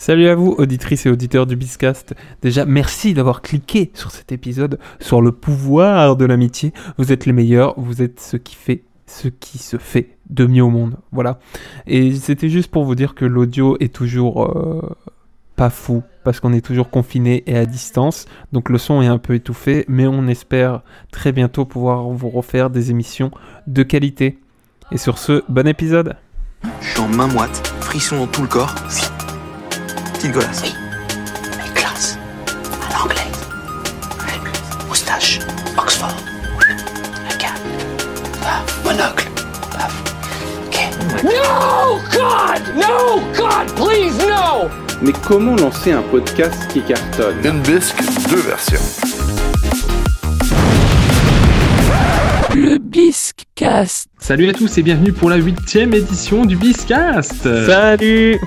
Salut à vous, auditrices et auditeurs du Biscast. Déjà, merci d'avoir cliqué sur cet épisode, sur le pouvoir de l'amitié. Vous êtes les meilleurs, vous êtes ce qui fait ce qui se fait de mieux au monde. Voilà. Et c'était juste pour vous dire que l'audio est toujours euh, pas fou, parce qu'on est toujours confiné et à distance. Donc le son est un peu étouffé, mais on espère très bientôt pouvoir vous refaire des émissions de qualité. Et sur ce, bon épisode Je suis en main moite, frisson dans tout le corps. Petite golasse. Oui, mais classe. À l'anglaise. Moustache. Oxford. Regarde. Paf. Monocle. Paf. Ok. No, God! No, God, please, no! Mais comment lancer un podcast qui cartonne? Une bisque, deux versions. Le Biscast. Salut à tous et bienvenue pour la huitième édition du Biscast. Salut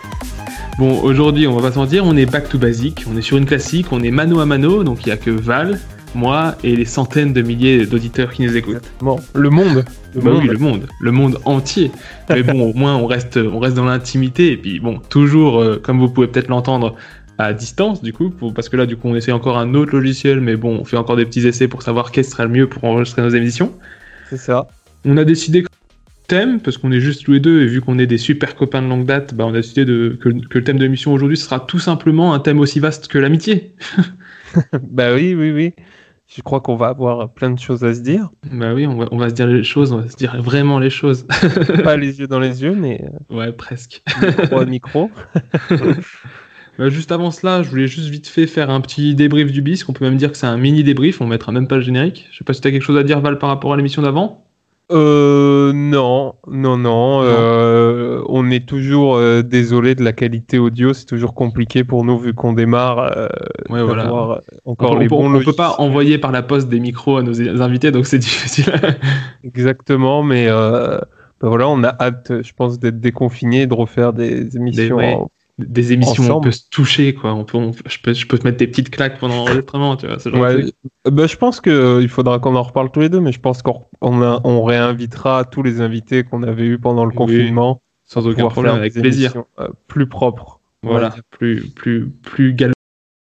Bon, aujourd'hui, on va pas se mentir, on est back to basic, on est sur une classique, on est mano à mano, donc il y a que Val, moi et les centaines de milliers d'auditeurs qui nous écoutent. Bon, le monde. Le Bah monde. oui, le monde, le monde entier. Mais bon, au moins on reste, on reste dans l'intimité et puis bon, toujours, euh, comme vous pouvez peut-être l'entendre, à distance du coup, pour- parce que là du coup on essaie encore un autre logiciel, mais bon, on fait encore des petits essais pour savoir qu'est-ce serait le mieux pour enregistrer nos émissions. C'est ça. On a décidé thème, parce qu'on est juste tous les deux, et vu qu'on est des super copains de longue date, bah on a décidé de, que, que le thème de l'émission aujourd'hui sera tout simplement un thème aussi vaste que l'amitié. bah oui, oui, oui. Je crois qu'on va avoir plein de choses à se dire. Bah oui, on va, on va se dire les choses, on va se dire vraiment les choses. Pas les yeux dans les yeux, mais ouais, presque. euh, micro à micro. Bah, juste avant cela, je voulais juste vite fait faire un petit débrief du bis, qu'on peut même dire que c'est un mini débrief, on mettra même pas le générique. Je sais pas si t'as quelque chose à dire Val par rapport à l'émission d'avant. Euh, non, non, non. euh, on est toujours euh, désolé de la qualité audio. C'est toujours compliqué pour nous vu qu'on démarre. euh, Ouais, voilà. encore on, les peut- bons on peut pas envoyer par la poste des micros à nos invités, donc c'est difficile. Exactement, mais euh, bah voilà, on a hâte, je pense, d'être déconfiné et de refaire des émissions. ouais. en- des émissions où on peut se toucher, quoi. On peut, on- je, peux, je peux te mettre des petites claques pendant l'enregistrement, tu vois. ce genre de Ouais, euh, bah, je pense que euh, il faudra qu'on en reparle tous les deux, mais je pense qu'on on, réinvitera tous les invités qu'on avait eus pendant le Oui, confinement. Sans aucun problème, avec plaisir. euh, plus propres. Voilà, Ouais, plus, plus, plus.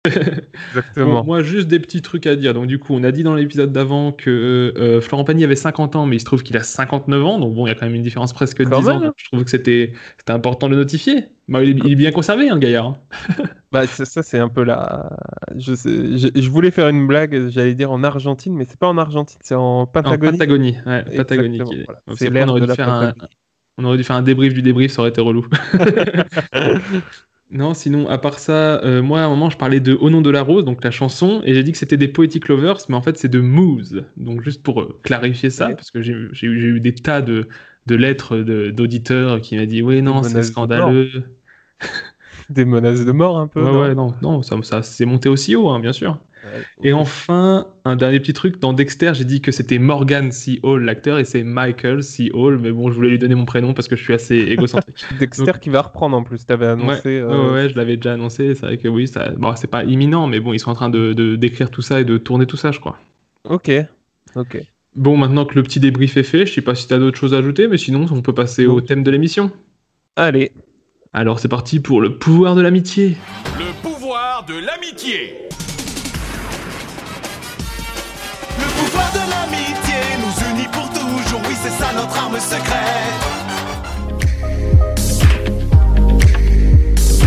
Exactement. Bon, moi, juste des petits trucs à dire. Donc, du coup, on a dit dans l'épisode d'avant que euh, Florent Pagny avait 50 ans, mais il se trouve qu'il a 59 ans. Donc, bon, il y a quand même une différence presque de Quand 10 même, ans. Donc, je trouve que c'était important de le notifier. Bah, il, est, il est bien conservé, hein, gaillard. hein. Bah, ça, ça, c'est un peu la. Je, sais, je, je voulais faire une blague, j'allais dire en Argentine, mais c'est pas en Argentine, c'est en En Patagonie. Patagonie. Ouais, Patagonie. Exactement, qui est- voilà. Donc, C'est l'air de la un, Patagonie. On aurait dû faire un débrief du débrief, ça aurait été relou. non, sinon, à part ça, euh, moi, à un moment, je parlais de Au nom de la rose, donc la chanson, et j'ai dit que c'était des Poetic Lovers, mais en fait, c'est de Moose. Donc, juste pour euh, clarifier ça, Ouais. parce que j'ai eu, des tas de, de lettres de- d'auditeurs qui m'ont dit Oui, non, c'est scandaleux. Des menaces de mort un peu. Ouais, non ouais, non, non, ça, ça s'est monté aussi haut, hein, bien sûr. Ouais. Et enfin, un dernier petit truc, dans Dexter, j'ai dit que c'était Morgan C. Hall, l'acteur, et c'est Michael C. Hall, mais bon, je voulais lui donner mon prénom parce que je suis assez égocentrique. Dexter Donc- qui va reprendre en plus, t'avais annoncé. ouais, euh, ouais, je l'avais déjà annoncé. C'est vrai que oui, ça, bon, c'est pas imminent, mais bon, ils sont en train de de- d'écrire tout ça et de tourner tout ça, je crois. Ok, ok. Bon, maintenant que le petit débrief est fait, je sais pas si t'as d'autres choses à ajouter, mais sinon, on peut passer au thème de l'émission. Allez, Alors, c'est parti pour le pouvoir de l'amitié. Le pouvoir de l'amitié. Le pouvoir de l'amitié nous unit pour toujours. Oui, c'est ça notre arme secrète.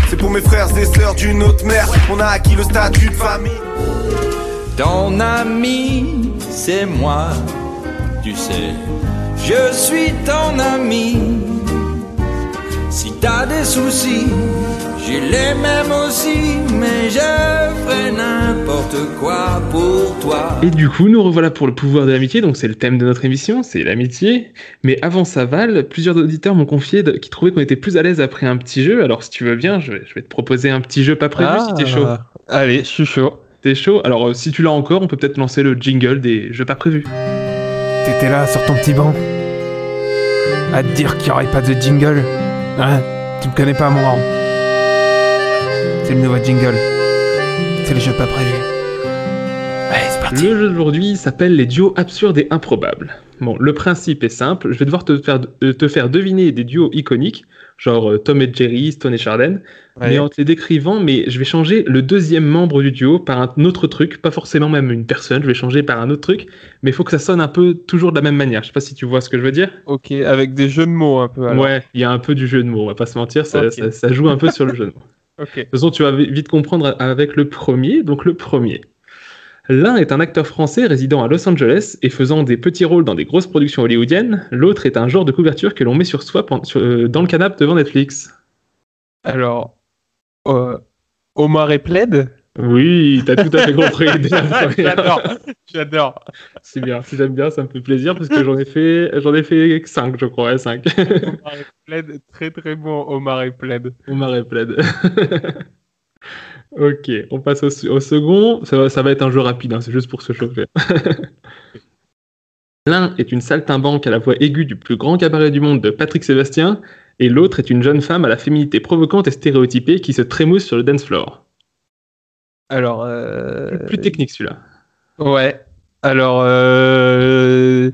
C'est pour mes frères et sœurs d'une autre mère. On a acquis le statut de famille. Ton ami, c'est moi, tu sais, je suis ton ami. Si t'as des soucis, j'ai les mêmes aussi, mais je ferai n'importe quoi pour toi. Et du coup, nous revoilà pour le pouvoir de l'amitié. Donc, c'est le thème de notre émission, c'est l'amitié. Mais avant ça, Val, plusieurs auditeurs m'ont confié qu'ils trouvaient qu'on était plus à l'aise après un petit jeu. Alors, si tu veux bien, je vais, je vais te proposer un petit jeu pas prévu si t'es chaud. Ah, Allez, je suis chaud. T'es chaud? Alors, euh, si tu l'as encore, on peut peut-être lancer le jingle des jeux pas prévus. T'étais là sur ton petit banc? À te dire qu'il n'y aurait pas de jingle? Hein Tu me connais pas, moi. C'est le nouveau jingle. C'est le jeu pas prévu. Allez, c'est parti. Le jeu d'aujourd'hui s'appelle les duos absurdes et improbables. Bon, le principe est simple, je vais devoir te faire, te faire deviner des duos iconiques. Genre euh, Tom et Jerry, Stone et. Ouais. Mais en te les décrivant, mais je vais changer le deuxième membre du duo par un autre truc, pas forcément même une personne, je vais changer par un autre truc, mais il faut que ça sonne un peu toujours de la même manière. Je sais pas si tu vois ce que je veux dire. Ok, avec des jeux de mots un peu. alors. Ouais, il y a un peu du jeu de mots, on va pas se mentir, ça, ça- ça joue un peu sur le jeu de mots. Ok. De toute façon, tu vas vi- vite comprendre avec le premier. Donc, le premier. L'un est un acteur français résidant à Los Angeles et faisant des petits rôles dans des grosses productions hollywoodiennes. L'autre est un genre de couverture que l'on met sur soi sur- euh, dans le canapé devant Netflix. Alors, euh, Omar et Plaid? Oui, t'as tout à fait compris. J'adore, j'adore. C'est bien. Si j'aime bien, ça me fait plaisir parce que j'en ai fait, j'en ai fait 5, je crois, 5. Omar et Plaid, très très bon Omar et Plaid. Omar et plaid. Ok, on passe au, au second. Ça va, ça va être un jeu rapide, hein, c'est juste pour se chauffer. L'un est une saltimbanque à la voix aiguë du plus grand cabaret du monde de Patrick Sébastien, et l'autre est une jeune femme à la féminité provocante et stéréotypée qui se trémousse sur le dance floor. Alors, euh, Plus technique celui-là. ouais. Alors, euh,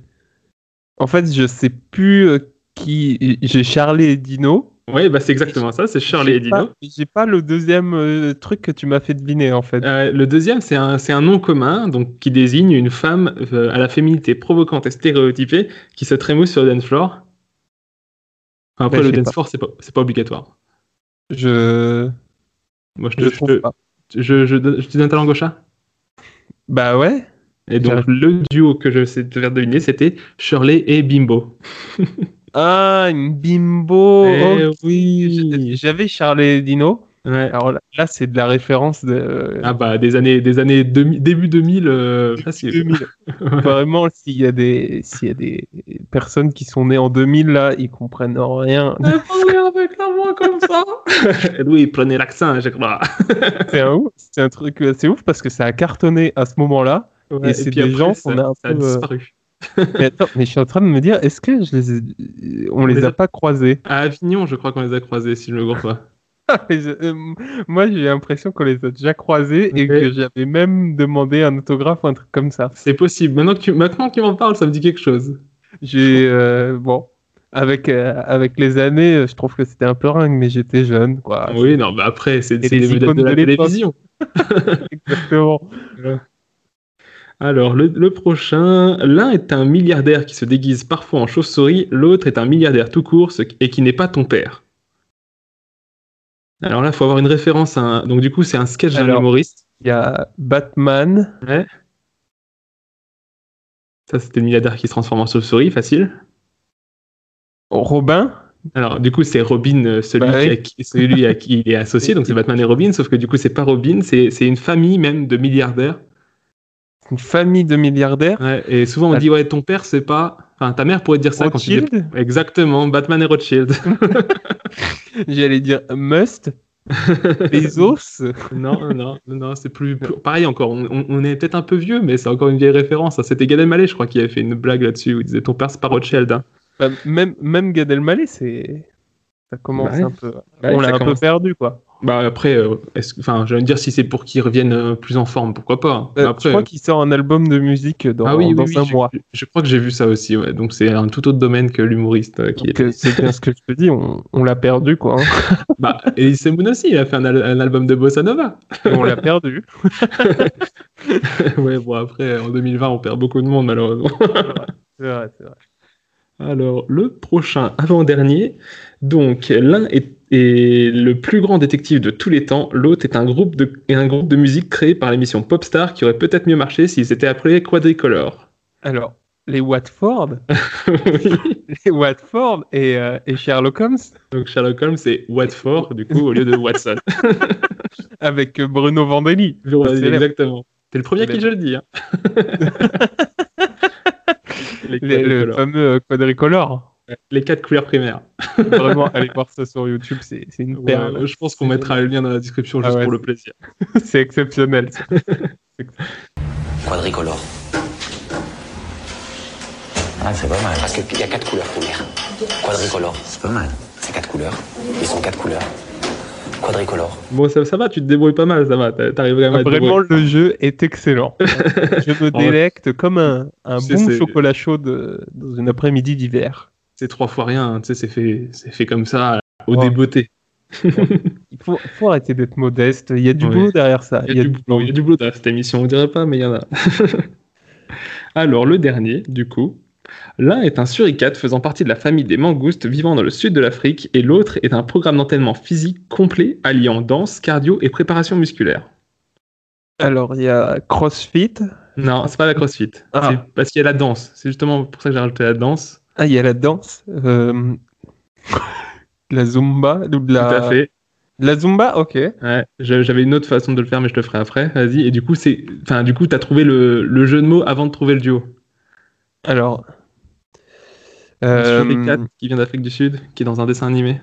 en fait, je sais plus euh, qui. J'ai Charlie et Dino. Oui, bah c'est exactement ça, c'est Shirley et Dino. J'ai pas le deuxième euh, truc que tu m'as fait deviner en fait. Euh, le deuxième, c'est un, un nom commun donc, qui désigne une femme euh, à la féminité provocante et stéréotypée qui se trémousse sur le dance floor. Après, Bah, le dance pas. floor, c'est pas, pas obligatoire. Je. Moi, je te, Je je trouve te- pas. je- je te donne ta langue au chat? Bah ouais. Et donc, le duo que je sais te faire deviner, c'était Shirley et Bimbo. Ah, une bimbo. Eh ok. oui. J'avais Charlie et Dino. Ouais. Alors là, là, c'est de la référence de. Ah bah, des années, des années 2000 début 2000, euh, facile. 2000. Vraiment, s'il y a des s'il y a des personnes qui sont nées en 2000 là, ils comprennent rien. avec la voix comme ça. oui, prenez l'accent, je crois. C'est un ouf, c'est un truc assez ouf parce que ça a cartonné à ce moment-là. Ouais, Et c'est des après, gens ça- qu'on a un ça a peu, euh, disparu. Mais attends, mais je suis en train de me dire, est-ce que je les ai- on les les a a- pas croisés? À Avignon, je crois qu'on les a croisés, si je ne me gourre pas. Je- euh, Moi, j'ai l'impression qu'on les a déjà croisés et que j'avais même demandé un autographe ou un truc comme ça. C'est possible. Maintenant que tu, maintenant que tu m'en parles, ça me dit quelque chose. J'ai euh, bon. Avec, euh, avec les années, je trouve que c'était un peu ringue, mais j'étais jeune, quoi. oui, non, mais après, c'est des icônes de la de l'époque. télévision. Exactement. Alors, le, le prochain, l'un est un milliardaire qui se déguise parfois en chauve-souris, l'autre est un milliardaire tout court et qui n'est pas ton père. Alors là, il faut avoir une référence à un... Donc du coup, c'est un sketch d'un humoriste. Il y a Batman. Ouais. Ça, c'était le milliardaire qui se transforme en chauve-souris, facile. Robin. Alors, du coup, c'est Robin, euh, celui, Bah qui- oui. à qui, celui à qui il est associé, donc c'est Batman et Robin, sauf que du coup, c'est pas Robin, c'est une famille même de milliardaires. Une famille de milliardaires. Ouais, et souvent, on Ah. dit, ouais, ton père, c'est pas. Enfin, ta mère pourrait dire ça quand tu dis. Rothschild? Exactement, Batman et Rothschild. J'allais dire Must. Bezos? non, non, non, non, c'est plus, plus- Pareil encore, on, est peut-être un peu vieux, mais c'est encore une vieille référence. hein. C'était Gad Elmaleh, je crois, qui avait fait une blague là-dessus où il disait ton père, c'est pas Rothschild. hein. Bah, même, même Gad Elmaleh, c'est. Ça commence Bah un peu. On l'a un commence. peu perdu, quoi. Bah après, euh, enfin, me dire si c'est pour qu'il revienne euh, plus en forme, pourquoi pas. hein. Euh, Après, je crois qu'il sort un album de musique dans, ah oui, oui, dans oui, un je- mois. Je, crois que j'ai vu ça aussi, ouais. Donc c'est un tout autre domaine que l'humoriste euh, qui Donc, est. c'est bien ce que je te dis, on, on l'a perdu, quoi. hein. Bah, Elise Moon aussi, il a fait un, al- un album de bossa nova. Et on l'a perdu. ouais, bon après, en 2020, on perd beaucoup de monde malheureusement. C'est vrai, c'est vrai. Alors, le prochain, avant-dernier. Donc, l'un est, est le plus grand détective de tous les temps, l'autre est un groupe, de, est un groupe de musique créé par l'émission Popstar qui aurait peut-être mieux marché s'ils étaient appelés Quadricolor. Alors, les Watford, Oui. les Watford et, euh, et Sherlock Holmes Donc, Sherlock Holmes, c'est Watford, du coup, au lieu de Watson. avec euh, Bruno Vandelli. Exactement. T'es le premier qui je le dis. Hein. les, le fameux euh, quadricolore. Les quatre couleurs primaires. Vraiment, allez voir ça sur YouTube, c'est une Ouais, perle. je pense qu'on mettra le lien dans la description Ah juste ouais, pour le c'est- plaisir. c'est exceptionnel. Quadricolore. Ah, c'est pas mal. Parce qu'il y a quatre couleurs primaires. Quadricolore. C'est pas mal. C'est quatre couleurs. Ils sont quatre couleurs. Quadricolore. Bon, ça, ça va, tu te débrouilles pas mal, ça va. t'a- T'arrives vraiment à te Vraiment, débrouiller. le jeu est excellent. Je me délecte comme un, un bon chocolat chaud de- dans une après-midi d'hiver. C'est trois fois rien, hein, tu sais, c'est fait, c'est fait comme ça. Au Oh. débeauté. Il faut, faut arrêter d'être modeste. Il y a du boulot derrière ça. Il y a du boulot, il y a du boulot dans cette émission, on dirait pas, mais il y en a. Alors, le dernier, du coup. L'un est un suricate faisant partie de la famille des mangoustes vivant dans le sud de l'Afrique et l'autre est un programme d'entraînement physique complet alliant danse, cardio et préparation musculaire. Alors, il y a CrossFit. Non, c'est pas la crossfit. Ah. C'est parce qu'il y a la danse. C'est justement pour ça que j'ai rajouté la danse. Ah, il y a la danse. euh, la Zumba. ou de Tout la... à fait. La Zumba, ok. Ouais, j'avais une autre façon de le faire, mais je te le ferai après. Vas-y. Et du coup, c'est, enfin, du coup, t'as trouvé le, le jeu de mots avant de trouver le duo. Alors. Euh, suricate qui vient d'Afrique du Sud, qui est dans un dessin animé.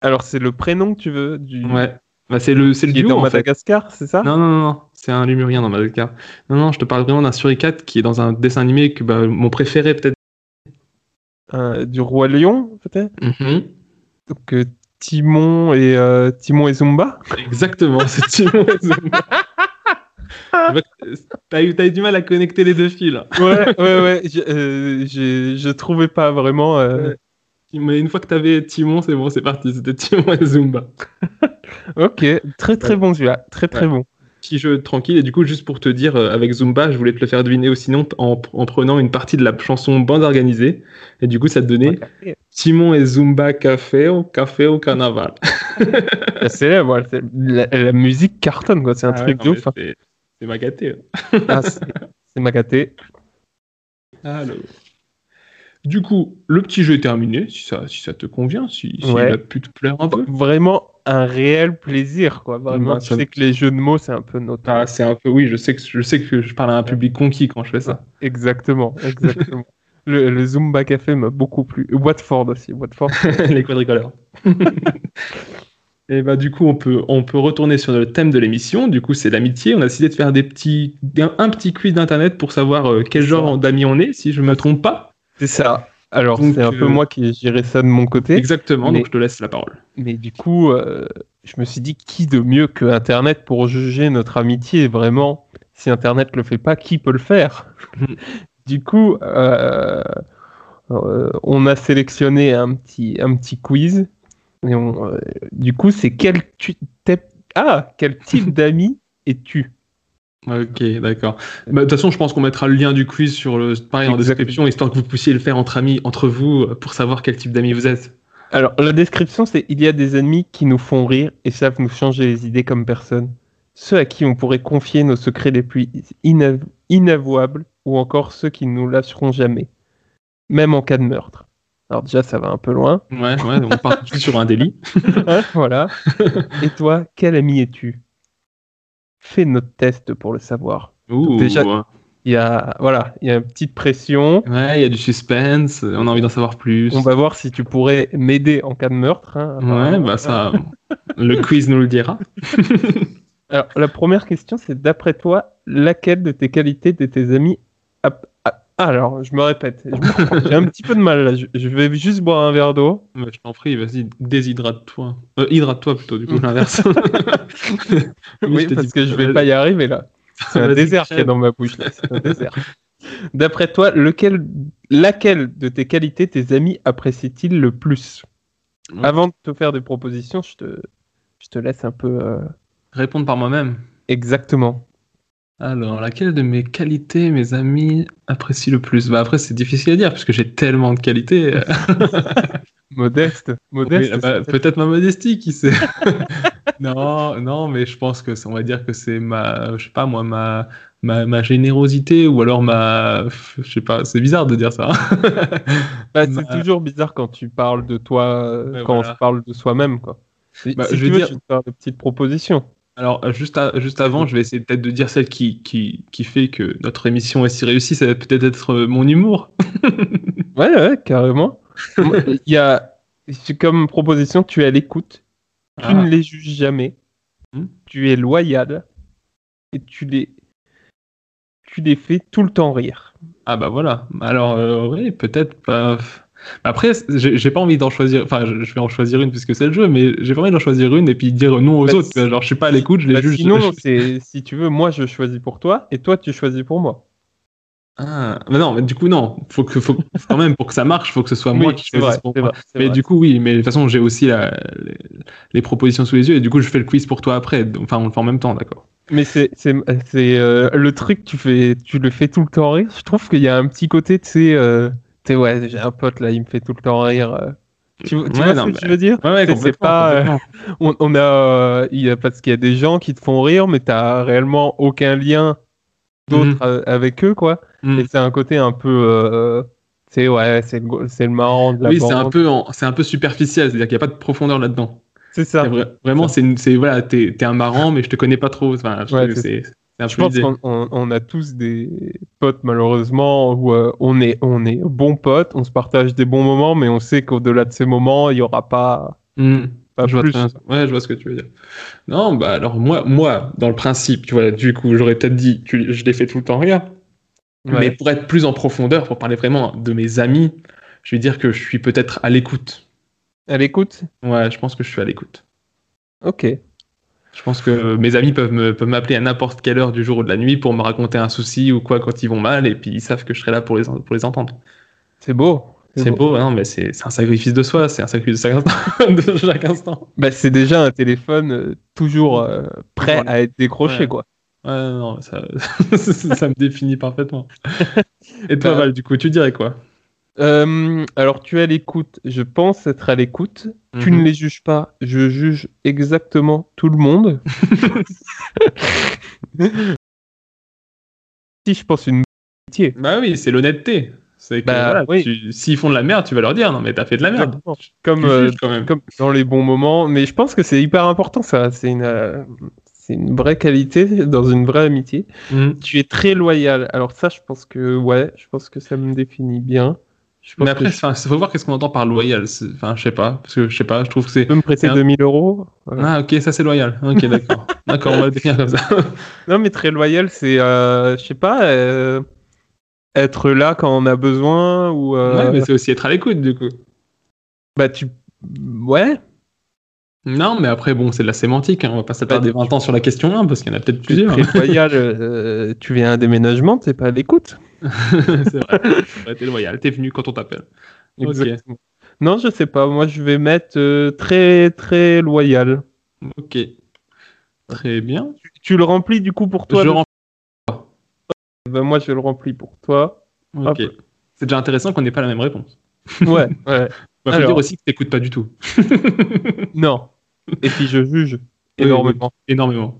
alors, c'est le prénom que tu veux du... Ouais. Bah, c'est le, c'est le qui est duo dans fait. Madagascar, c'est ça? Non, non, non, non. C'est un Lumurien dans Madagascar. Non, non, je te parle vraiment d'un suricate qui est dans un dessin animé que bah, mon préféré peut-être. Euh, Du Roi Lion, peut-être? Mhm. Donc, euh, Timon et euh, Timon et Zumba? Exactement, c'est Timon et Zumba. Je que T'as eu, eu du mal à connecter les deux fils. Ouais, ouais, ouais. j'ai- Je trouvais pas vraiment. Ouais. Mais une fois que t'avais Timon, c'est bon, c'est parti. C'était Timon et Zumba. Ok, très très bon celui-là. Très très Ouais. bon. Petit jeu tranquille. Et du coup, juste pour te dire, euh, avec Zumba, je voulais te le faire deviner ou sinon en, en prenant une partie de la chanson Bande organisée. Et du coup, ça te donnait Timon et Zumba café au café au carnaval. C'est- la, la musique cartonne, quoi. C'est un Ah truc ouais, de non, ouf. hein. C'est ma gâtée. hein. Ah, c'est ma gâtée. Alors. Du coup, le petit jeu est terminé, si ça, si ça te convient, si, si Ouais. il a pu te plaire un peu. Vraiment un réel plaisir, quoi. Vraiment, ça- sais que les jeux de mots, c'est un peu notre. Ah, c'est un peu, oui, je sais que je sais que je parle à un public conquis quand je fais ça. Exactement, exactement. le, le Zumba Café m'a beaucoup plu. Watford aussi. Watford. Les quadricolores. Et bah du coup, on peut, on peut retourner sur le thème de l'émission. Du coup, c'est l'amitié. On a décidé de faire des petits, un, un petit quiz d'internet pour savoir euh, quel genre d'amis on est, si je me trompe pas. C'est ça. Alors, c'est un peu euh, moi qui ai géré ça de mon côté. Exactement. Mais- Donc je te laisse la parole. Mais du coup, euh, je me suis dit, qui de mieux que Internet pour juger notre amitié Vraiment, si Internet le fait pas, qui peut le faire? Du coup, euh, on a sélectionné un petit, un petit quiz. Et on, du coup, c'est quel, tu- ah, quel type d'ami es-tu? Ok, d'accord. Bah, De toute façon, je pense qu'on mettra le lien du quiz sur le pareil en description, histoire que vous puissiez le faire entre amis, entre vous, pour savoir quel type d'amis vous êtes. Alors, la description, c'est il y a des ennemis qui nous font rire et savent nous changer les idées comme personne. Ceux à qui on pourrait confier nos secrets les plus inav- inavouables ou encore ceux qui ne nous lâcheront jamais, même en cas de meurtre. Alors déjà, ça va un peu loin. Ouais, ouais, on part sur un délit. Hein, voilà. Et toi, quel ami es-tu? Fais notre test pour le savoir. Ouh, déjà- ouais, Il y a, voilà, il y a une petite pression. il y a du suspense, on a envie d'en savoir plus. On va voir si tu pourrais m'aider en cas de meurtre. hein. Ouais, bah ça, le quiz nous le dira. Alors, la première question, c'est d'après toi, laquelle de tes qualités de tes amis alors, je me répète, j'ai un petit peu de mal là, je, je vais juste boire un verre d'eau. Je t'en prie, vas-y, déshydrate-toi. Euh, hydrate-toi plutôt, du coup, l'inverse. Oui, je te parce dis- que je vais pas y arriver là. C'est un désert qu'il y a dans ma bouche là, c'est un désert. D'après toi, lequel, laquelle de tes qualités tes amis apprécient-ils le plus? Ouais. Avant de te faire des propositions, je te, je te laisse un peu... euh, Répondre par moi-même. Exactement. Alors, laquelle de mes qualités mes amis apprécient le plus? Bah après, c'est difficile à dire, parce que j'ai tellement de qualités. Modeste. Modeste. Oui, bah, peut-être ma modestie, qui sait. non, non, mais je pense que on va dire que c'est ma, je sais pas moi, ma, ma, ma générosité ou alors ma, je sais pas, c'est bizarre de dire ça. Bah, Ma- c'est toujours bizarre quand tu parles de toi, quand on voilà. se parle de soi-même, quoi. Si, Bah, si je tu veux veux, dire- vais te faire des petites propositions. Alors, euh, juste, à- juste avant, je vais essayer peut-être de dire celle qui, qui, qui fait que notre émission est si réussie, ça va peut-être être euh, mon humour. Ouais, ouais, carrément. Il y a, c'est comme proposition, tu es à l'écoute, tu Ah. ne les juges jamais, Hmm. tu es loyal et tu les, tu les fais tout le temps rire. Ah bah voilà. Alors, euh, oui, peut-être pas. Après, j'ai pas envie d'en choisir. Enfin, je, je vais en choisir une puisque c'est le jeu, mais j'ai pas envie d'en choisir une et puis dire non aux Bah, autres. Genre, je suis pas à l'écoute, je les Bah, juge. sinon, c'est, si tu veux, moi je choisis pour toi et toi tu choisis pour moi. Ah, mais non, mais du coup, non. Faut que, faut, quand même, pour que ça marche, faut que ce soit Oui, moi qui choisisse pour moi. vrai, Mais vrai. du coup, oui, mais de toute façon, j'ai aussi la, les, les propositions sous les yeux et du coup, je fais le quiz pour toi après. Enfin, on le fait en même temps, d'accord. Mais c'est euh, le truc tu fais tu le fais tout le temps rire. Je trouve qu'il y a un petit côté tu sais euh, sais, ouais j'ai un pote là il me fait tout le temps rire. euh. Tu, tu Ouais, vois non, ce que mais- je veux dire? Ouais, ouais, C'est- c'est pas euh, on, on a euh, il y a parce qu'il y a des gens qui te font rire mais t'as réellement aucun lien d'autre euh, avec eux quoi. Mm. Et c'est un côté un peu euh, sais ouais c'est le c'est marrant de la Oui, c'est un peu, c'est un peu superficiel, c'est-à-dire qu'il n'y a pas de profondeur là-dedans. C'est ça. C'est vrai- vraiment, c'est, c'est voilà, t'es, t'es un marrant, mais je te connais pas trop. Enfin, c'est- c'est, c'est Je pense qu'on on, on a tous des potes malheureusement où euh, on est on est bons potes, on se partage des bons moments, mais on sait qu'au-delà de ces moments, il y aura pas Mm. pas je vois plus. bien. Ouais, je vois ce que tu veux dire. Non, bah alors moi, moi, dans le principe, tu vois, du coup, j'aurais peut-être dit, tu, je l'ai fait tout le temps. Ouais. Mais pour être plus en profondeur, pour parler vraiment de mes amis, je vais dire que je suis peut-être à l'écoute. À l'écoute? Ouais, je pense que je suis à l'écoute. Ok. Je pense que mes amis peuvent m'appeler à n'importe quelle heure du jour ou de la nuit pour me raconter un souci ou quoi quand ils vont mal, et puis ils savent que je serai là pour les, pour les entendre. C'est beau. C'est beau, hein, mais c'est un sacrifice de soi, c'est un sacrifice de chaque instant. de chaque instant. Bah, c'est déjà un téléphone euh, toujours euh, prêt Voilà. à être décroché Ouais. quoi. Ouais, non, ça, ça me définit parfaitement. Et toi, Bah. Val, du coup, tu dirais quoi? Euh, alors tu es à l'écoute, je pense être à l'écoute. Tu Mhm. ne les juges pas, je juge exactement tout le monde. si je pense une amitié. Bah oui, c'est l'honnêteté. C'est que Bah, voilà, oui. tu- s'ils font de la merde, tu vas leur dire non, mais t'as fait de la merde. Comme, euh, comme dans les bons moments. Mais je pense que c'est hyper important, ça. C'est une, euh, c'est une vraie qualité dans une vraie amitié. Mhm. Tu es très loyal. Alors ça, je pense que ouais, je pense que ça me définit bien. Je Mais après, je il faut voir qu'est-ce qu'on entend par loyal. Enfin, je sais pas, parce que je sais pas, je trouve que c'est. peux me prêter un- 2000 euros? Voilà. Ah, ok, ça c'est loyal. Ok, d'accord. d'accord, on va le définir comme ça. Non, mais très loyal, c'est, euh, je sais pas, euh, être là quand on a besoin ou. euh, Ouais, mais c'est aussi être à l'écoute, du coup. Bah tu, ouais. Non, mais après, bon, c'est de la sémantique. hein, On va pas s'attarder 20 ans sur la question 1 parce qu'il y en a peut-être plusieurs. Très loyal. euh, tu viens à un déménagement, t'es pas à l'écoute. c'est vrai. Ouais, t'es loyal, t'es venu quand on t'appelle. Non, je sais pas. Moi, je vais mettre euh, très très loyal. Ok. Très bien. Tu, tu le remplis du coup pour toi. je le- rem- Bah, moi, je le remplis pour toi. Ok. C'est déjà intéressant qu'on n'ait pas la même réponse. Ouais. ouais. Il faut Alors. dire aussi que t'écoutes pas du tout. Non. Et puis je juge énormément. oui, énormément.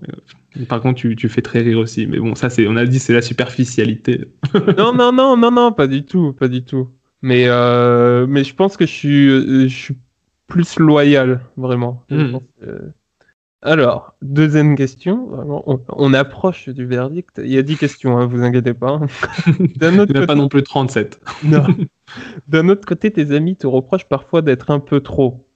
Par contre, tu, tu fais très rire aussi. Mais bon, ça, c'est, on a dit, c'est la superficialité. non, non, non, non, non, pas du tout, pas du tout. Mais, euh, mais je pense que je suis, euh, je suis plus loyal, vraiment. Pense que- Alors, deuxième question. Vraiment, on, on approche du verdict. Il y a 10 questions, hein, vous inquiétez pas. D'un Il autre, n'y en a pas côté, non plus 37. non. D'un autre côté, tes amis te reprochent parfois d'être un peu trop.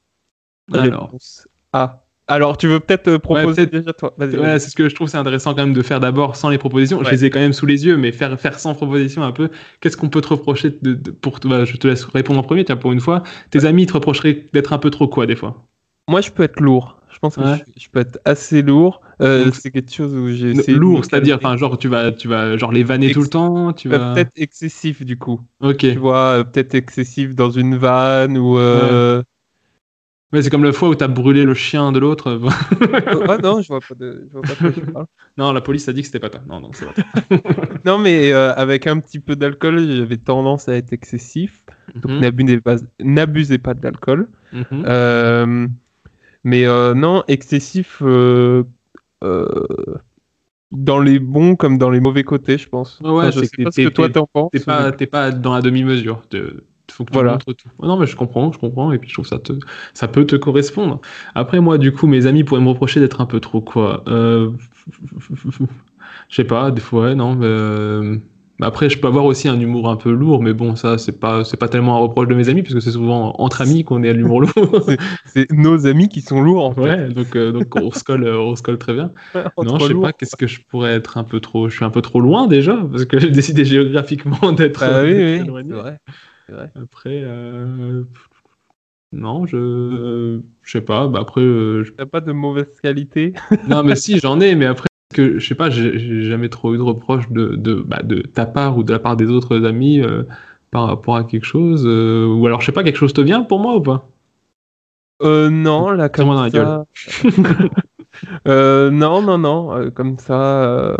Alors. Réponse A. Alors, tu veux peut-être euh, proposer déjà toi? Ouais, c'est ce que je trouve c'est intéressant quand même de faire d'abord sans les propositions. Je les ai quand même sous les yeux, mais faire, faire sans proposition un peu. Qu'est-ce qu'on peut te reprocher de, de- pour bah, Je te laisse répondre en premier, tiens, pour une fois. Tes amis te reprocheraient d'être un peu trop quoi, des fois? Moi, je peux être lourd. Je pense que je, je peux être assez lourd. Euh, c'est quelque chose où j'ai Lourd, c'est-à-dire, enfin, genre, tu vas, tu vas genre les vanner Ex- tout le temps tu Euh, vas... Peut-être excessif du coup. Ok. Tu vois, peut-être excessif dans une vanne ou. Euh... Ouais, c'est comme la fois où t'as brûlé le chien de l'autre. ah non, je vois pas de, je vois pas de quoi tu parles. non, la police a dit que c'était pas toi. Non, non, c'est. Non, mais euh, avec un petit peu d'alcool, j'avais tendance à être excessif. Donc Mhm. n'abusez pas, pas de l'alcool. Mhm. Euh, mais euh, non, excessif dans les bons comme dans les mauvais côtés, je pense. Ouais, Enfin, je c'est sais que pas ce que toi t'en penses. T'es pas, pas dans la demi-mesure. Faut que tu Voilà. montres tout. Non, mais je comprends, je comprends, et puis je trouve ça te, ça peut te correspondre. Après, moi, du coup, mes amis pourraient me reprocher d'être un peu trop quoi. Euh... Je sais pas, des fois, ouais, non. mais, euh, Après, je peux avoir aussi un humour un peu lourd, mais bon, ça, c'est pas, c'est pas tellement un reproche de mes amis, puisque c'est souvent entre amis qu'on est à l'humour lourd. C'est nos amis qui sont lourds en fait. ouais, donc, euh, donc on se colle, on se colle très bien. Non, je sais pas, qu'est-ce que je pourrais être un peu trop. Je suis un peu trop loin déjà, parce que j'ai décidé géographiquement d'être. Bah oui, oui, c'est vrai. C'est vrai. Après, euh, non, je, je sais pas. Bah après, euh, je- T'as pas de mauvaise qualité non, mais si, j'en ai, mais après, que je sais pas, j'ai jamais trop eu de reproches de, de, bah, de ta part ou de la part des autres amis euh, par rapport à quelque chose. euh, ou alors, je sais pas, quelque chose te vient pour moi ou pas? Euh, non, là, comme dans ça. Euh, non, non, non, euh, comme ça.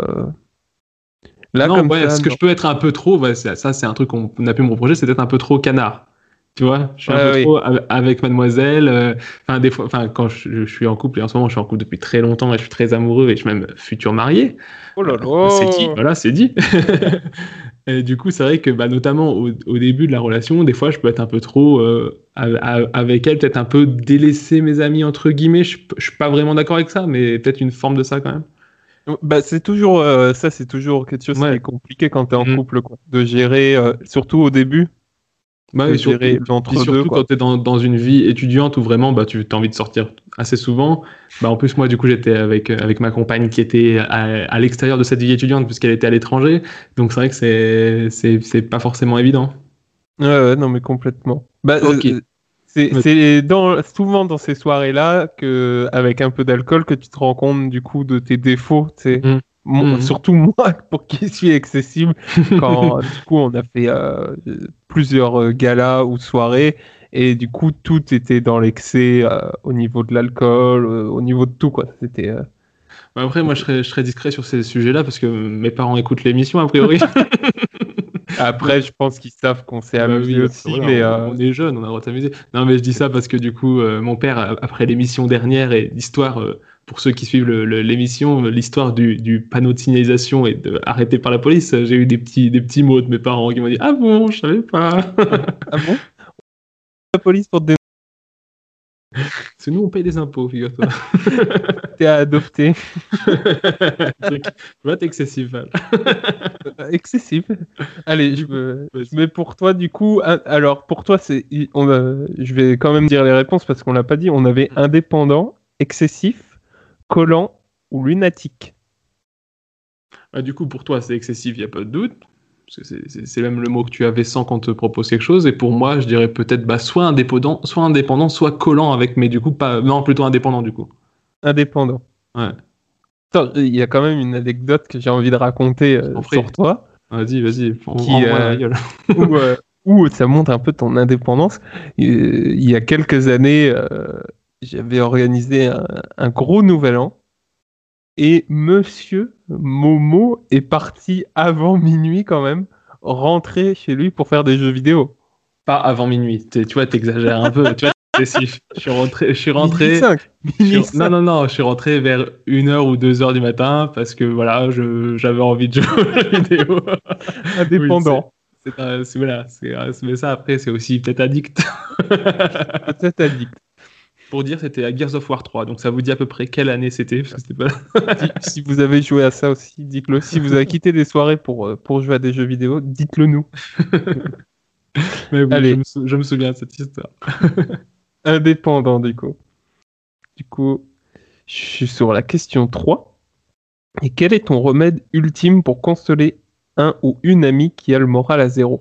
Euh, Là, Non, comme ouais, ça. ce que je peux être un peu trop, ouais, ça c'est un truc qu'on on a pu me reprocher, c'est d'être un peu trop canard. Tu vois, je suis un peu oui. trop ave- avec mademoiselle. euh, Enfin, des fois, enfin, quand je, je suis en couple, et en ce moment, je suis en couple depuis très longtemps et je suis très amoureux et je suis même futur marié. Oh là là. C'est dit, voilà, c'est dit. et du coup, c'est vrai que, bah, notamment au, au début de la relation, des fois, je peux être un peu trop euh, avec elle, peut-être un peu délaisser mes amis, entre guillemets. Je, je suis pas vraiment d'accord avec ça, mais peut-être une forme de ça quand même. Bah, c'est toujours euh, ça, c'est toujours quelque chose Ouais. qui est compliqué quand t'es en Mhm. couple, quoi. De gérer, euh, surtout au début, Bah, de et gérer surtout quoi. quand tu es dans, dans une vie étudiante où vraiment bah, tu as envie de sortir assez souvent. Bah, en plus, moi, du coup, j'étais avec, avec ma compagne qui était à, à l'extérieur de cette vie étudiante puisqu'elle était à l'étranger. Donc, c'est vrai que c'est- pas forcément évident. Ouais, ouais, non, mais complètement. Bah, euh, c'est Mais- c'est dans, souvent dans ces soirées-là que, avec un peu d'alcool, que tu te rends compte du coup de tes défauts. tu sais. Mon- Mhm. Surtout moi, pour qui suis accessible, quand du coup on a fait euh, plusieurs euh, galas ou soirées, et du coup tout était dans l'excès euh, au niveau de l'alcool, euh, au niveau de tout quoi. C'était Bah, Après, moi, je serais, je serais discret sur ces sujets-là parce que mes parents écoutent l'émission, a priori. Après, je pense qu'ils savent qu'on s'est Bah amusé oui, aussi, voilà, mais on, euh, on est jeunes, on a le droit de s'amuser. Non, mais je dis ça parce que du coup, euh, mon père, après l'émission dernière et l'histoire, euh, pour ceux qui suivent l'émission, l'histoire du, du panneau de signalisation et de arrêté par la police, j'ai eu des petits, des petits mots de mes parents qui m'ont dit Ah bon, je savais pas. ah bon? La police pour te C'est nous, on paye des impôts, figure-toi. dénoncer à adopter. Truc. T'es excessif, Val. Excessif. Allez, je, me- je mets pour toi du coup. Alors pour toi, c'est, on a- je vais quand même dire les réponses parce qu'on l'a pas dit. On avait indépendant, excessif, collant ou lunatique. Bah, du coup, pour toi, c'est excessif, il n'y a pas de doute. Parce que c'est- même le mot que tu avais sans qu'on te propose quelque chose. Et pour moi, je dirais peut-être bah, soit indépendant, soit indépendant, soit collant avec, mais du coup, pas. Non, plutôt indépendant, du coup. Indépendant. Ouais. Il y a quand même une anecdote que j'ai envie de raconter euh, sur toi, Vas-y, vas-y. Qui, euh, la gueule. où, euh, où ça montre un peu ton indépendance. Euh, Il y a quelques années, euh, j'avais organisé un, un gros nouvel an et Monsieur Momo est parti avant minuit quand même, rentrer chez lui pour faire des jeux vidéo. Pas avant minuit. Tu vois, t'exagères un peu. tu vois, c'est excessif. Je suis rentré. Je suis rentré. Minuit cinq. je Minuit suis- Non, non, non, je suis rentré vers 1h ou 2h du matin parce que voilà, je- j'avais envie de jouer aux jeux vidéo. indépendant. C'est voilà, mais ça après, c'est aussi peut-être addict. Peut-être addict. Pour dire, c'était à Gears of War 3, donc ça vous dit à peu près quelle année c'était pas... si, vous avez joué à ça aussi, dites-le. Si vous avez quitté des soirées pour, euh, pour jouer à des jeux vidéo, dites-le nous. Mais oui, Allez. Je, me sou- je me souviens de cette histoire. indépendant du coup. Du coup, je suis sur la question 3. Et quel est ton remède ultime pour consoler un ou une amie qui a le moral à zéro?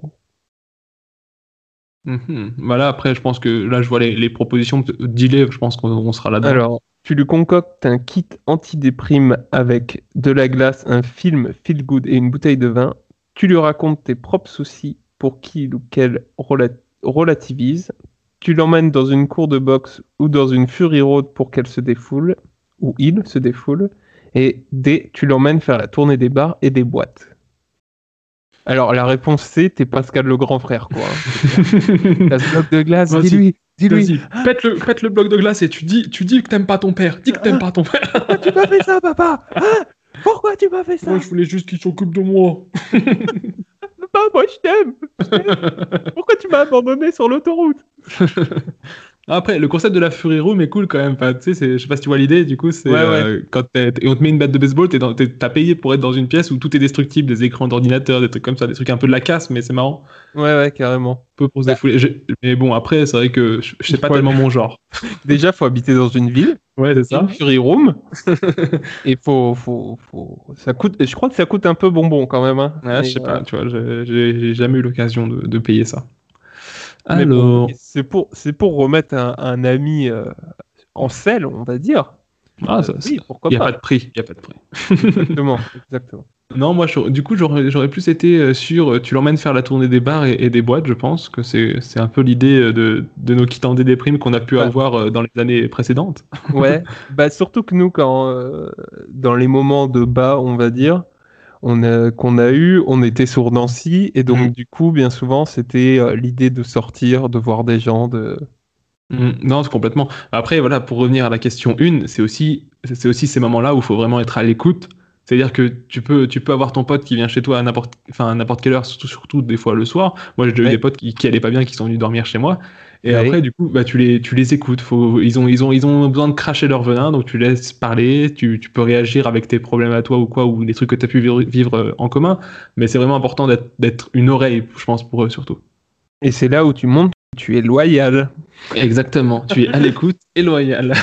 Mhm. Voilà, après, je pense que là, je vois les, les propositions. Dis-les, je pense qu'on on sera là-dedans. Alors, tu lui concoctes un kit antidéprime avec de la glace, un film feel good et une bouteille de vin. Tu lui racontes tes propres soucis pour qu'il ou qu'elle rela- relativise. Tu l'emmènes dans une cour de boxe ou dans une Fury Road pour qu'elle se défoule, ou il se défoule. Et D, tu l'emmènes faire la tournée des bars et des boîtes. Alors, la réponse C, t'es Pascal le grand frère, quoi. La bloc de glace, dis-lui, dis-lui. Vas-y, pète le, pète le bloc de glace et tu dis, tu dis que t'aimes pas ton père. Dis que t'aimes pas ton père. Pourquoi tu m'as fait ça, papa? Hein Pourquoi tu m'as fait ça? Moi, je voulais juste qu'il s'occupe de moi. Papa, moi Je t'aime. Pourquoi tu m'as abandonné sur l'autoroute? Après, le concept de la Fury Room est cool quand même. Enfin, tu sais, je sais pas si tu vois l'idée, du coup, c'est Ouais, euh, quand t'es- on te met une batte de baseball, t'es dans- t'es- t'as payé pour être dans une pièce où tout est destructible, des écrans d'ordinateur, des trucs comme ça, des trucs un peu de la casse, mais c'est marrant. Ouais, ouais, carrément. Un peu pour se défouler. J'ai- Mais bon, après, c'est vrai que je- c'est pas Ouais. tellement mon genre. Déjà, faut habiter dans une ville, Ouais, c'est ça. une Fury Room, et faut, faut, faut... Ça coûte... Je crois que ça coûte un peu bonbon quand même. Hein. Ouais, je sais pas, euh, tu vois, j'ai- j'ai j'ai jamais eu l'occasion de, de payer ça. Alors, c'est pour, c'est pour remettre un, un ami euh, en selle, on va dire. Ah, ça, oui, pourquoi il n'y a pas. pas de prix. Il y a pas de prix. Exactement, exactement. Non, moi, j'aurais- du coup, j'aurais plus été euh, sur. euh, Tu l'emmènes faire la tournée des bars et, et des boîtes, je pense que c'est c'est un peu l'idée euh, de, de nos quittants des déprimes qu'on a pu Ouais. avoir euh, dans les années précédentes. Ouais, bah surtout que nous, quand euh, dans les moments de bas, on va dire, on a qu'on a eu, on était sur Nancy et donc Mhm. du coup, bien souvent, c'était euh, l'idée de sortir, de voir des gens, de Mm, Non, c'est complètement. Après, voilà, pour revenir à la question 1, c'est aussi, c'est aussi ces moments-là où il faut vraiment être à l'écoute. C'est-à-dire que tu peux, tu peux avoir ton pote qui vient chez toi à n'importe, enfin, à n'importe quelle heure, surtout, surtout des fois le soir. Moi, j'ai déjà Ouais. eu des potes qui, qui allaient pas bien, qui sont venus dormir chez moi. Et après, du coup, bah, tu les, tu les écoutes. Faut, ils ont, ils ont, ils ont besoin de cracher leur venin, donc tu laisses parler. Tu, tu peux réagir avec tes problèmes à toi ou quoi, ou les trucs que tu as pu vivre, vivre, euh, en commun. Mais c'est vraiment important d'être, d'être une oreille, je pense, pour eux surtout. et c'est là où tu montres tu es loyal Exactement. tu es à l'écoute et loyal.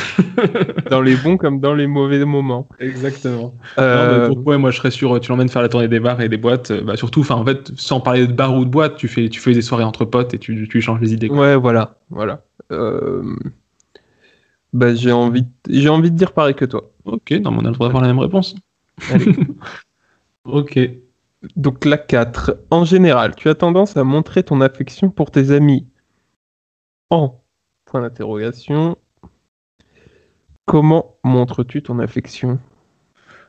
dans les bons comme dans les mauvais moments. Exactement. Euh, Non, ouais, moi je serais sûr, tu l'emmènes faire la tournée des bars et des boîtes, euh, bah, surtout, enfin en fait, sans parler de bar ou de boîte, tu fais, tu fais des soirées entre potes et tu, tu échanges les idées. quoi. Ouais, voilà, voilà. Euh, Bah, j'ai envie, de- j'ai envie de dire pareil que toi. Ok, non, mais on a le droit d'avoir la même réponse. Ok. Donc la 4. En général, tu as tendance à montrer ton affection pour tes amis en point d'interrogation. Comment montres-tu ton affection?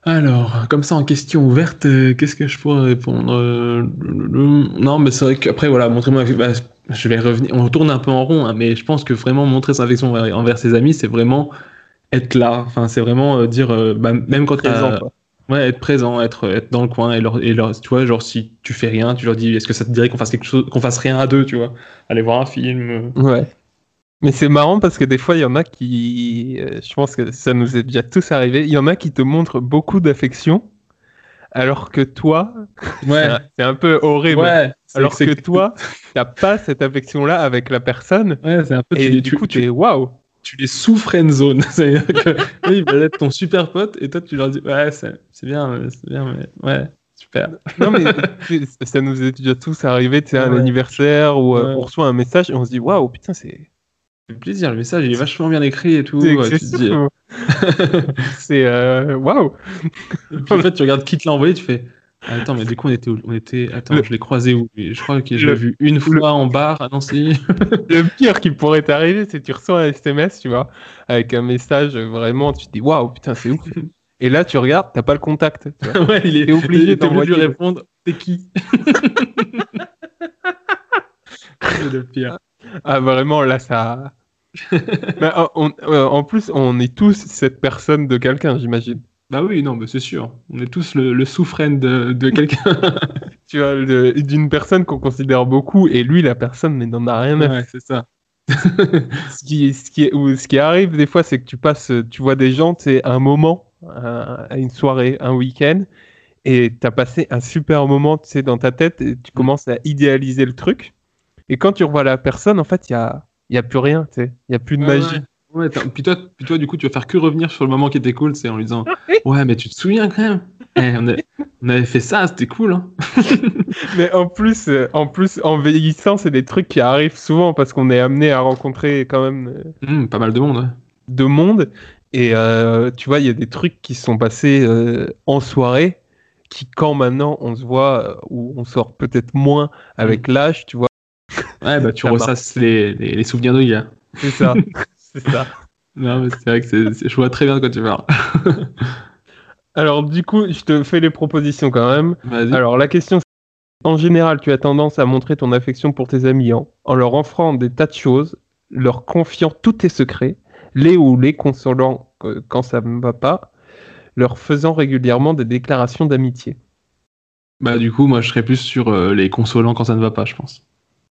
Alors, comme ça en question ouverte, euh, qu'est-ce que je pourrais répondre Euh, Non, mais c'est vrai qu'après, voilà, montrer mon affection, bah, je vais revenir, on tourne un peu en rond, hein, mais je pense que vraiment montrer son affection envers, envers ses amis, c'est vraiment être là. Enfin, c'est vraiment euh, dire, euh, bah, même quand Présent. Ouais, être présent, être, être dans le coin et leur, et leur, tu vois, genre si tu fais rien, tu leur dis, est-ce que ça te dirait qu'on fasse quelque chose, qu'on fasse rien à deux, tu vois, aller voir un film. euh. Ouais. Mais c'est marrant parce que des fois, il y en a qui. euh, Je pense que ça nous est déjà tous arrivé. Il y en a qui te montrent beaucoup d'affection, alors que toi, c'est un- c'est un peu horrible. ouais. alors que toi, t'as pas cette affection-là avec la personne. ouais, c'est un peu. Et tu, du tu- coup, tu- t'es waouh! Tu les sous friend zone. C'est-à-dire que eux, ils veulent être ton super pote et toi, tu leur dis, ouais, c'est bien, c'est bien, mais ouais, super. Non, mais ça nous est déjà tous arrivé, tu sais, un anniversaire où euh, Ouais. on reçoit un message et on se dit waouh, putain, c'est. Ça fait plaisir, le message, il est vachement bien écrit et tout. C'est euh, Waouh! En fait, tu regardes qui te l'a envoyé, tu fais. Attends, mais du coup, on était où? On était. Attends, Le- je l'ai croisé où? Je crois que je l'ai vu une fois en bar à Nancy. Le pire qui pourrait t'arriver, c'est que tu reçois un SMS, tu vois, avec un message vraiment, tu te dis waouh, putain, c'est ouf. Et là, tu regardes, t'as pas le contact. tu vois. ouais, il est obligé de lui répondre. T'es qui? C'est le pire. Ah, vraiment, là, ça. On- euh, en plus, on est tous cette personne de quelqu'un, j'imagine. Bah oui, non, mais c'est sûr. On est tous le, le de, de quelqu'un. Tu vois, d'une personne qu'on considère beaucoup, et lui, la personne, mais n'en a rien à ouais, c'est ça. ce qui, ce qui, ou ce qui arrive des fois, c'est que tu passes, tu vois des gens, c'est un moment, à à une soirée, un week-end, et tu as passé un super moment, tu sais, dans ta tête, et tu commences à idéaliser le truc. Et quand tu revois la personne, en fait, il y a, y a plus rien, tu sais, il y a plus de magie. Ouais, Ouais, t'as- puis, toi, puis toi, du coup, tu vas faire que revenir sur le moment qui était cool, c'est en lui disant Ouais, mais tu te souviens quand même Eh, on, a- on avait fait ça, c'était cool. Hein. Mais en plus, euh, en plus, en vieillissant, c'est des trucs qui arrivent souvent parce qu'on est amené à rencontrer quand même euh, Hum, pas mal de monde, ouais. de monde. Et euh, tu vois, il y a des trucs qui sont passés euh, en soirée qui, quand maintenant on se voit, ou on sort peut-être moins avec l'âge, tu vois. Ouais, bah tu ressasses les, les, les souvenirs de hier. C'est ça. C'est ça. Non, mais c'est vrai que c'est, je vois très bien de quoi tu parles. Alors, du coup, je te fais les propositions quand même. Alors, la question, c'est en général, tu as tendance à montrer ton affection pour tes amis en, en leur offrant des tas de choses, leur confiant tous tes secrets, les ou les consolant euh, quand ça ne va pas, leur faisant régulièrement des déclarations d'amitié. Bah, du coup, moi, je serais plus sur euh, les consolants quand ça ne va pas, je pense.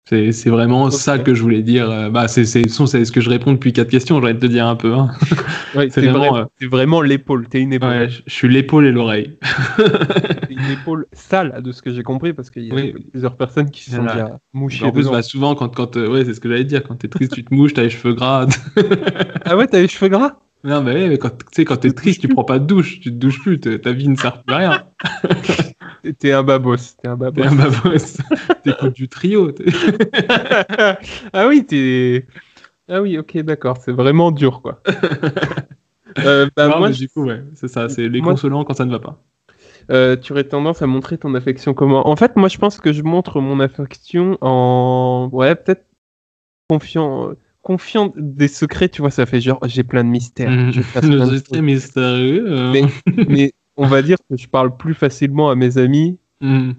C'est, vraiment ça que je voulais dire. Euh, Bah, c'est, ce que je réponds depuis quatre questions, j'aurais de te dire un peu. Hein. Ouais, C'est vraiment, euh, vraiment l'épaule. T'es une épaule. Ouais, je, je suis l'épaule et l'oreille. Une épaule sale, de ce que j'ai compris, parce qu'il y a Oui. plusieurs personnes qui se sont déjà mouchées. En plus, bah, souvent, quand, quand euh, ouais, c'est ce que j'allais dire. Quand t'es triste, tu te mouches, t'as les cheveux gras. Ah ouais, t'as les cheveux gras? Non, mais, mais quand, tu sais, quand t'es triste, tu prends pas de douche, tu te douches plus, ta vie ne sert plus à rien. T'es un babos. T'es un babos. T'es un babos. T'écoutes du trio. t'es- ah oui, t'es. Ah oui, ok, d'accord. C'est vraiment dur, quoi. Euh, bah, Non, moi, je- du coup, ouais, c'est ça, c'est les Moi- consolants quand ça ne va pas. euh, tu aurais tendance à montrer ton affection comment? En fait, moi, je pense que je montre mon affection en. Ouais, peut-être confiant. Confiant des secrets, tu vois, ça fait genre, j'ai plein de mystères. Mhm. je suis très mystérieux. Mais, mais on va dire que je parle plus facilement à mes amis Mhm.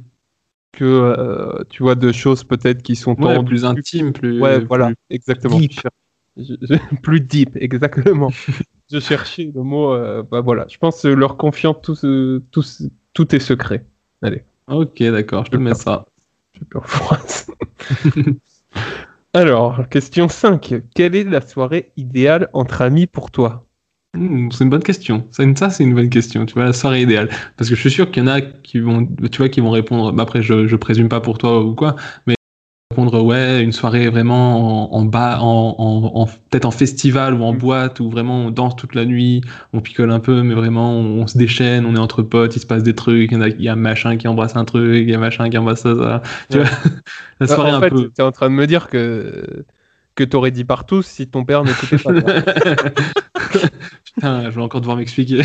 que, euh, tu vois, de choses peut-être qui sont Ouais, plus intime, plus. Ouais, plus- voilà, exactement. deep. Je cher- je- je- plus deep, exactement. je cherchais le mot. euh, bah voilà, je pense euh, leur confiant tout, ce- tout, ce- tout est secret. Allez, Ok, d'accord, je te mets ça. phrase. Alors, question 5. Quelle est la soirée idéale entre amis pour toi? Hmm, c'est une bonne question. Ça, ça, c'est une bonne question. Tu vois, la soirée idéale. Parce que je suis sûr qu'il y en a qui vont, tu vois, qui vont répondre. bah, après, je, je présume pas pour toi ou quoi, mais répondre ouais, une soirée vraiment en, en bas, en, en, en- peut-être en festival ou en boîte où vraiment on danse toute la nuit, on picole un peu, mais vraiment on, on se déchaîne, on est entre potes, il se passe des trucs, il y, en a, il y a un machin qui embrasse un truc, il y a un machin qui embrasse ça. ça. Tu Ouais. vois, la soirée en un fait, peu. tu es en train de me dire que, que t'aurais dit partout si ton père n'écoutait pas. Putain, je vais encore devoir m'expliquer.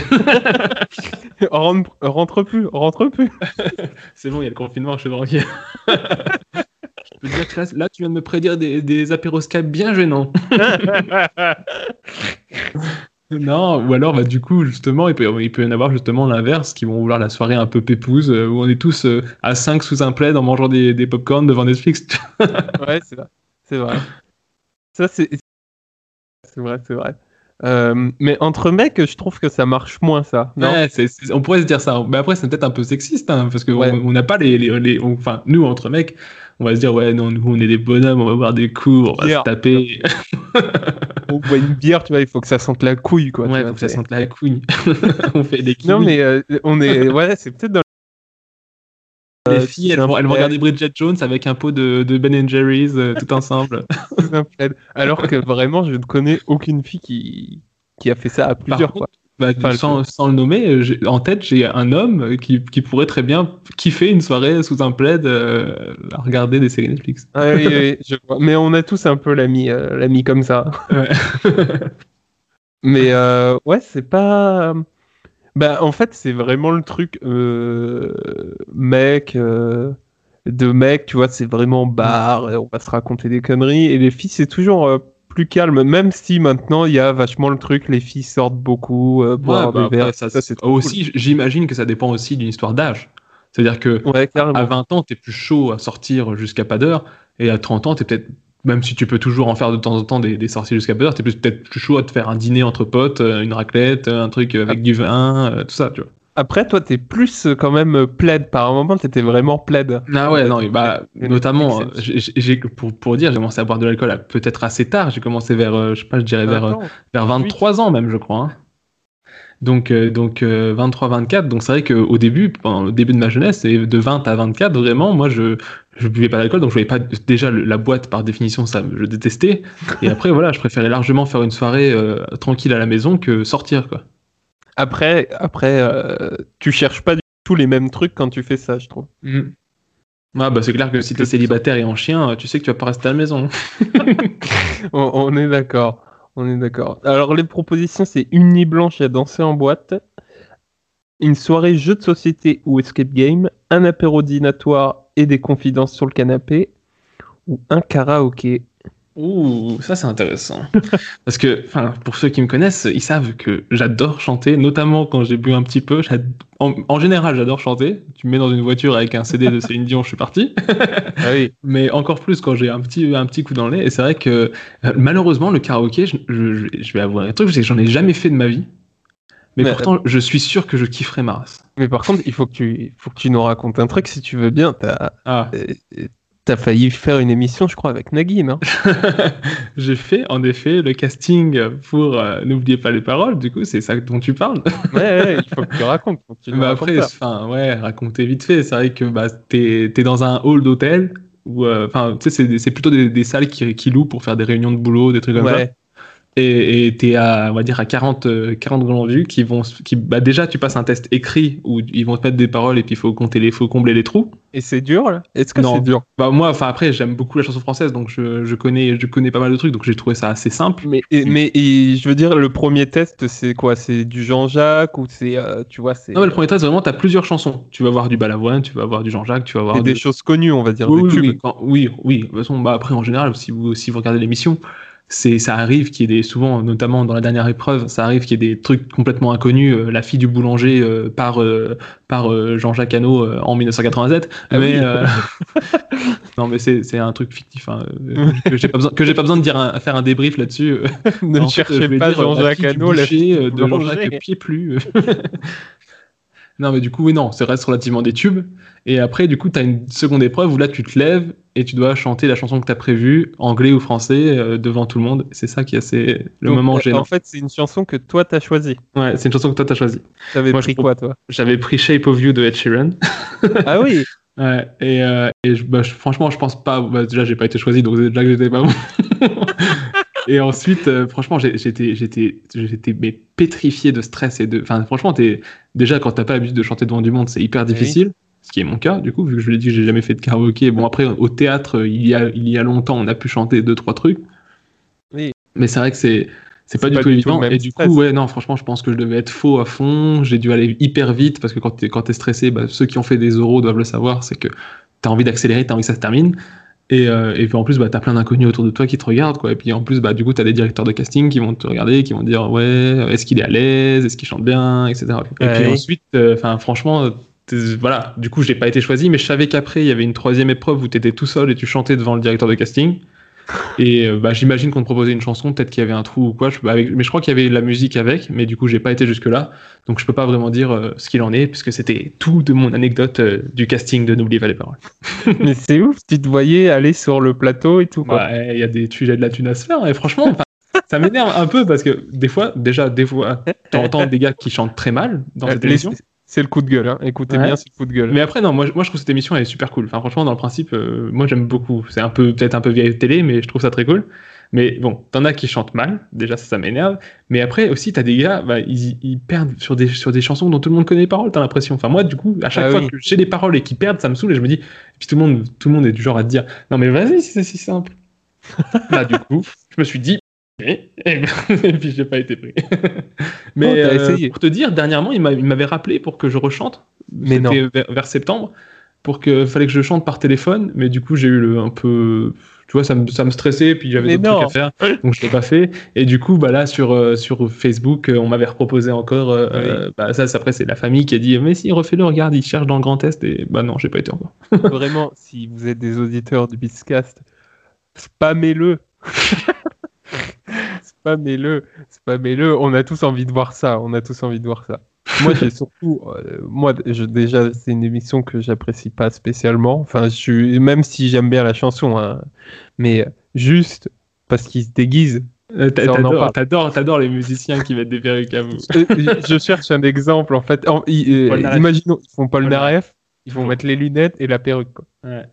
rentre, rentre plus, rentre plus. C'est bon, il y a le confinement, je suis tranquille. je peux te dire que là, là, tu viens de me prédire des, des apéroscapes bien gênants. non, ou alors, bah, du coup, justement, il peut, il peut y en avoir justement l'inverse, qui vont vouloir la soirée un peu pépouse, euh, où on est tous euh, à 5 sous un plaid en mangeant des, des popcorn devant Netflix. Ouais, c'est vrai. C'est vrai. Ça, c'est. C'est vrai, c'est vrai. Euh, mais entre mecs, je trouve que ça marche moins, ça. Non? Ouais, on pourrait se dire ça. Mais après, c'est peut-être un peu sexiste, hein, parce Ouais. on n'a pas les, les, les- on- Enfin, nous, entre mecs, on va se dire, ouais, non, nous, on est des bonhommes, on va boire des coups, on va Bière. se taper. On boit une bière, tu vois, il faut que ça sente la couille, quoi. Ouais, vois, faut que ça sente la couille. on fait des Non, kiwis. mais euh, on est. Ouais, c'est peut-être dans. Les Euh, filles, elles vont, regarder Bridget Jones avec un pot de, de Ben Jerry's euh, tout ensemble. Alors que vraiment, je ne connais aucune fille qui, qui a fait ça à plusieurs, quoi. Bah, Enfin, sans, sans le nommer, euh, en tête, j'ai un homme qui, qui pourrait très bien kiffer une soirée sous un plaid euh, à regarder des séries Netflix. Ah oui, oui, je vois. Mais on a tous un peu l'ami, euh, l'ami comme ça. Ouais. Mais euh, ouais, c'est pas. Bah, en fait, c'est vraiment le truc euh, mec, euh, de mec, tu vois, c'est vraiment bar, on va se raconter des conneries. Et les filles, c'est toujours euh, plus calme, même si maintenant il y a vachement le truc, les filles sortent beaucoup, boire Ouais, bah, des verres. après, ça, ça, c'est trop aussi, j'imagine que ça dépend aussi d'une histoire d'âge. C'est-à-dire que. Ouais, à 20 ans, t'es plus chaud à sortir jusqu'à pas d'heure, et à 30 ans, t'es peut-être, même si tu peux toujours en faire de temps en temps des, des sorties jusqu'à pas d'heure, t'es plus- peut-être plus chaud à te faire un dîner entre potes, euh, une raclette, un truc avec du vin, euh, tout ça, tu vois. Après, toi, t'es plus euh, quand même euh, plaid. Par un moment, t'étais vraiment plaid. Ah ouais, non, bah, notamment, euh, j'ai, pour, pour dire, j'ai commencé à boire de l'alcool à- peut-être assez tard, j'ai commencé vers, euh, je sais pas, je dirais vers, euh, vers 23 ans même, je crois. hein. Donc, euh, donc 23-24, donc c'est vrai qu'au début, le début de ma jeunesse, et de 20 à 24, vraiment, moi, je je buvais pas d'alcool, donc je voyais pas déjà le- la boîte par définition, ça, je détestais. Et après, voilà, je préférais largement faire une soirée euh, tranquille à la maison que sortir, quoi. Après, après euh, tu cherches pas du tout les mêmes trucs quand tu fais ça, je trouve. Ah bah c'est clair que si t'es célibataire et en chien, tu sais que tu vas pas rester à la maison. on, on est d'accord. On est d'accord. Alors les propositions, c'est une nuit blanche à danser en boîte, une soirée jeu de société ou escape game, un apéro dînatoire et des confidences sur le canapé, ou un karaoké. Ouh, ça c'est intéressant. Parce que, enfin, pour ceux qui me connaissent, ils savent que j'adore chanter, notamment quand j'ai bu un petit peu. En, en général, j'adore chanter. Tu me mets dans une voiture avec un CD de Céline Dion, je suis parti. Ah oui. Mais encore plus quand j'ai un petit, un petit coup dans le nez. Et c'est vrai que euh, malheureusement, le karaoké, je, je- je vais avouer un truc, c'est que j'en ai jamais fait de ma vie. Mais, Mais- pourtant, je suis sûr que je kifferais ma race. Mais par contre, il faut que tu, faut que tu nous racontes un truc si tu veux bien. Ah. T'as failli faire une émission, je crois, avec Nagui, non? J'ai fait en effet le casting pour euh, N'oubliez pas les paroles, du coup, c'est ça dont tu parles. ouais, ouais, il faut que tu racontes. tu Bah après, enfin, ouais, raconter vite fait. C'est vrai que bah, t'es es dans un hall d'hôtel où, euh, enfin, tu sais, c'est- plutôt des, des salles qui, qui louent pour faire des réunions de boulot, des trucs comme ça. Et et t'es à, on va dire, à 40, euh, 40 grands vues qui vont, qui, bah déjà, tu passes un test écrit où ils vont te mettre des paroles et puis il faut compter les, faut combler les trous. Et c'est dur là? Est-ce que c'est dur? Bah, moi, enfin, après, j'aime beaucoup la chanson française, donc je, je connais, je connais pas mal de trucs, donc j'ai trouvé ça assez simple. mais, et- mais et je veux dire, le premier test, c'est quoi? C'est du Jean-Jacques ou c'est, euh, tu vois, c'est Non, mais le premier test, vraiment, t'as plusieurs chansons. Tu vas voir du Balavoine, tu vas voir du Jean-Jacques, tu vas voir c'est des de- choses connues, on va dire, oui, des oui, tubes. oui, quand- oui, oui. De toute façon, bah, après, en général, si vous, si vous regardez l'émission, c'est, ça arrive qu'il y ait des, souvent, notamment dans la dernière épreuve, ça arrive qu'il y ait des trucs complètement inconnus. euh, la fille du boulanger euh, par, euh, par Jean-Jacques Hano en 1987. Ah mais, oui. non, mais c'est, un truc fictif, hein, que j'ai pas besoin, que j'ai pas besoin de dire un- faire un débrief là-dessus. ne fait, cherchez pas Jean-Jacques Hano, la fille de. Jean-Jacques Pied plus. non, mais du coup, oui, non, ça reste relativement des tubes. Et après, du coup, tu as une seconde épreuve où là, tu te lèves et tu dois chanter la chanson que tu as prévue, anglais ou français, euh, devant tout le monde. C'est ça qui est assez le Donc, moment euh, gênant. En fait, c'est une chanson que toi, t'as choisie. Ouais, c'est une chanson que toi, tu as choisie. T'avais je pris quoi, toi? J'avais pris Shape of You de Ed Sheeran. Ah oui Ouais, et, euh, et bah, franchement, je pense pas. Bah, déjà, j'ai pas été choisi, donc déjà que j'étais pas bon. et ensuite, euh, franchement, j'étais, j'étais, j'étais mais pétrifié de stress et de. Enfin, franchement, t'es déjà quand t'as pas l'habitude de chanter devant du monde, c'est hyper difficile. Ce qui est mon cas, du coup, vu que je l'ai dit, j'ai jamais fait de karaoké. Bon, après, au théâtre, il y a, il y a longtemps, on a pu chanter deux, trois trucs. Oui. Mais c'est vrai que c'est, c'est pas du tout évident. tout et du stress. coup, ouais, non, franchement, je pense que je devais être faux à fond. J'ai dû aller hyper vite parce que quand t'es, quand stressé, bah, ceux qui ont fait des oraux doivent le savoir, c'est que t'as envie d'accélérer, t'as envie que ça se termine. Et, euh, et puis en plus, bah, t'as plein d'inconnus autour de toi qui te regardent, quoi. Et puis en plus, bah, du coup, t'as des directeurs de casting qui vont te regarder, qui vont te dire, ouais, est-ce qu'il est à l'aise, est-ce qu'il chante bien, etc. Et Ouais. puis ensuite, euh, enfin, franchement, voilà, du coup, j'ai pas été choisi, mais je savais qu'après, il y avait une troisième épreuve où t'étais tout seul et tu chantais devant le directeur de casting. Et euh, bah, j'imagine qu'on te proposait une chanson, peut-être qu'il y avait un trou ou quoi. Je, bah, avec- mais je crois qu'il y avait la musique avec, mais du coup, j'ai pas été jusque-là. Donc, je peux pas vraiment dire euh, ce qu'il en est, puisque c'était tout de mon anecdote euh, du casting de N'oubliez pas les paroles. Mais c'est ouf, tu te voyais aller sur le plateau et tout, quoi. Ouais, il y a des sujets de la thune à se faire, et franchement, ça m'énerve un peu parce que des fois, déjà, des fois, t'entends des gars qui chantent très mal dans cette émission. C'est le coup de gueule, hein. écoutez Ouais. bien, c'est le coup de gueule. Mais après, non, moi, je- moi je trouve cette émission elle est super cool. Enfin, franchement, dans le principe, euh, moi j'aime beaucoup. C'est un peu, peut-être un peu vieille télé, mais je trouve ça très cool. Mais bon, t'en as qui chantent mal, déjà ça, ça m'énerve. Mais après aussi, t'as des gars, bah, ils, ils perdent sur des, sur des chansons dont tout le monde connaît les paroles, t'as l'impression. Enfin, moi, du coup, à chaque Ah fois oui. que j'ai des paroles et qu'ils perdent, ça me saoule et je me dis, et puis tout le monde, tout le monde est du genre à te dire, non mais vas-y, si c'est si simple. Là, du coup, je me suis dit, et, et, et puis j'ai pas été pris. mais Oh, euh, pour te dire, dernièrement, il m'a- il m'avait rappelé pour que je rechante. Mais non. Vers, vers septembre pour que fallait que je chante par téléphone, mais du coup j'ai eu le un peu, tu vois, ça me, ça me stressait, puis j'avais d'autres trucs à faire, donc je l'ai pas fait. Et du coup, bah là sur euh, sur Facebook, euh, on m'avait reproposé encore, euh, euh, bah ça, après c'est la famille qui a dit, mais si refais-le, regarde, il cherche dans le Grand Est, et bah non, j'ai pas été encore. Vraiment, si vous êtes des auditeurs du Biscast, spammez-le. spammez-le, spammez-le. On a tous envie de voir ça. On a tous envie de voir ça. Moi, j'ai surtout, euh, moi, je, déjà, c'est une émission que j'apprécie pas spécialement. Enfin, je même si j'aime bien la chanson, hein, mais juste parce qu'ils se déguisent. Euh, T'adores, les musiciens qui mettent des perruques à vous. Euh, je- je cherche un exemple en fait. En- euh, imaginons, ils font Paul Paul Naref, ils vont mettre les lunettes et la perruque. quoi. Ouais.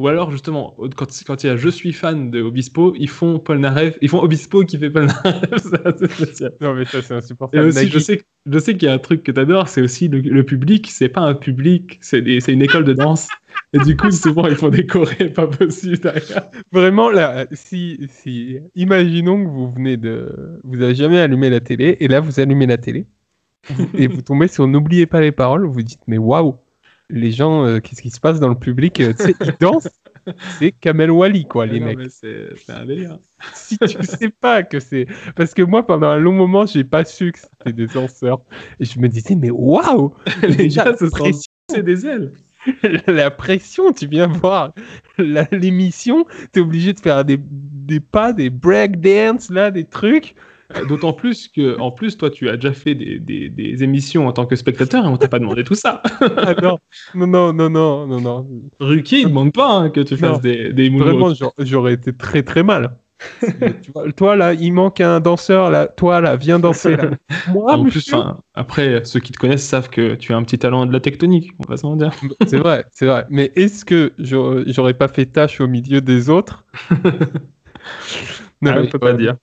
Ou alors justement, quand, quand il y a Je suis fan de Obispo, ils font Paul Naref, ils font Obispo qui fait spécial. Non mais ça c'est Et insupportable. aussi, Nagui- je sais, que- je sais qu'il y a un truc que t'adores, c'est aussi le, le public. C'est pas un public, c'est une école de danse. Et du coup, souvent, ils font des chorés pas possibles derrière. Vraiment là, si, si, imaginons que vous venez de, vous avez jamais allumé la télé et là vous allumez la télé et vous tombez sur n'oubliez pas les paroles, vous dites mais waouh, les gens, euh, qu'est-ce qui se passe dans le public euh, Tu sais, ils dansent. C'est Kamel Wally quoi les Non, mecs. mais c'est un délire. si tu sais pas que c'est parce que moi pendant un long moment j'ai pas su que c'était des danseurs et je me disais mais waouh Les Déjà, gars se sont pression. c'est des ailes. la pression tu viens voir l'émission t'es obligé de faire des, des pas des break dance là des trucs D'autant plus que, en plus, toi, tu as déjà fait des, des, des émissions en tant que spectateur et on t'a pas demandé tout ça. ah non non non non non non Ruquier, il demande pas hein, que tu fasses Non. des, des vraiment j'aurais- été très très mal Tu vois, toi là il manque un danseur là toi là viens danser là moi en plus, après, ceux qui te connaissent savent que tu as un petit talent de la tectonique, on va se dire. C'est vrai, c'est vrai. Mais est-ce que j'aurais pas fait tâche au milieu des autres? Non, Ah, on peut pas dire.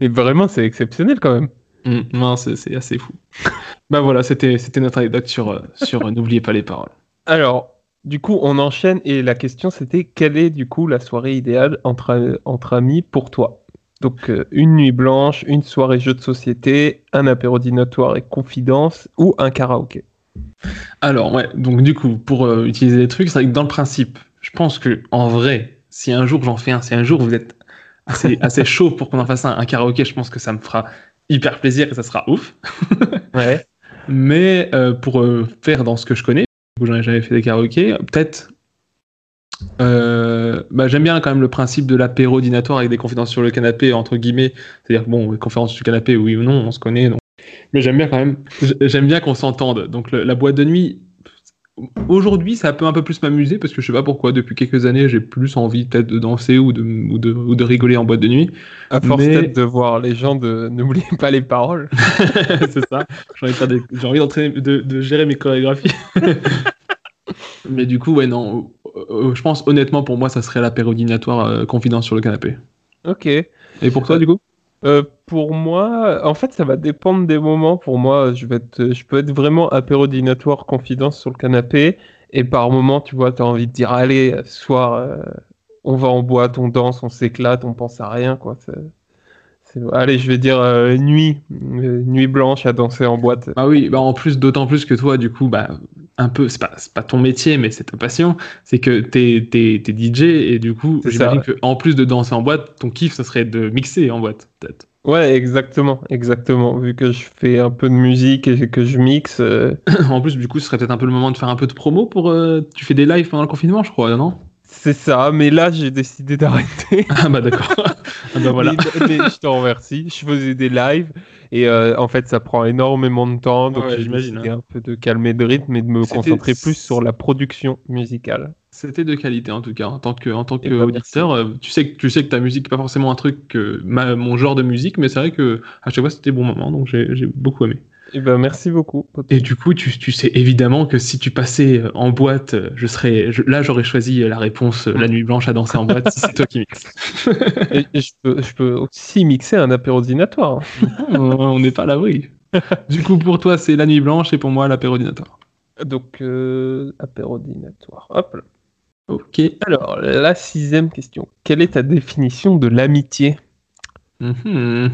Et vraiment, c'est exceptionnel quand même. Mm, non, c'est assez fou. bah voilà, c'était c'était notre anecdote sur, euh, sur euh, N'oubliez pas les paroles. Alors, du coup, on enchaîne et la question c'était quelle est du coup la soirée idéale entre, entre amis pour toi? Donc, euh, une nuit blanche, une soirée jeu de société, un apéro dînatoire et confidence ou un karaoké? Alors, ouais, donc du coup, pour euh, utiliser les trucs, c'est vrai que dans le principe, je pense que en vrai, si un jour j'en fais un, si un jour vous êtes assez, assez chaud pour qu'on en fasse un, un karaoké, je pense que ça me fera hyper plaisir et ça sera ouf. Ouais. Mais euh, pour euh, faire dans ce que je connais, j'en ai jamais fait des karaokés, peut-être. euh, bah, j'aime bien quand même le principe de l'apéro dînatoire avec des confidences sur le canapé, entre guillemets. C'est-à-dire, bon, les conférences sur le canapé, oui ou non, on se connaît. donc. Mais j'aime bien quand même, j'aime bien qu'on s'entende. Donc le- la boîte de nuit, aujourd'hui, ça peut un peu plus m'amuser parce que je sais pas pourquoi, depuis quelques années, j'ai plus envie peut-être de danser ou de, ou, de, ou de rigoler en boîte de nuit. À force Mais- peut-être de voir les gens de n'oubliez pas les paroles. c'est ça. J'ai envie de des- envie de, de gérer mes chorégraphies. Mais du coup, ouais, non. euh, euh, je pense honnêtement, pour moi, ça serait l'apérodinatoire euh, confidence sur le canapé. Ok. Et pour toi, du coup? Euh, pour moi, en fait, ça va dépendre des moments. Pour moi, je vais être, je peux être vraiment apéro dînatoire confidence sur le canapé. Et par moment, tu vois, tu as envie de dire, allez, ce soir, euh, on va en boîte, on danse, on s'éclate, on pense à rien, quoi. Allez, je vais dire euh, nuit, euh, nuit blanche à danser en boîte. Bah oui, bah en plus, d'autant plus que toi, du coup, bah, un peu, c'est pas, c'est pas ton métier, mais c'est ta passion, c'est que t'es, t'es, t'es DJ, et du coup, j'imagine que en plus de danser en boîte, ton kiff, ça serait de mixer en boîte, peut-être. Ouais, exactement, exactement. Vu que je fais un peu de musique et que je mixe, euh, en plus, du coup, ce serait peut-être un peu le moment de faire un peu de promo pour. euh, tu fais des lives pendant le confinement, je crois, non? C'est ça. Mais là, j'ai décidé d'arrêter. Ah bah d'accord. ah bah voilà. Mais, mais je t'en remercie. Je faisais des lives et euh, en fait, ça prend énormément de temps. Donc, Ouais, j'imagine, décidé un peu de calmer le rythme et de me concentrer plus sur la production musicale. C'était de qualité en tout cas. En tant que, en tant Eh que ben, auditeur, euh, tu sais que tu sais que ta musique n'est pas forcément un truc que ma- mon genre de musique, mais c'est vrai que à chaque fois c'était bon moment, donc j'ai j'ai beaucoup aimé. Et ben, merci beaucoup. Et du coup, tu, tu sais évidemment que si tu passais euh, en boîte, euh, je serais je- là j'aurais choisi euh, la réponse la nuit blanche à danser en boîte si c'est toi qui mixes. Et, et je, peux, je peux aussi mixer un apérodinatoire. On n'est pas à l'abri. Du coup, pour toi, c'est la nuit blanche et pour moi l'apérodinatoire. Donc, euh, apérodinatoire. Hop là. Ok. Alors, la sixième question. Quelle est ta définition de l'amitié? Mhm.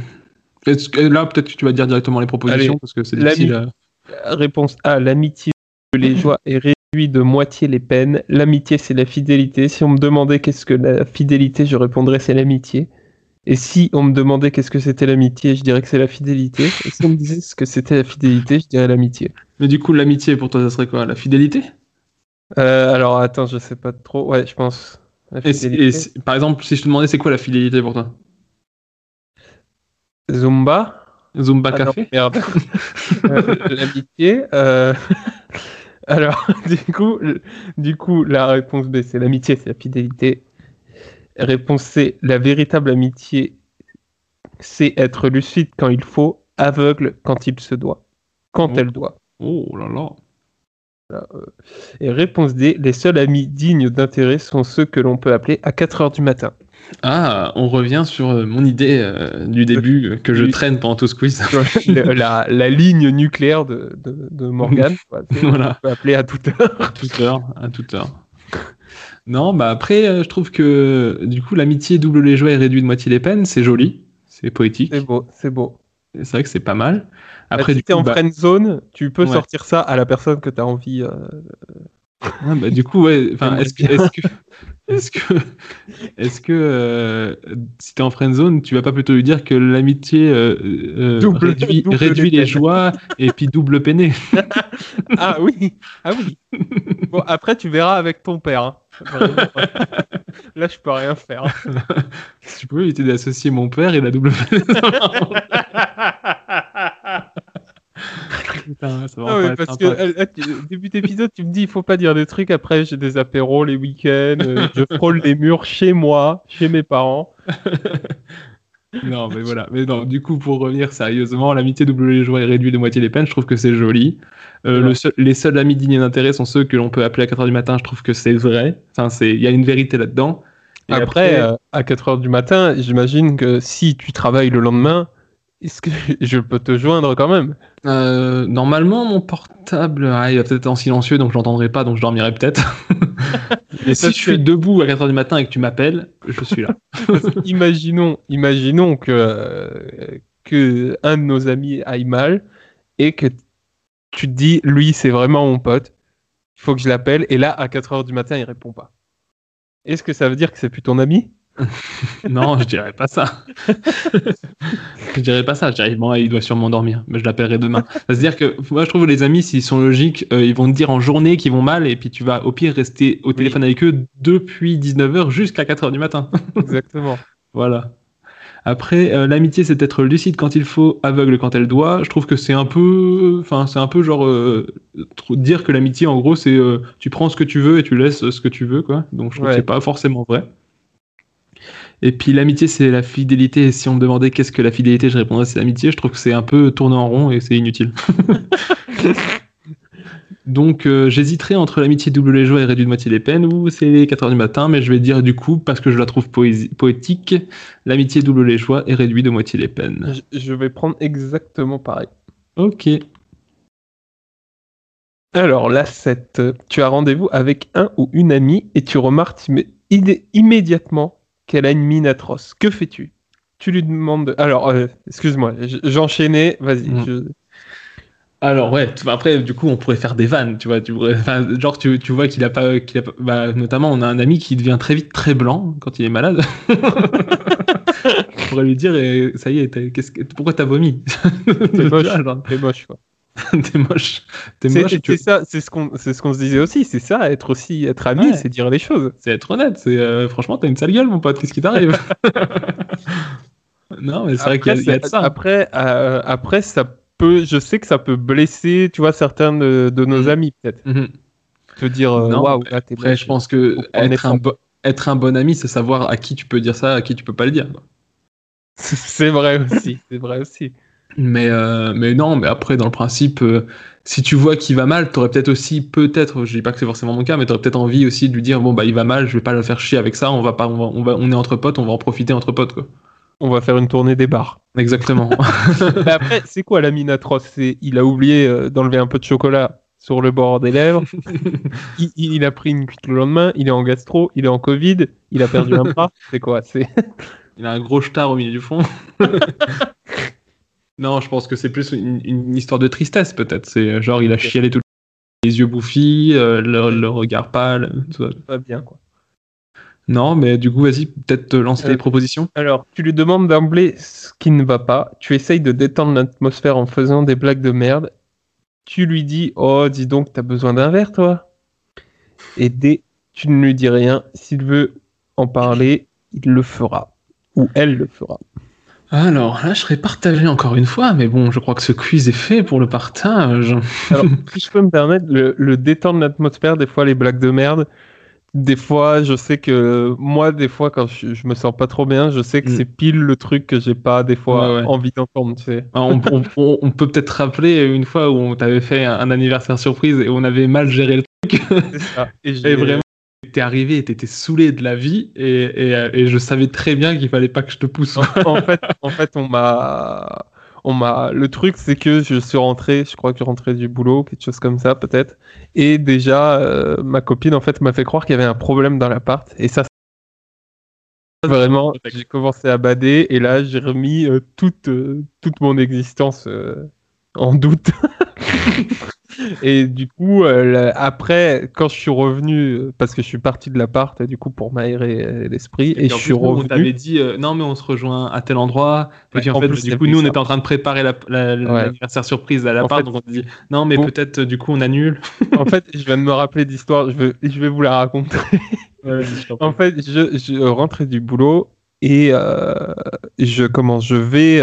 Est-ce que- là, peut-être que tu vas dire directement les propositions Allez, parce que c'est difficile. à- Réponse A. L'amitié les joies et réduit de moitié les peines. L'amitié, c'est la fidélité. Si on me demandait qu'est-ce que la fidélité, je répondrais c'est l'amitié. Et si on me demandait qu'est-ce que c'était l'amitié, je dirais que c'est la fidélité. Et si on me disait ce que c'était la fidélité, je dirais l'amitié. Mais du coup, l'amitié pour toi, ça serait quoi? La fidélité? Euh, alors attends, je sais pas trop. Ouais, je pense. La Et si- fidélité. et si- par exemple, si je te demandais c'est quoi la fidélité pour toi? Zumba? Zumba Ah non, Café? merde. Euh, L'amitié. euh, Alors, du coup, le- du coup, la réponse B, c'est l'amitié, c'est la fidélité. Réponse C, la véritable amitié, c'est être lucide quand il faut, aveugle quand il se doit, quand Oh. elle doit. Oh là là. Et réponse D, les seuls amis dignes d'intérêt sont ceux que l'on peut appeler à 4 heures du matin. Ah, on revient sur euh, mon idée euh, du début euh, que je traîne pendant tout ce quiz. La, la ligne nucléaire de, de, de Morgane, quoi. C'est- Voilà. on peut appeler à toute heure. à toute heure, à toute heure. Non, bah après, euh, je trouve que du coup, l'amitié double les joies et réduit de moitié les peines, c'est joli, c'est poétique. C'est beau, c'est beau. C'est vrai que c'est pas mal. Après, Après, si du t'es coup, en bah, friend zone, tu peux Ouais. sortir ça à la personne que tu as envie. euh, Ouais, bah, du coup, ouais. Est-ce que, est-ce que, est-ce que, euh, si t'es en friend zone, tu vas pas plutôt lui dire que l'amitié euh, euh, réduit, double réduit les joies et puis double peiné. Ah oui, ah oui. Bon, après, tu verras avec ton père. hein. Là, je peux rien faire. Si tu peux éviter d'associer mon père et la double peiné. Putain, ça va Ah parce que euh, début d'épisode, tu me dis il faut pas dire des trucs. Après, j'ai des apéros les week-ends. euh, je frôle les murs chez moi, chez mes parents. Non, mais voilà. Mais non, du coup, pour revenir sérieusement, l'amitié double les joies et réduit de moitié les peines, je trouve que c'est joli. Euh, Ouais. le seul- les seuls amis dignes d'intérêt sont ceux que l'on peut appeler à 4h du matin, je trouve que c'est vrai. Enfin, c'est, il y a une vérité là-dedans. Et après, euh, à 4 heures du matin, j'imagine que si tu travailles le lendemain, est-ce que je peux te joindre quand même? Euh, normalement, mon portable, ah, il va peut-être être en silencieux, donc je l'entendrai pas, donc je dormirai peut-être. Mais si je suis debout à 4h du matin et que tu m'appelles, je suis là. imaginons, imaginons que, euh, que un de nos amis aille mal et que tu te dis, lui, c'est vraiment mon pote, il faut que je l'appelle, et là, à 4 heures du matin, il répond pas. Est-ce que ça veut dire que c'est plus ton ami? non, je dirais pas ça. je dirais pas ça. Je dirais, bon, il doit sûrement dormir, mais je l'appellerai demain. C'est-à-dire que moi, je trouve que les amis, s'ils sont logiques, euh, ils vont te dire en journée qu'ils vont mal, et puis tu vas au pire rester au téléphone avec eux depuis 19h jusqu'à 4h du matin. Exactement. Voilà. Après, euh, l'amitié, c'est être lucide quand il faut, aveugle quand elle doit. Je trouve que c'est un peu, enfin, c'est un peu genre euh, dire que l'amitié, en gros, c'est tu prends ce que tu veux et tu laisses ce que tu veux, quoi. Donc, je trouve Ouais. que c'est pas forcément vrai. Et puis, l'amitié, c'est la fidélité. Et si on me demandait qu'est-ce que la fidélité, je répondrais c'est l'amitié. Je trouve que c'est un peu tourné en rond et c'est inutile. Donc, euh, j'hésiterai entre l'amitié double les joies et réduit de moitié les peines, ou c'est les 4 heures du matin, mais je vais dire du coup, parce que je la trouve poétique, l'amitié double les joies et réduit de moitié les peines. Je, vais prendre exactement pareil. Ok. Alors, la 7. Tu as rendez-vous avec un ou une amie et tu remarques immé- immédiatement qu'elle a une mine atroce. Que fais-tu? Tu lui demandes. de- Alors, euh, excuse-moi, j'enchaînais. Vas-y. Mm. je- Alors ouais, après du coup on pourrait faire des vannes, tu vois, tu pourrais, genre tu, tu vois qu'il a pas, qu'il a pas- bah, notamment on a un ami qui devient très vite très blanc quand il est malade. on pourrait lui dire et ça y est, que, pourquoi t'as vomi? T'es moche. Genre, moche, quoi. T'es moche, t'es moche. c'est tu- ça, c'est ce qu'on c'est ce qu'on se disait aussi. C'est ça, être aussi être ami, Ouais. c'est dire les choses. C'est être honnête, c'est euh, franchement t'as une sale gueule mon pote, qu'est-ce qui t'arrive? Non mais c'est vrai qu'il y a, il y a de ça. Après, euh, après, ça peut. Je sais que ça peut blesser, tu vois, certains de, de nos Mhm. amis peut-être. Mhm. Te dire, euh, waouh, mais là t'es Après, je pense que être un, bo- être un bon ami, c'est savoir à qui tu peux dire ça, à qui tu peux pas le dire. c'est vrai aussi. C'est vrai aussi. Mais, euh, mais non, mais après, dans le principe, euh, si tu vois qu'il va mal, t'aurais peut-être aussi, peut-être, je dis pas que c'est forcément mon cas, mais t'aurais peut-être envie aussi de lui dire, bon, bah, il va mal, je vais pas le faire chier avec ça, on va pas, on va, on va- on est entre potes, on va en profiter entre potes, quoi. On va faire une tournée des bars. Exactement. Mais après, c'est quoi la mine atroce? C'est il a oublié euh, d'enlever un peu de chocolat sur le bord des lèvres. il, il- il a pris une cuite le lendemain. Il est en gastro. Il est en Covid. Il a perdu un bras. C'est quoi? C'est il a un gros star au milieu du fond. non, je pense que c'est plus une, une histoire de tristesse, peut-être. C'est euh, genre, il a chialé tout le les yeux bouffis, euh, le, le regard pâle, tout ça. pas bien quoi. Non, mais du coup, vas-y, peut-être te lancer Euh, des propositions. Alors, tu lui demandes d'emblée ce qui ne va pas. Tu essayes de détendre l'atmosphère en faisant des blagues de merde. Tu lui dis Oh, dis donc, t'as besoin d'un verre, toi? Et dès tu ne lui dis rien, s'il veut en parler, il le fera. Ou elle le fera. Alors là, je serais partagé encore une fois, mais bon, je crois que ce quiz est fait pour le partage. Alors, si je peux me permettre, le, le détendre l'atmosphère, des fois les blagues de merde, des fois je sais que moi, des fois quand je, je me sens pas trop bien, je sais que Mm. c'est pile le truc que j'ai pas des fois Ouais, ouais. envie d'entendre, tu sais. Ah, on, on- on- on peut peut-être rappeler une fois où on t'avait fait un, un anniversaire surprise et on avait mal géré le truc. C'est ça. Et, Et j'ai- vraiment, t'es arrivé et t'étais saoulé de la vie et, et, et je savais très bien qu'il fallait pas que je te pousse. en fait, en fait, on m'a, on m'a. Le truc, c'est que je suis rentré, je crois que je rentrais du boulot, quelque chose comme ça, peut-être. Et déjà, euh, ma copine, en fait, m'a fait croire qu'il y avait un problème dans l'appart. Et ça, vraiment, j'ai commencé à bader. Et là, j'ai remis euh, toute, euh, toute mon existence en doute. Et du coup, euh, après, quand je suis revenu, parce que je suis parti de l'appart, du coup, pour m'aérer euh, l'esprit, et, Et je suis nous, On revenu. t'avait dit, euh, non, mais on se rejoint à tel endroit. Et puis en, en fait, plus, du coup, nous, on était en train de préparer la- surprise à l'appart. donc on dit, non, mais bon. peut-être, du coup, on annule. en fait, je viens de me rappeler d'histoire, je vais, je vais vous la raconter. en fait, je, je rentrais du boulot et euh, je commence, je vais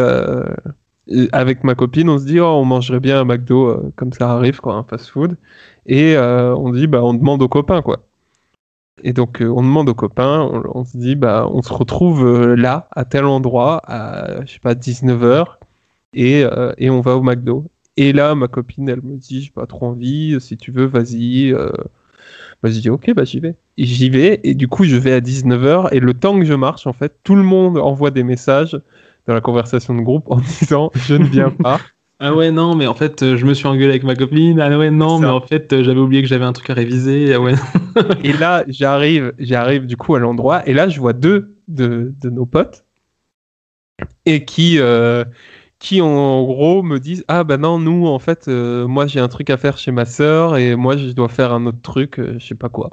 avec ma copine, on se dit, oh, on mangerait bien un McDo, euh, comme ça arrive, quoi, un fast-food. Et euh, on dit, bah, on demande aux copains, quoi. Et donc, euh, on demande aux copains, on, se dit, bah, on se retrouve euh, là, à tel endroit, à, je sais pas, 19h, et, et on va au McDo. Et là, ma copine, elle me dit, j'ai pas trop envie, si tu veux, vas-y. Bah, je dis ok, bah j'y vais. J'y vais et du coup je vais à 19h et le temps que je marche en fait, tout le monde envoie des messages dans la conversation de groupe en disant je ne viens pas. Ah ouais, non, mais en fait, euh, je me suis engueulé avec ma copine. Ah ouais, non, mais en fait, euh, j'avais oublié que j'avais un truc à réviser. Ah ouais. et là j'arrive, j'arrive du coup à l'endroit et là je vois deux de, de nos potes et qui euh, qui en gros me disent ah bah non nous en fait euh, moi j'ai un truc à faire chez ma sœur et moi je dois faire un autre truc euh, je sais pas quoi.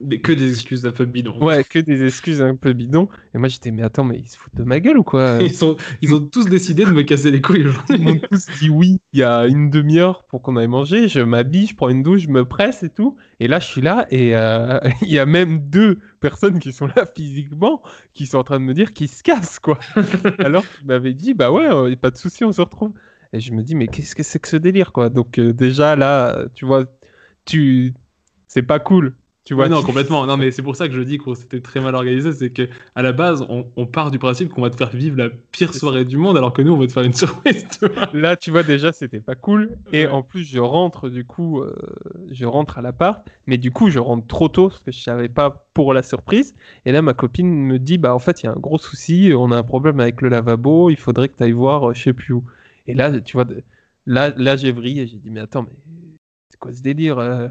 Mais que des excuses un peu bidons. Ouais, que des excuses un peu bidons. Et moi, j'étais, mais attends, mais ils se foutent de ma gueule ou quoi? Ils, sont, ils ont tous décidé de me casser les couilles Ils aujourd'hui. m'ont tous dit oui il y a une demi-heure pour qu'on aille manger. Je m'habille, je prends une douche, je me presse et tout. Et là, je suis là et euh, il y a même deux personnes qui sont là physiquement qui sont en train de me dire qu'ils se cassent, quoi. Alors qu'ils m'avaient dit, bah ouais, euh, pas de souci, on se retrouve. Et je me dis, mais qu'est-ce que c'est que ce délire, quoi? Donc, euh, déjà, là, tu vois, tu. C'est pas cool. Tu vois, non, complètement. Non, mais c'est pour ça que je dis que c'était très mal organisé. C'est que à la base, on, on part du principe qu'on va te faire vivre la pire soirée du monde, alors que nous, on va te faire une surprise. tu vois. Là, tu vois, déjà, c'était pas cool. Et Ouais. en plus, je rentre, du coup, euh, je rentre à l'appart. Mais du coup, je rentre trop tôt parce que je savais pas pour la surprise. Et là, ma copine me dit, bah, en fait, il y a un gros souci. On a un problème avec le lavabo. Il faudrait que tu ailles voir, euh, je sais plus où. Et là, tu vois, de- là, là, j'ai vrillé. J'ai dit, mais attends, mais c'est quoi ce délire euh?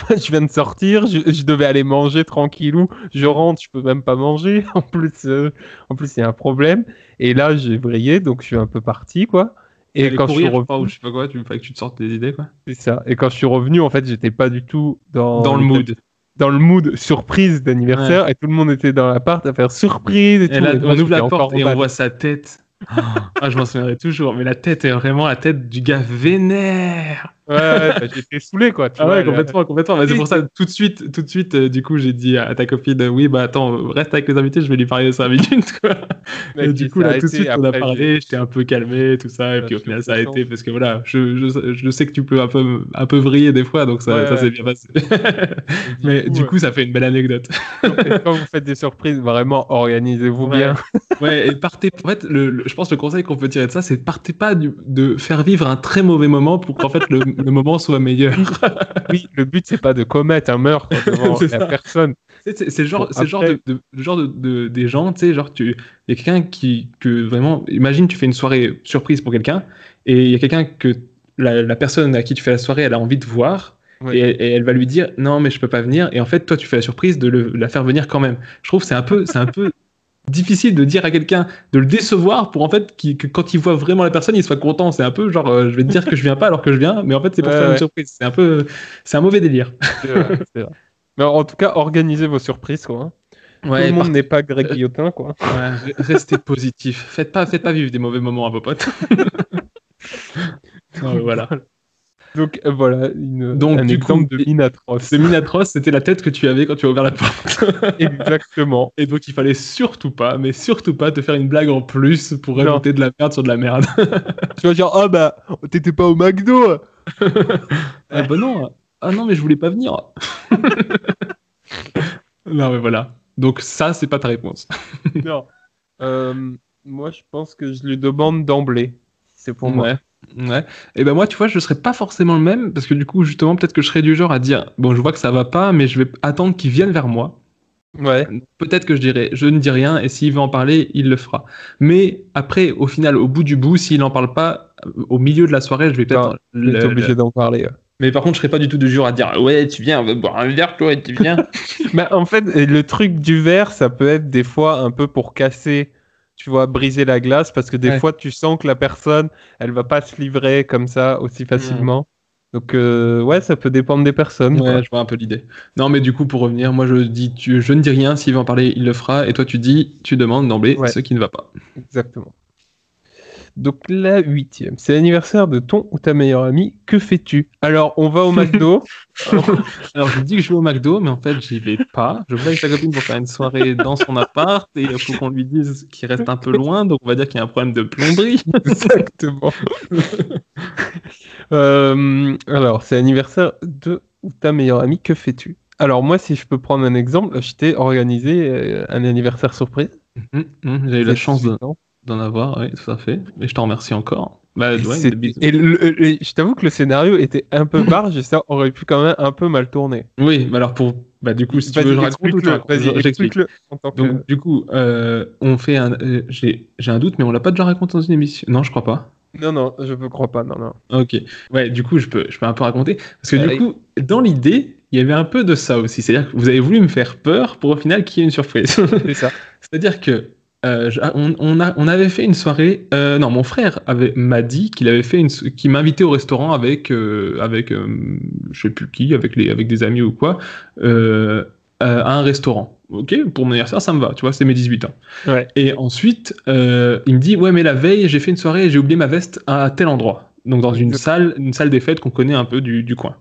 Je viens de sortir, je, je devais aller manger tranquillou. Je rentre, je peux même pas manger. En plus, euh, en plus, il y a un problème. Et là, j'ai vrillé, donc je suis un peu parti, quoi. Et quand je suis revenu, ou je sais pas quoi, tu fallait que tu te sortes des idées, quoi. c'est ça. Et quand je suis revenu, en fait, j'étais pas du tout dans, Dans le mood. dans le mood surprise d'anniversaire, et tout le monde était dans l'appart à faire surprise et, Et tout. là, Et on ouvre la porte et on voit sa tête. Ah, je m'en souviendrai toujours. Mais la tête est vraiment la tête du gars vénère. Ouais, ouais, bah, j'étais saoulé, quoi. Tu Ah vois, ouais, complètement, complètement. C'est pour ça, tout de suite, tout de suite, euh, du coup, j'ai dit à ta copine, euh, oui, bah attends, reste avec les invités, je vais lui parler de 5 minutes, quoi. Et du coup, là, tout de suite, on a parlé, j'étais un peu calmé, tout ça, et Ouais, puis au final, ça a été, parce que voilà, je, je, je sais que tu peux un peu, un peu vriller des fois, donc ça, Ouais, ça s'est bien passé. Mais du coup, ça fait une belle anecdote. Quand vous faites des surprises, vraiment, organisez-vous bien. Ouais, et partez. En fait, le, le- je pense que le conseil qu'on peut tirer de ça, c'est partez pas du- de faire vivre un très mauvais moment pour qu'en fait le, le moment soit meilleur. Oui, le but, c'est pas de commettre un meurtre devant la ça. personne. C'est le genre, Bon, c'est le genre de, de- genre de, de- des gens, tu sais, genre tu, il y a quelqu'un qui, que vraiment, imagine tu fais une soirée surprise pour quelqu'un et il y a quelqu'un que la, la personne à qui tu fais la soirée, elle a envie de voir. Ouais. Et, et elle va lui dire non mais je peux pas venir et en fait toi tu fais la surprise de le- la faire venir quand même. Je trouve que c'est un peu c'est un peu difficile de dire à quelqu'un de le décevoir pour en fait que quand il voit vraiment la personne il soit content. C'est un peu genre euh, je vais te dire que je viens pas alors que je viens mais en fait c'est pour Ouais, faire ouais. une surprise. C'est un peu c'est un mauvais délire. Vrai, vrai. Mais en tout cas, organisez vos surprises, quoi. hein. Tout le monde n'est pas Greg Guillotin, quoi. Ouais, restez positif. Faites pas, faites pas vivre des mauvais moments à vos potes. Non, voilà. Donc euh, voilà, une, Donc, un exemple coup, de mine atroce. C'est mine atroce, c'était la tête que tu avais quand tu as ouvert la porte. Exactement. Et donc il fallait surtout pas, mais surtout pas te faire une blague en plus pour rajouter de la merde sur de la merde. Tu vas dire, ah bah, t'étais pas au McDo ah bah non, ah non mais je voulais pas venir. non mais voilà. Donc ça c'est pas ta réponse. Non. Euh, moi, je pense que je lui demande d'emblée. C'est pour moi. Ouais. Et ben moi, tu vois, je serais pas forcément le même parce que du coup, justement, peut-être que je serais du genre à dire bon, je vois que ça va pas, mais je vais attendre qu'il vienne vers moi. Ouais. Peut-être que je dirais je ne dis rien et s'il veut en parler, il le fera. Mais après, au final, au bout du bout, s'il en parle pas, euh, au milieu de la soirée, je vais peut-être. Le- obligé d'en parler. ouais. Mais par contre, je serais pas du tout du genre à dire ouais, tu viens, on va boire un verre, toi, et tu viens. Mais en fait, le truc du verre, ça peut être des fois un peu pour casser, tu vois, briser la glace, parce que des Ouais. fois, tu sens que la personne, elle va pas se livrer comme ça aussi facilement. Donc, euh, ouais, ça peut dépendre des personnes. Ouais, je vois un peu l'idée. Non, mais du coup, pour revenir, moi je dis, tu, je ne dis rien. S'il veut en parler, il le fera. Et toi, tu dis, tu demandes d'emblée Ouais. ce qui ne va pas. Exactement. Donc, la huitième, c'est l'anniversaire de ton ou ta meilleure amie. Que fais-tu? Alors, on va au McDo. Alors, je dis que je vais au McDo, mais en fait, j'y vais pas. Je vais avec sa copine pour faire une soirée dans son appart et il faut qu'on lui dise qu'il reste un peu loin. Donc, on va dire qu'il y a un problème de plomberie. Exactement. Euh, alors, c'est l'anniversaire de ou ta meilleure amie. Que fais-tu? Alors, moi, si je peux prendre un exemple, je t'ai organisé euh, un anniversaire surprise. Hum, hum, J'ai eu la chance 18 de-. D'en avoir, oui, tout à fait. Et je t'en remercie encore. Bah, ouais, C'est- des bisous. Et le- le- je t'avoue que le scénario était un peu barge et ça aurait pu quand même un peu mal tourner. Oui, mais alors pour. Bah, du coup, si tu veux, je raconte racontes Vas-y, Je- j'explique. que- Donc, du coup, euh, on fait un. euh, J'ai un doute, mais on l'a pas déjà raconté dans une émission. Non, je crois pas. Non, non, je ne crois pas, non, non. Ok. Ouais, du coup, je peux, je peux un peu raconter. Parce que du coup, dans l'idée, il y avait un peu de ça aussi. C'est-à-dire que vous avez voulu me faire peur pour au final qu'il y ait une surprise. C'est ça. C'est-à-dire que euh, je- on, on a, on avait fait une soirée. euh, non, mon frère m'a dit qu'il avait fait une, qu'il m'invitait au restaurant avec, euh, avec, euh, je sais plus qui, avec les, avec des amis ou quoi, à un restaurant. Ok, pour mon anniversaire, ça me va. Tu vois, c'est mes 18 ans. Ouais. Et ensuite, il me dit ouais, mais la veille, j'ai fait une soirée et j'ai oublié ma veste à tel endroit. Donc dans une salle, une salle des fêtes qu'on connaît un peu du, du coin.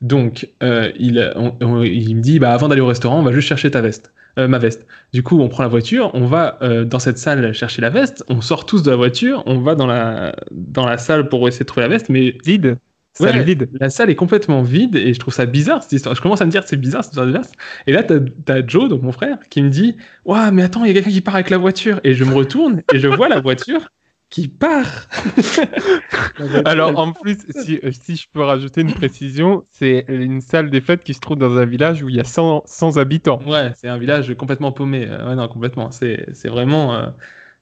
Donc il, on- on- il me dit bah avant d'aller au restaurant, on va juste chercher ta veste, euh, ma veste. Du coup, on prend la voiture, on va euh, dans cette salle chercher la veste, on sort tous de la voiture, on va dans la dans la salle pour essayer de trouver la veste, mais Vide. Ouais, Salle vide. la salle est complètement vide et je trouve ça bizarre cette histoire. Je commence à me dire c'est bizarre cette histoire de veste. Et là, t'as as Joe, donc mon frère, qui me dit Ouah, mais attends, il y a quelqu'un qui part avec la voiture. Et je me retourne et je vois la voiture qui part. Alors, en plus, si, euh, si je peux rajouter une précision, c'est une salle des fêtes qui se trouve dans un village où il y a 100, 100 habitants. Ouais, c'est un village complètement paumé. Euh, Ouais, non, complètement. C'est c'est vraiment. euh,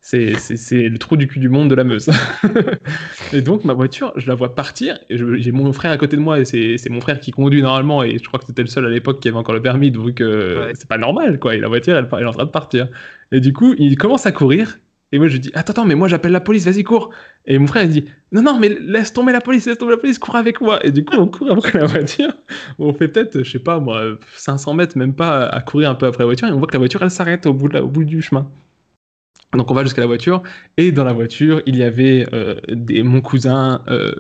c'est c'est- c'est le trou du cul du monde de la Meuse. et donc, ma voiture, je la vois partir. et je- J'ai mon frère à côté de moi et c'est c'est mon frère qui conduit normalement. Et je crois que c'était le seul à l'époque qui avait encore le permis. Donc, euh, Ouais. c'est pas normal, quoi. Et la voiture, elle, elle est en train de partir. Et du coup, il commence à courir. Et moi, je dis Attends, attends, mais moi, j'appelle la police, vas-y, cours. Et mon frère, il dit Non, non, mais laisse tomber la police, laisse tomber la police, cours avec moi. Et du coup, on court après la voiture. On fait peut-être, je sais pas, moi, 500 mètres, même pas, à courir un peu après la voiture. Et on voit que la voiture, elle s'arrête au au bout du chemin. Donc on va jusqu'à la voiture et dans la voiture il y avait euh, des, mon cousin euh,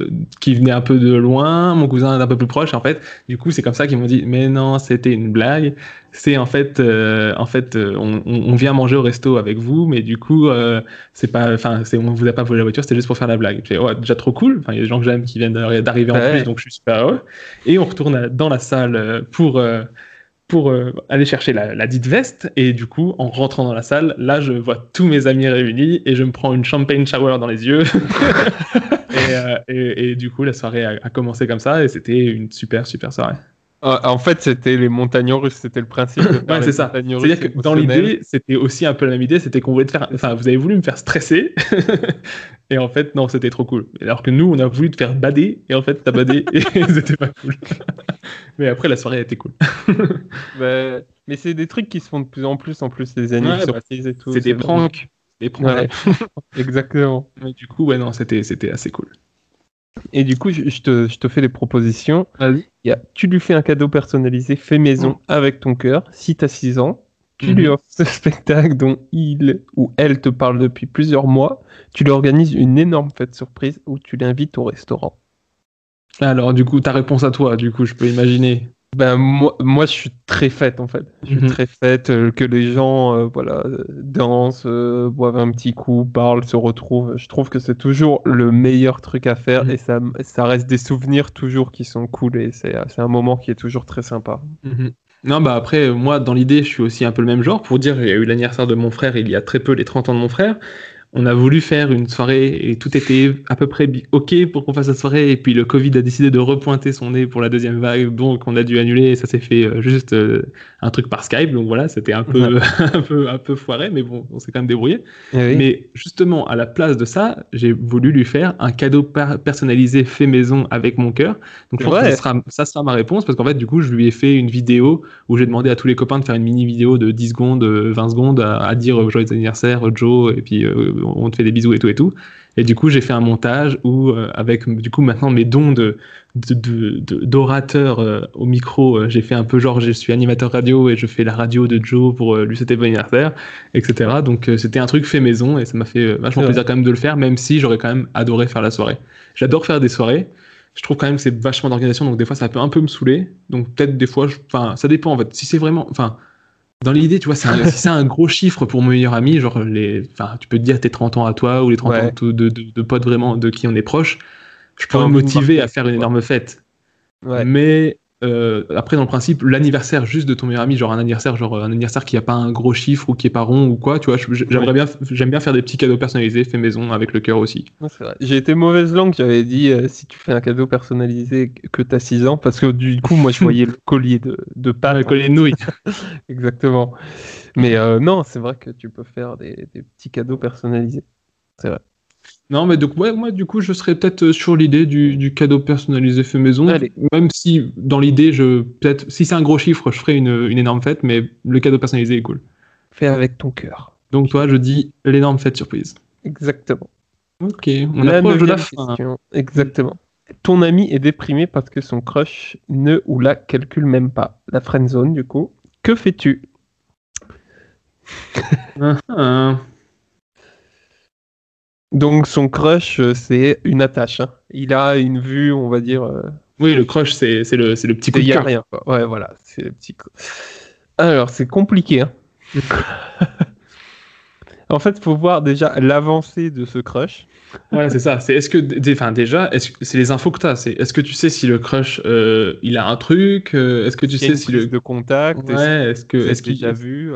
qui venait un peu de loin, mon cousin d'un peu plus proche en fait. Du coup c'est comme ça qu'ils m'ont dit mais non c'était une blague. C'est en fait euh, en fait euh, on, on- vient manger au resto avec vous mais du coup euh, c'est pas enfin c'est on vous a pas volé la voiture c'était juste pour faire la blague. J'ai dit, ouais, déjà trop cool. Enfin il y a des gens que j'aime qui viennent d'arri- d'arriver en Ouais. plus donc je suis super heureux. Et on retourne à- dans la salle euh, pour euh, pour euh, aller chercher la, la dite veste. Et du coup, en rentrant dans la salle, là, je vois tous mes amis réunis et je me prends une champagne shower dans les yeux. et, euh, et- et du coup, la soirée a, a commencé comme ça et c'était une super, super soirée. Euh, en fait, c'était les montagnes russes, c'était le principe. Ouais, c'est ça. C'est-à-dire que dans l'idée, c'était aussi un peu la même idée, c'était qu'on voulait te faire, enfin, vous avez voulu me faire stresser, et en fait, non, c'était trop cool. Alors que nous, on a voulu te faire bader, et en fait, t'as badé, et c'était pas cool. Mais après, la soirée a été cool. Bah, mais c'est des trucs qui se font de plus en plus, en plus, les années Ouais, bah, surprises et tout. C'est des pranks. Des pranks. Ouais, exactement. Mais du coup, ouais, non, c'était assez cool. Et du coup, je, je te, je te fais des propositions. Vas-y. Tu lui fais un cadeau personnalisé fait maison avec ton cœur. Si tu as 6 ans, tu lui offres ce spectacle dont il ou elle te parle depuis plusieurs mois. Tu lui organises une énorme fête surprise où tu l'invites au restaurant. Alors, du coup, ta réponse à toi, du coup, je peux imaginer. Ben, moi, moi, je suis très fête en fait. Je suis Mhm. très fête euh, que les gens euh, voilà, dansent, euh, boivent un petit coup, parlent, se retrouvent. Je trouve que c'est toujours le meilleur truc à faire Mhm. et ça, ça reste des souvenirs toujours qui sont cool et c'est c'est un moment qui est toujours très sympa. Non, bah après, moi, dans l'idée, je suis aussi un peu le même genre. Pour dire, il y a eu l'anniversaire de mon frère il y a très peu, les 30 ans de mon frère. On a voulu faire une soirée et tout était à peu près OK pour qu'on fasse la soirée. Et puis le Covid a décidé de repointer son nez pour la deuxième vague, donc on a dû annuler et ça s'est fait euh, juste euh, un truc par Skype. Donc voilà, c'était un peu, un peu, un peu foiré, mais bon, on s'est quand même débrouillé. Eh oui. Mais justement, à la place de ça, j'ai voulu lui faire un cadeau personnalisé fait maison avec mon cœur. Donc je pense que ça sera, ça sera ma réponse parce qu'en fait, du coup, je lui ai fait une vidéo où j'ai demandé à tous les copains de faire une mini vidéo de 10 secondes, euh, 20 secondes à, à dire euh, joyeux anniversaire, Joe, et puis euh, on te fait des bisous et tout et tout. Et du coup, j'ai fait un montage où, euh, avec du coup maintenant mes dons de de- de- de- d'orateur euh, au micro, euh, j'ai fait un peu genre je suis animateur radio et je fais la radio de Joe pour euh, lui souhaiter bon anniversaire, etc. Donc euh, c'était un truc fait maison et ça m'a fait euh, vachement plaisir quand même de le faire, même si j'aurais quand même adoré faire la soirée. J'adore faire des soirées. Je trouve quand même que c'est vachement d'organisation, donc des fois ça peut un peu me saouler. Donc peut-être des fois, enfin ça dépend en fait. Si c'est vraiment, enfin dans l'idée, tu vois, c'est un- si c'est un gros chiffre pour mon meilleur ami, genre les, enfin tu peux te dire tes 30 ans à toi ou les 30 Ouais. ans de, de, de, de potes vraiment de qui on est proche. Je pourrais me motiver à faire une énorme fête. Ouais. Mais euh, après, dans le principe, l'anniversaire juste de ton meilleur ami, genre un anniversaire, genre un anniversaire qui a pas un gros chiffre ou qui est pas rond ou quoi, tu vois, j'aimerais bien, j'aime bien faire des petits cadeaux personnalisés, fait maison avec le cœur aussi. Ouais. J'ai été mauvaise langue, j'avais dit euh, si tu fais un cadeau personnalisé que t'as 6 ans, parce que du coup, moi je voyais le collier de, de. Le collier de nouilles. Exactement. Mais euh, non, c'est vrai que tu peux faire des, des petits cadeaux personnalisés. C'est vrai. Non, mais donc, ouais, moi, du coup, je serais peut-être euh, sur l'idée du, du cadeau personnalisé fait maison. Allez. Même si, dans l'idée, je, peut-être, si c'est un gros chiffre, je ferai une, une énorme fête, mais le cadeau personnalisé est cool. Fais avec ton cœur. Donc, toi, je dis l'énorme fête surprise. Exactement. Ok, on approche de la fin. Exactement. Ton ami est déprimé parce que son crush ne ou la calcule même pas. La friend zone, du coup. Que fais-tu? Ah, Donc son crush, euh, c'est une attache. hein. Il a une vue, on va dire. euh, Oui, le crush, c'est le, le petit coup Il de y a cœur. rien. quoi. Ouais, voilà. C'est le petit. Alors, c'est compliqué. hein. en fait, il faut voir déjà l'avancée de ce crush. Ouais, c'est ça. C'est est-ce que, enfin, déjà, c'est les infos que t'as. C'est est-ce que tu sais si le crush, euh, il a un truc. Est-ce que tu sais si le, de contact. ouais, est-ce que, Est-ce qu'il a vu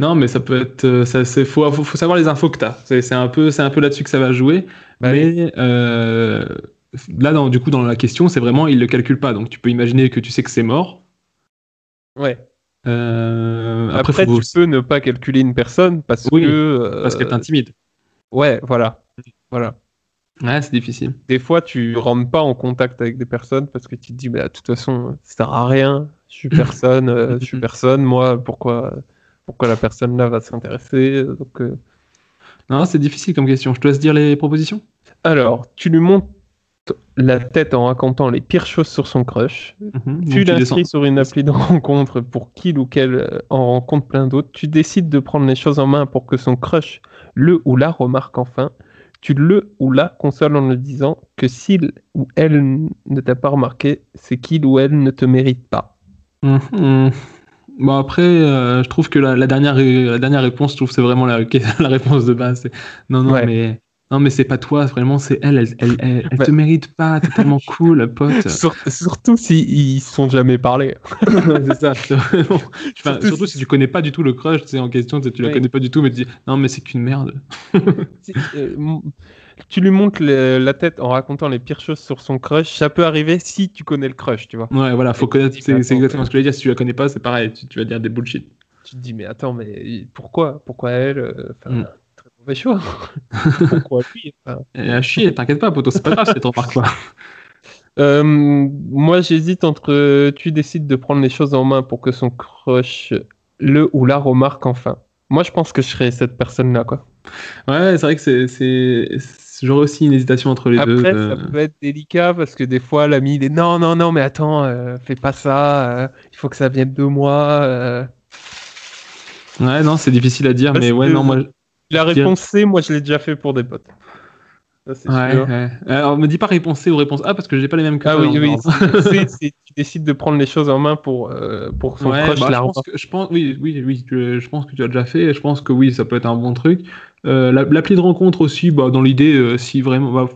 Non, mais ça peut être. euh, Ça, c'est faut, faut, faut savoir les infos que t'as. C'est c'est un peu, c'est un peu là-dessus que ça va jouer. Bah mais euh, là, dans, du coup, dans la question, c'est vraiment, il le calcule pas. Donc, tu peux imaginer que tu sais que c'est mort. Ouais. Euh, après, tu peux ne pas calculer une personne parce Oui, que. euh, parce qu'elle t'intimide. Ouais, voilà. Voilà. Ouais, c'est difficile. Des fois, tu rentres pas en contact avec des personnes parce que tu te dis, bah, de toute façon, ça sert à rien. Je suis personne, je suis personne. Moi, pourquoi, pourquoi la personne là va s'intéresser Donc, euh, Non, c'est difficile comme question. Je te laisse dire les propositions? Alors, tu lui montes la tête en racontant les pires choses sur son crush. Mhm. Tu l'inscris sur une appli de rencontre pour qu'il ou qu'elle euh, en rencontre plein d'autres. Tu décides de prendre les choses en main pour que son crush le ou la remarque enfin. Tu le ou la consoles en le disant que s'il ou elle ne t'a pas remarqué, c'est qu'il ou elle ne te mérite pas. Mhm. Bon après, euh, je trouve que la, la dernière la dernière réponse, je trouve que c'est vraiment la, la réponse de base. C'est, non non Ouais. mais non mais c'est pas toi, vraiment c'est elle. Elle, elle, elle, elle Ouais. te mérite pas. T'es tellement cool, pote. Sur- surtout s'ils ne sont jamais parlé. c'est ça. c'est vraiment- Enfin, Surtout surtout si tu connais pas du tout le crush, sais, en question, tu tu la connais pas du tout, mais tu dis non mais c'est qu'une merde. Si, euh, tu lui montes le- la tête en racontant les pires choses sur son crush. Ça peut arriver si tu connais le crush, tu vois. Ouais voilà, faut Et connaître. C'est, c'est exactement ce que je voulais dire. Si tu la connais pas, c'est pareil. Tu, tu vas dire des bullshit. Tu te dis, mais attends, mais pourquoi Pourquoi elle euh, enfin, Mm. Très mauvais choix. pourquoi lui Enfin, Et à chier, t'inquiète pas, poto, c'est pas grave si t'en remarques pas. euh, Moi, j'hésite entre euh, tu décides de prendre les choses en main pour que son crush le ou la remarque enfin. Moi, je pense que je serais cette personne-là, quoi. Ouais, c'est vrai que c'est, c'est, c'est- j'aurais aussi une hésitation entre les Après, deux. ça euh. peut être délicat parce que des fois, l'ami, il est non, non, non, mais attends, euh, fais pas ça, euh, il faut que ça vienne de moi. euh. Ouais, non, c'est difficile à dire, Parce mais ouais, non, moi. La réponse C, moi, je l'ai déjà fait pour des potes. Ça, Ouais, ouais. Alors, me dis pas réponse C ou réponse A parce que j'ai pas les mêmes que Ah oui, dans- oui, c'est- tu décides de prendre les choses en main pour, euh, pour son Ouais, crush bah, la je, pense que, je pense, oui, oui, oui, je pense que tu as déjà fait. Je pense que oui, ça peut être un bon truc. Euh, la- l'appli de rencontre aussi, bah, dans l'idée, euh, si vraiment, bah,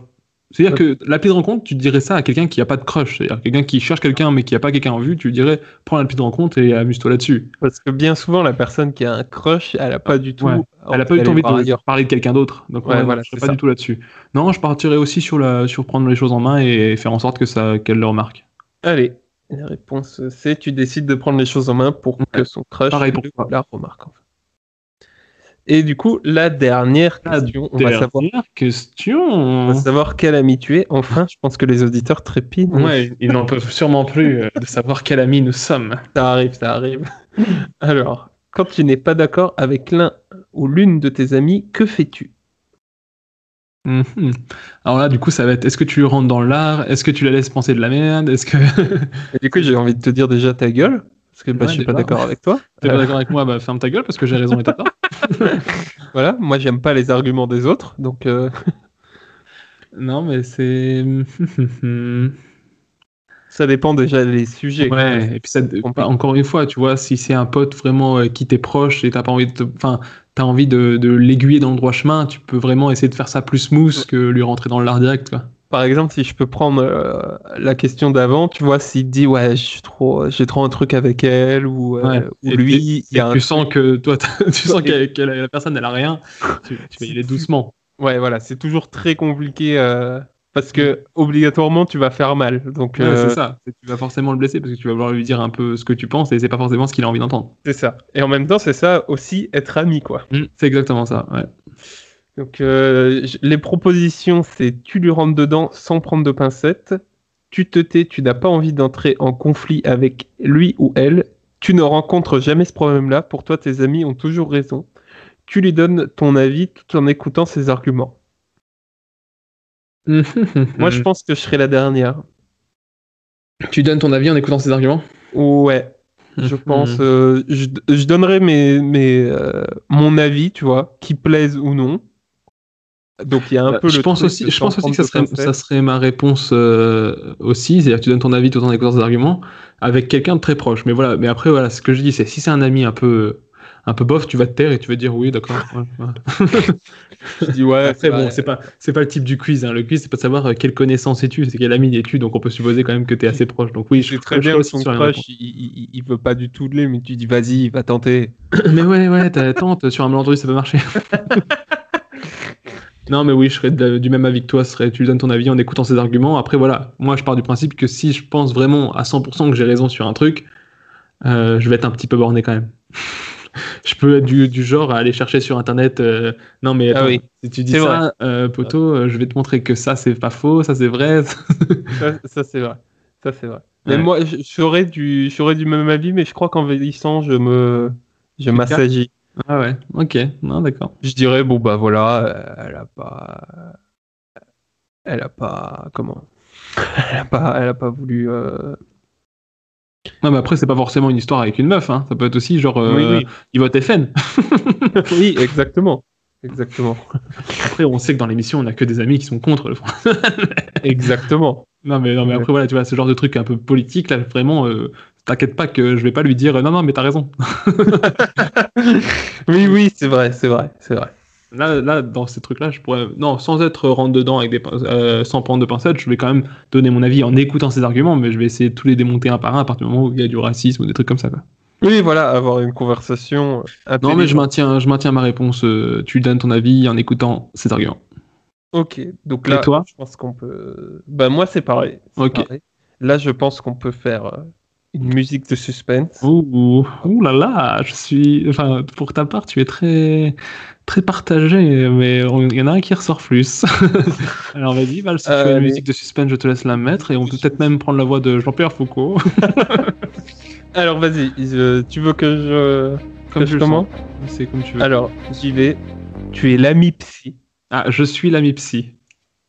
c'est-à-dire que l'appli de rencontre, tu dirais ça à quelqu'un qui a pas de crush, c'est-à-dire quelqu'un qui cherche quelqu'un mais qui a pas quelqu'un en vue, tu dirais prends l'appli de rencontre et amuse-toi là-dessus. Parce que bien souvent, la personne qui a un crush, elle a pas du tout. Ouais. Elle a pas d'aller envie de ailleurs. parler de quelqu'un d'autre. Donc, Ouais, ouais, voilà, je c'est pas ça. du tout là-dessus. Non, je partirais aussi sur, la, sur prendre les choses en main et faire en sorte que ça, qu'elle le remarque. Allez, la réponse C, tu décides de prendre les choses en main pour que son crush Pareil pour la remarque. enfin. Et du coup, la dernière question, on va, Dernière savoir, question. on va savoir quel ami tu es. Enfin, je pense que les auditeurs trépident. Ouais, ils n'en peuvent sûrement plus euh, de savoir quel ami nous sommes. Ça arrive, ça arrive. Alors, quand tu n'es pas d'accord avec l'un ou l'une de tes amis, que fais-tu? Mhm. Alors là, du coup, ça va être est-ce que tu rentres dans l'art? Est-ce que tu la laisses penser de la merde? Est-ce que Et Du coup, j'ai envie de te dire déjà ta gueule, parce que bah, Ouais, je suis pas d'accord avec toi. t'es pas Euh, d'accord avec moi Bah ferme ta gueule parce que j'ai raison et t'as tort. Voilà, moi j'aime pas les arguments des autres, donc euh, non, mais c'est. ça dépend déjà des sujets. Ouais, et puis ça, bah, encore une fois, tu vois, si c'est un pote vraiment euh, qui t'est proche et t'as pas envie de, te- enfin, t'as envie de, de l'aiguiller dans le droit chemin, tu peux vraiment essayer de faire ça plus smooth que lui rentrer dans le lard direct, quoi. Par exemple, si je peux prendre euh, la question d'avant, tu vois, s'il dit ouais, suis trop, j'ai trop un truc avec elle ou, euh, Ouais. ou Et lui, il y a et un tu sens que toi, tu sens que la la personne, elle a rien. Tu, tu vas y aller doucement. Ouais, voilà, c'est toujours très compliqué euh, parce que obligatoirement tu vas faire mal. Donc Ouais, c'est ça. Tu vas forcément le blesser parce que tu vas vouloir lui dire un peu ce que tu penses et c'est pas forcément ce qu'il a envie d'entendre. c'est ça. Et en même temps, c'est ça aussi être ami, quoi. Mm, C'est exactement ça. Ouais. Donc euh, les propositions, c'est tu lui rentres dedans sans prendre de pincettes, tu te tais, tu n'as pas envie d'entrer en conflit avec lui ou elle, tu ne rencontres jamais ce problème-là, pour toi tes amis ont toujours raison, tu lui donnes ton avis tout en écoutant ses arguments. Moi je pense que je serai la dernière. Tu donnes ton avis en écoutant ses arguments? Ouais, je pense. euh, je, je donnerai mes, mes, euh, mon avis, tu vois, qui plaise ou non. Donc il y a un Bah, peu je le pense aussi, je pense aussi que ça serait, ça ma réponse euh, aussi, c'est-à-dire que tu donnes ton avis tout en écoutant ses arguments avec quelqu'un de très proche. Mais voilà, mais après voilà, ce que je dis, c'est si c'est un ami un peu un peu bof, tu vas te taire et tu vas dire oui, d'accord. ouais, ouais. Je dis ouais, Après bon, c'est pas c'est pas le type du quiz. Hein. Le quiz, c'est pas de savoir euh, quelle connaissance es-tu, c'est quel ami es-tu. Donc on peut supposer quand même que tu es assez proche. Donc oui, je je très bien aussi son crush, il, il, il veut pas du tout de lait, mais tu dis vas-y, va tenter. Mais ouais, ouais, t'as- tente sur un malentendu, ça peut marcher. non, mais oui, je serais de- du même avis que toi. Ce serait, tu lui donnes ton avis en écoutant ses arguments. Après, voilà, moi, je pars du principe que si je pense vraiment à 100% que j'ai raison sur un truc, euh, je vais être un petit peu borné quand même. je peux être du, du genre à aller chercher sur internet. euh, non, mais Ah oui. si tu dis ça, euh, poteau, je vais te montrer que ça, c'est pas faux, ça, c'est vrai. Ça, ça, c'est vrai. Ça c'est vrai. Mais moi, serais du, serais du même avis, mais je crois qu'en vieillissant, je me, je m'assagis. Ah ouais, ok, non, d'accord. Je dirais bon bah voilà, euh, elle a pas, elle a pas, comment, elle a pas, elle a pas voulu. euh, Non, mais après, c'est pas forcément une histoire avec une meuf. Hein. Ça peut être aussi genre, euh, Oui, oui. il vote FN. oui, exactement, exactement, Après, on sait que dans l'émission, on a que des amis qui sont contre le Front. exactement. Non, mais, non, mais après, voilà, tu vois, ce genre de truc un peu politique, là, vraiment, euh, t'inquiète pas que je vais pas lui dire non, non, mais t'as raison. Oui, oui, c'est vrai, c'est vrai, c'est vrai. Là, là, dans ces trucs-là, je pourrais, non, sans être rentre dedans avec des, euh, sans prendre de pincettes, je vais quand même donner mon avis en écoutant ses arguments, mais je vais essayer de tous les démonter un par un à partir du moment où il y a du racisme ou des trucs comme ça, quoi. Oui, voilà, avoir une conversation. Non, mais je maintiens, je maintiens ma réponse. euh, tu donnes ton avis en écoutant ses arguments. Ok, donc Et là, toi? je pense qu'on peut. Bah moi, c'est pareil. Ok. pareil. Là, je pense qu'on peut faire euh, une musique de suspense. Ouh, ouh là là, je suis. Enfin, pour ta part, tu es très, très partagé, mais il y en a un qui ressort plus. Alors vas-y, Val, si tu Euh, as une musique de suspense, je te laisse la mettre et on peut peut-être même prendre la voix de Jean-Pierre Foucault. Alors, vas-y, tu veux que je, Comme que tu je commence C'est comme tu veux. Alors, j'y vais. Tu es l'ami psy. Ah, je suis l'ami psy.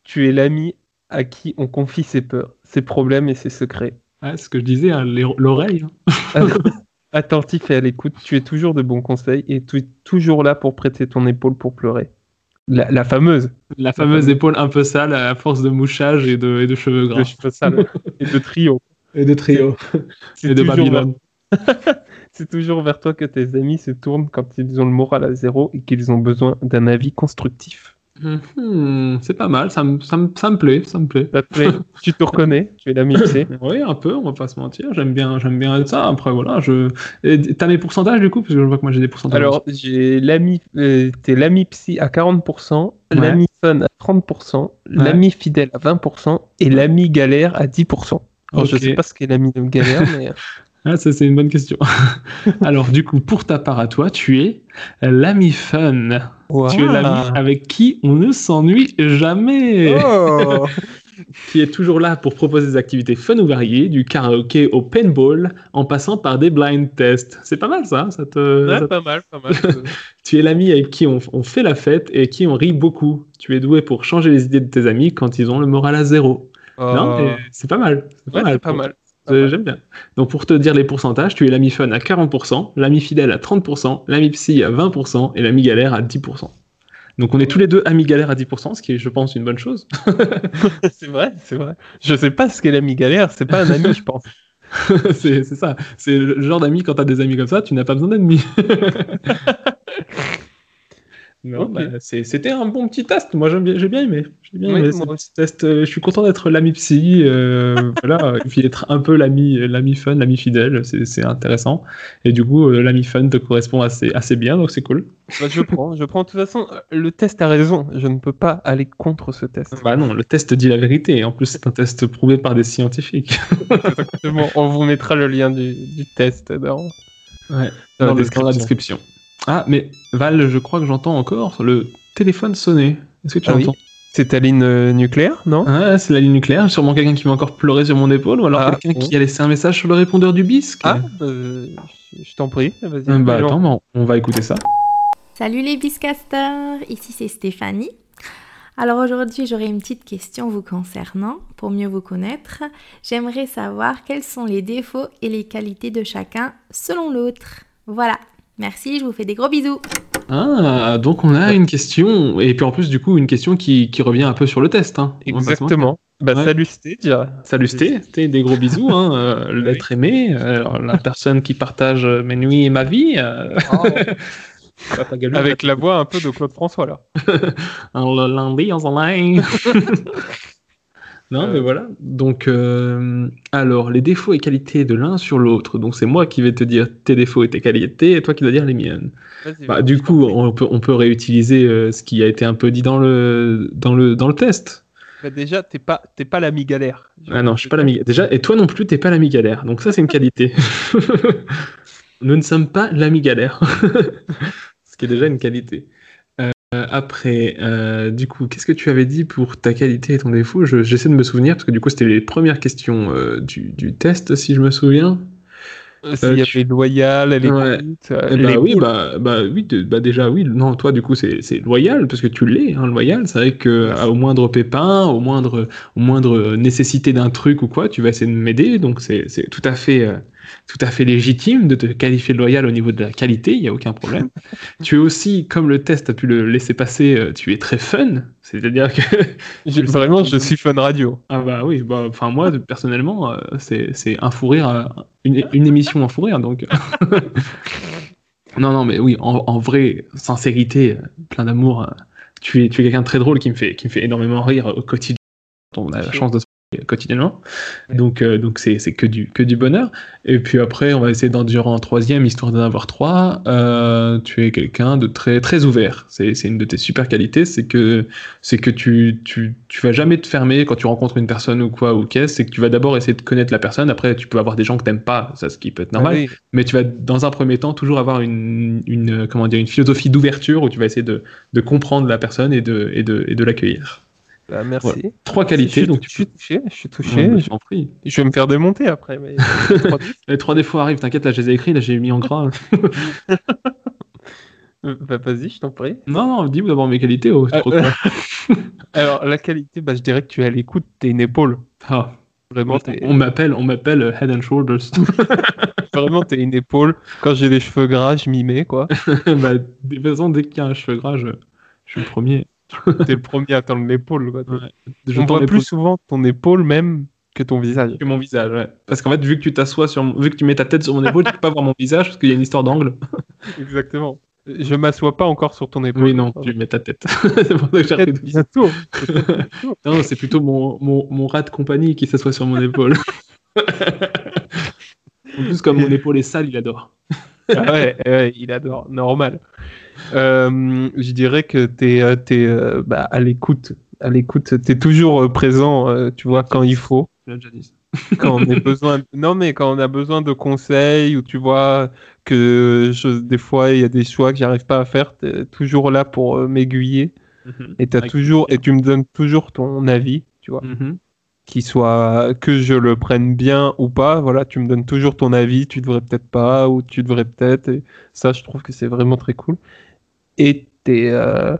Tu es l'ami à qui on confie ses peurs, ses problèmes et ses secrets. C'est ce que je disais, hein, l'oreille. hein. Attentif et à l'écoute, tu es toujours de bons conseils et tu es toujours là pour prêter ton épaule pour pleurer. La, la fameuse. La fameuse épaule un peu sale à force de mouchage et de, et de cheveux de gras. cheveux sales et de trio. Et de trio. C'est Et de toujours Babylone. C'est toujours vers toi que tes amis se tournent quand ils ont le moral à zéro et qu'ils ont besoin d'un avis constructif. Mhm, c'est pas mal, ça me, ça, me, ça me plaît, ça me plaît. Ça te plaît tu te reconnais Tu es l'ami psy Oui, un peu, on va pas se mentir. J'aime bien, j'aime bien ça. Après, voilà, je. T'as mes pourcentages du coup, parce que je vois que moi j'ai des pourcentages. Alors, j'ai l'ami, euh, t'es l'ami psy à 40%, Ouais. l'ami fun à 30%, l'ami fidèle à 20% et l'ami galère à 10%. Alors, je Ok. sais pas ce qu'est l'ami galère, mais. Ah, ça c'est une bonne question. Alors, du coup, pour ta part à toi, tu es l'ami fun. Tu es l'ami avec qui on ne s'ennuie jamais. Oh Qui est toujours là pour proposer des activités fun ou variées, du karaoké au paintball, en passant par des blind tests. C'est pas mal ça, ça te. Ouais, ça- pas mal, pas mal. Tu es l'ami avec qui on, on fait la fête et qui on rit beaucoup. Tu es doué pour changer les idées de tes amis quand ils ont le moral à zéro. Non, mais c'est pas mal. C'est pas Ouais, mal. c'est pas mal. Euh, J'aime bien. Donc pour te dire les pourcentages, tu es l'ami fun à 40%, l'ami fidèle à 30%, l'ami psy à 20% et l'ami galère à 10%. Donc on est tous les deux amis galère à 10%, ce qui est, je pense, une bonne chose. c'est vrai, c'est vrai. Je sais pas ce qu'est l'ami galère, c'est pas un ami, je pense. c'est c'est ça. C'est le genre d'ami, quand t'as des amis comme ça, tu n'as pas besoin d'ennemis. Bah, C'était un bon petit test. Moi, bien- j'ai bien aimé. J'ai bien Oui, aimé moi ce petit test. Euh, Je suis content d'être l'ami psy. euh, voilà, et puis être un peu l'ami, l'ami fun, l'ami fidèle. C'est intéressant. Et du coup, euh, l'ami fun te correspond assez, assez bien, donc c'est cool. Bah, je prends, je prends. De toute façon, le test a raison. Je ne peux pas aller contre ce test. Bah non, le test dit la vérité. En plus, c'est un test prouvé par des scientifiques. Exactement. On vous mettra le lien du, du test dans, Ouais, dans la dans, le- dans la description. Ah, mais Val, je crois que j'entends encore le téléphone sonner. Est-ce que tu Ah oui. entends C'est ta ligne euh, nucléaire, non? Ah, c'est la ligne nucléaire. Sûrement quelqu'un qui va encore pleurer sur mon épaule, ou alors Ah, quelqu'un qui a laissé un message sur le répondeur du bisque. Ah, euh, je t'en prie. Vas-y. Bah attends, bah, on va écouter ça. Salut les biscasters, ici c'est Stéphanie. Alors aujourd'hui j'aurai une petite question vous concernant pour mieux vous connaître. J'aimerais savoir quels sont les défauts et les qualités de chacun selon l'autre. Voilà, merci, je vous fais des gros bisous. Ah, donc on a une question, et puis en plus, du coup, une question qui, qui revient un peu sur le test. Hein. Exactement. Bah, Ouais. Salut Sté, déjà. Salut Sté, Sté, des gros bisous, hein, euh, l'être aimé, euh, la personne qui partage mes nuits et ma vie. euh, Galou, Avec la voix un peu de Claude François, là. un lundi en. Non, Euh. mais voilà. Donc, euh, alors, les défauts et qualités de l'un sur l'autre. Donc, c'est moi qui vais te dire tes défauts et tes qualités, et toi qui vas dire les miennes. Bah, du coup, on peut, on peut réutiliser euh, ce qui a été un peu dit dans le, dans le, dans le test. Bah, déjà, t'es pas, t'es pas l'ami galère. Ah non, je suis pas l'ami. Déjà, et toi non plus, t'es pas l'ami galère. Donc ça, c'est une qualité. Nous ne sommes pas l'ami galère. Ce qui est déjà une qualité. Euh, après, euh, du coup, qu'est-ce que tu avais dit pour ta qualité et ton défaut? Je- J'essaie de me souvenir, parce que du coup, c'était les premières questions euh, du, du test, si je me souviens. S'il y tu- avait loyal, elle Ouais. les bah oui, bah, bah oui, de- bah déjà oui. Non, toi du coup c'est loyal parce que tu l'es, hein, loyal. C'est vrai que à- au moindre pépin, au moindre au moindre nécessité d'un truc ou quoi, tu vas essayer de m'aider. Donc c'est c'est tout à fait tout à fait légitime de te qualifier de loyal au niveau de la qualité. Il y a aucun problème. tu es aussi, comme le test a pu le laisser passer, euh, tu es très fun. C'est-à-dire que Vraiment, je suis fun radio. ah bah oui, bah enfin moi personnellement euh, c'est un fou rire, euh, une, une émission un fou rire donc. non non mais oui en, en vrai sincérité, plein d'amour, tu es tu es quelqu'un de très drôle qui me fait qui me fait énormément rire au quotidien. On a la chance de se quotidiennement, donc euh, donc c'est c'est que du que du bonheur. Et puis après on va essayer d'endurer en troisième histoire d'en avoir trois. Euh, tu es quelqu'un de très très ouvert. C'est c'est une de tes super qualités, c'est que c'est que tu, tu, tu vas jamais te fermer quand tu rencontres une personne ou quoi ou qu'est-ce, c'est que tu vas d'abord essayer de connaître la personne, après tu peux avoir des gens que t'aimes pas, ça ce qui peut être normal, Ah oui. mais tu vas dans un premier temps toujours avoir une, une comment dire une philosophie d'ouverture où tu vas essayer de, de comprendre la personne et de, et de, et de l'accueillir. Bah, merci. Voilà. Trois qualités, donc je tu suis touché, je suis peux... touché. Ouais, je, prie. je vais me faire démonter après. Mais... Les trois défauts arrivent, t'inquiète, là je les ai écrits, là j'ai mis en gras. Euh, bah, vas-y, je t'en prie. non, non, dis-moi d'abord mes qualités. Oh, Ah, euh. Alors, la qualité, bah, je dirais que tu es à l'écoute, t'es une épaule. Ah, Vraiment, on m'appelle, on m'appelle euh, Head and Shoulders. vraiment, t'es une épaule. Quand j'ai les cheveux gras, je m'y mets, quoi. bah, de toute façon, dès qu'il y a un cheveu gras, je, je suis le premier. T'es le premier à tendre l'épaule, quoi. Ouais. Je l'épaule plus souvent ton épaule même que ton visage. que mon visage, ouais. Parce qu'en fait, vu que tu t'assois sur, vu que tu mets ta tête sur mon épaule, tu peux pas voir mon visage parce qu'il y a une histoire d'angle. Exactement. Je m'assois pas encore sur ton épaule. Oui, non, tu mets ta tête. c'est pour ça que bientôt. Non, c'est plutôt mon, mon, mon rat de compagnie qui s'assoit sur mon épaule. en plus, comme mon épaule est sale, il adore. Ah ouais, ouais, il adore, normal. Euh, je dirais que t'es euh, t'es, euh, bah, à l'écoute, à l'écoute, t'es toujours euh, présent, euh, tu vois, quand il faut, quand on a besoin. Non, mais quand on a besoin de conseils ou tu vois que je- des fois il y a des choix que j'arrive pas à faire, t'es toujours là pour euh, m'aiguiller et t'as Avec toujours et tu me donnes toujours ton avis, tu vois. Mhm. qu'il soit que je le prenne bien ou pas, voilà, tu me donnes toujours ton avis, tu devrais peut-être pas ou tu devrais peut-être. Et ça, je trouve que c'est vraiment très cool. Et t'es euh,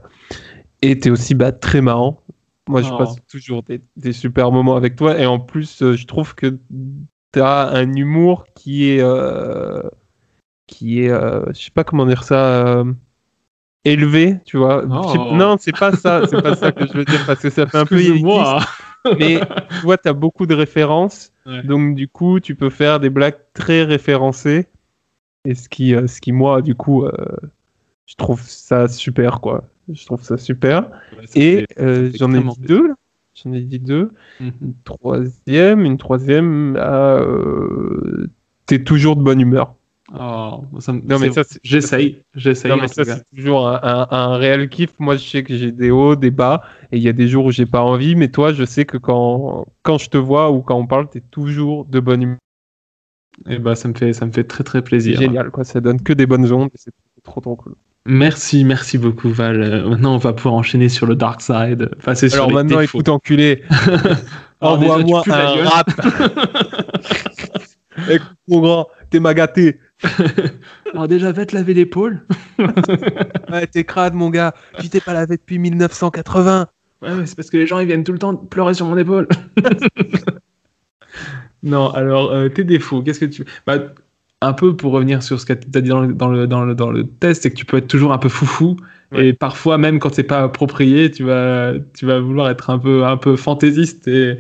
et t'es aussi bah, très marrant. Moi, je Oh. passe toujours des, des super moments avec toi. Et en plus, euh, je trouve que t'as un humour qui est euh, qui est, euh, je sais pas comment dire ça. élevé tu vois Oh. Non c'est pas ça c'est pas ça que je veux dire parce que ça fait un peu mais tu vois, tu as beaucoup de références, Ouais. donc du coup, tu peux faire des blagues très référencées. Et ce qui, euh, ce qui moi, du coup, euh, je trouve ça super, quoi. Je trouve ça super. Ouais, ça Et euh, j'en ai dit deux. là. J'en ai dit deux. Une troisième, une troisième. ah, euh, T'es toujours de bonne humeur. Oh, ça me- Non mais ça, j'essaye, j'essaye. Non mais ça c'est toujours un, un- un réel kiff. Moi je sais que j'ai des hauts, des bas, et il y a des jours où j'ai pas envie. Mais toi, je sais que quand quand je te vois ou quand on parle, t'es toujours de bonne humeur. Et bah, ça me fait, ça me fait très très plaisir. génial quoi. Ça donne que des bonnes ondes. C'est trop trop cool. Merci, merci beaucoup Val. Euh, Maintenant, on va pouvoir enchaîner sur le dark side. Passer sur Alors maintenant, défauts. écoute enculé. Envoie-moi un rap. Écoute, mon grand, t'es ma gâté. Alors déjà, va te laver l'épaule. Ouais, t'es crade, mon gars. Tu t'es pas lavé depuis 1980. Ouais, ouais, c'est parce que les gens ils viennent tout le temps pleurer sur mon épaule. non, alors euh, tes défauts, qu'est-ce que tu. Bah, un peu pour revenir sur ce que tu as dit dans le, dans, le, dans, le, dans le test, c'est que tu peux être toujours un peu foufou. Ouais. Et parfois, même quand c'est pas approprié, tu vas, tu vas vouloir être un peu, un peu fantaisiste et,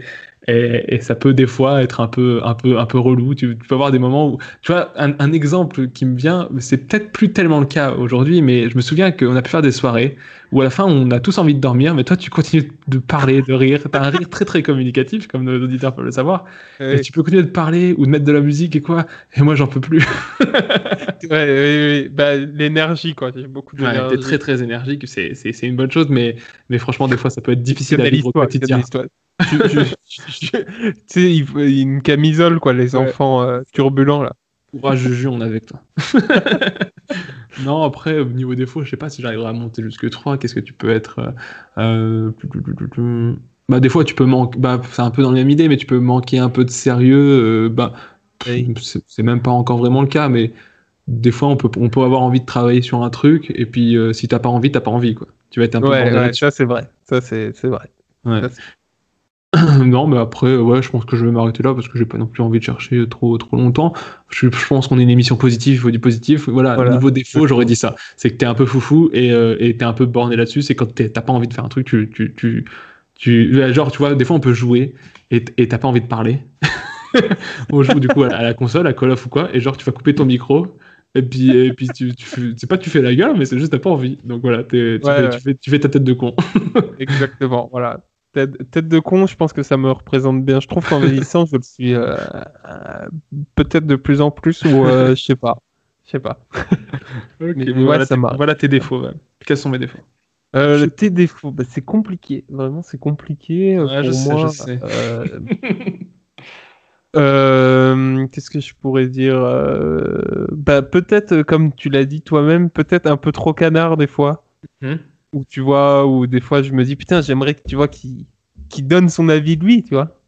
et, et ça peut des fois être un peu, un peu, un peu relou. Tu, tu peux avoir des moments où, tu vois, un, un exemple qui me vient, c'est peut-être plus tellement le cas aujourd'hui, mais je me souviens qu'on a pu faire des soirées où à la fin on a tous envie de dormir, mais toi tu continues de parler, de rire. T'as un rire très très communicatif, comme nos auditeurs peuvent le savoir. Et tu peux continuer de parler ou de mettre de la musique et quoi. Et moi j'en peux plus. Ouais, oui, oui. Bah, l'énergie, quoi. J'ai beaucoup Ouais, d'énergie. t'es très très énergique, c'est, c'est, c'est une bonne chose, mais, mais franchement des fois ça peut être difficile à vivre au quotidien. Tu sais, il faut une camisole, quoi, les Ouais. enfants euh, turbulents, là. Courage Juju, on est avec toi. non, après, au niveau défaut, je sais pas si j'arriverai à monter jusque 3. Qu'est-ce que tu peux être euh, euh. Bah, des fois, tu peux manquer. Bah, c'est un peu dans la même idée, mais tu peux manquer un peu de sérieux. euh, bah, c'est même pas encore vraiment le cas, mais des fois, on peut, on peut avoir envie de travailler sur un truc, et puis euh, si t'as pas envie, t'as pas envie, quoi. Tu vas être un peu Ouais, ouais, ça, c'est vrai. Ça, c'est vrai. Ouais. Ça, non, mais après, ouais, je pense que je vais m'arrêter là parce que j'ai pas non plus envie de chercher trop, trop longtemps. Je, je pense qu'on est une émission positive, il faut du positif. Voilà, Voilà. niveau défaut, j'aurais dit ça. C'est que t'es un peu foufou et euh, t'es un peu borné là-dessus. C'est quand t'as pas envie de faire un truc, tu, tu, tu, tu, genre, tu vois, des fois on peut jouer et t'as pas envie de parler. on joue du coup à la, à la console, à Call of ou quoi, et genre tu vas couper ton micro. Et puis, et puis tu, tu fais, c'est pas que tu fais la gueule, mais c'est juste t'as pas envie. Donc voilà, t'es- tu, Ouais, fais, ouais. tu, fais, tu fais ta tête de con. Exactement, voilà. Tête, tête de con, je pense que ça me représente bien. Je trouve qu'en vieillissant, je le suis euh, euh, peut-être de plus en plus, ou euh, je sais pas. Je sais pas. Mais bon, ouais, voilà, ça voilà tes défauts. ouais. Quels sont mes défauts Euh, tes défauts, bah, c'est compliqué. Vraiment, c'est compliqué euh, Ouais, je sais, je. Euh, Qu'est-ce que je pourrais dire bah, Peut-être, comme tu l'as dit toi-même, peut-être un peu trop canard des fois. Mhm. Ou tu vois, ou des fois je me dis, putain, j'aimerais que tu vois qu'il qu'il donne son avis de lui, tu vois.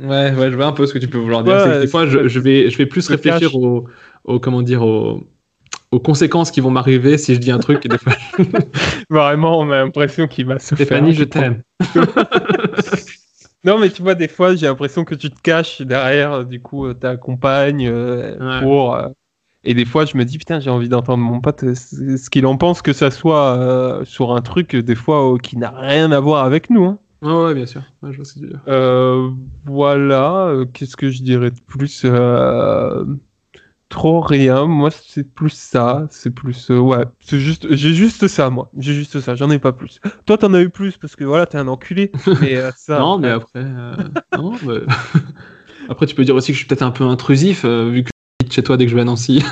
Ouais, ouais, je vois un peu ce que tu peux vouloir dire. Ouais, des fois, je, vais, je vais plus réfléchir aux, aux, comment dire, aux, aux conséquences qui vont m'arriver si je dis un truc. Et des fois, Vraiment, on a l'impression qu'il va se Stéphanie, je t'aime. Non, mais tu vois, des fois, j'ai l'impression que tu te caches derrière, euh, du coup, euh, ta compagne euh, Ouais. pour. euh, Et des fois, je me dis, putain, j'ai envie d'entendre mon pote euh, ce qu'il en pense, que ça soit euh, sur un truc, euh, des fois, euh, qui n'a rien à voir avec nous. hein. Ouais, ouais, bien sûr. Ouais, je vois ce que tu veux dire. Euh, voilà, qu'est-ce que je dirais de plus Trop rien, moi c'est plus ça, c'est plus ouais, c'est juste j'ai juste ça moi, j'ai juste ça, j'en ai pas plus. Toi t'en as eu plus parce que voilà, t'es un enculé, mais ça non, mais après, non, mais- après, tu peux dire aussi que je suis peut-être un peu intrusif vu que je chez toi dès que je vais à Nancy.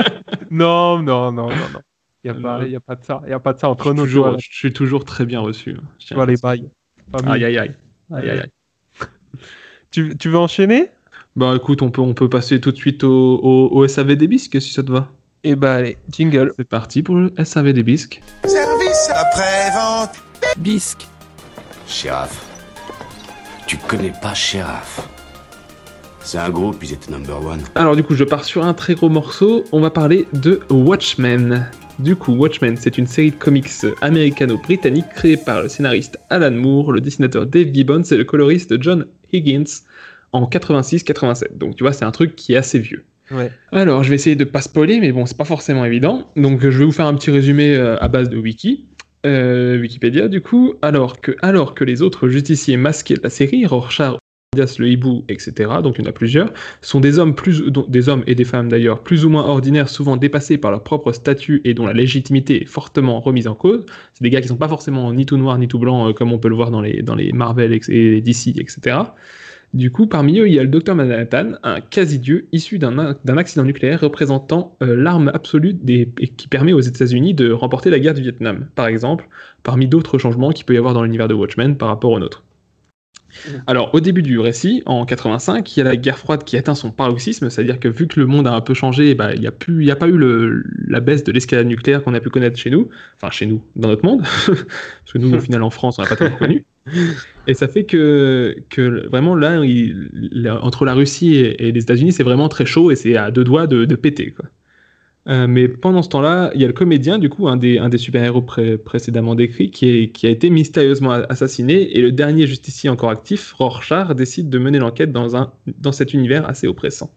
non, non, non, non, non. Y a pas, y a pas de ça, y a pas de ça entre nous. toujours, tu vois, je suis toujours très bien reçu. Je tu vois les bails. Aïe, aïe, aïe. Aïe, aïe, aïe. Tu, tu veux enchaîner? Bah écoute, on peut, on peut passer tout de suite au, au, au SAV des bisques si ça te va. Eh bah allez, jingle. C'est parti pour le SAV des bisques. Service après-vente. Bisque. Sheriff. Tu connais pas Sheriff. C'est un groupe, ils étaient number one. Alors du coup, je pars sur un très gros morceau. On va parler de Watchmen. Du coup, Watchmen, c'est une série de comics américano-britannique créée par le scénariste Alan Moore, le dessinateur Dave Gibbons et le coloriste John Higgins en 86-87. Donc tu vois, c'est un truc qui est assez vieux. Ouais. Alors, je vais essayer de pas spoiler, mais bon, c'est pas forcément évident. Donc, je vais vous faire un petit résumé euh, à base de wiki. Euh, Wikipédia, du coup. Alors que, alors que les autres justiciers masqués de la série, Rorschach le hibou, etc. Donc il y en a plusieurs. sont des hommes plus, des hommes et des femmes d'ailleurs, plus ou moins ordinaires, souvent dépassés par leur propre statut et dont la légitimité est fortement remise en cause. C'est des gars qui sont pas forcément ni tout noirs ni tout blancs euh, comme on peut le voir dans les dans les Marvel et DC, etc. Du coup, parmi eux, il y a le docteur Manhattan, un quasi-dieu issu d'un accident nucléaire représentant euh, l'arme absolue des, qui permet aux États-Unis de remporter la guerre du Vietnam, par exemple, parmi d'autres changements qu'il peut y avoir dans l'univers de Watchmen par rapport au nôtre. Alors, au début du récit, en 85, il y a la guerre froide qui atteint son paroxysme, c'est-à-dire que vu que le monde a un peu changé, bah, il n'y a, a pas eu la baisse de l'escalade nucléaire qu'on a pu connaître chez nous, enfin chez nous, dans notre monde, parce que nous, au final, en France, on n'a pas trop connu. Et ça fait que, vraiment, là, entre la Russie et, et les États-Unis, c'est vraiment très chaud et c'est à deux doigts de, de péter. Quoi. Euh, mais pendant ce temps-là, il y a le comédien, du coup, un des, un des super-héros pré- précédemment décrits, qui, est- qui a été mystérieusement assassiné, et le dernier justicier encore actif, Rorschach, décide de mener l'enquête dans, un, dans cet univers assez oppressant.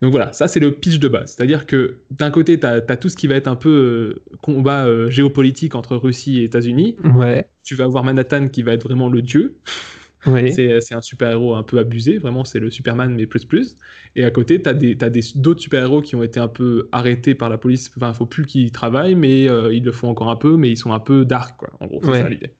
Donc voilà, ça c'est le pitch de base. C'est-à-dire que d'un côté, tu as, tout ce qui va être un peu euh, combat euh, géopolitique entre Russie et États-Unis. Ouais. Tu vas avoir Manhattan qui va être vraiment le dieu. Oui. C'est un super-héros un peu abusé, vraiment, c'est le Superman, mais plus plus. Et à côté, tu as des, t'as des, d'autres super-héros qui ont été un peu arrêtés par la police. Enfin, faut plus qu'ils travaillent, mais euh, ils le font encore un peu, mais ils sont un peu dark, quoi. En gros, c'est Ouais. ça l'idée.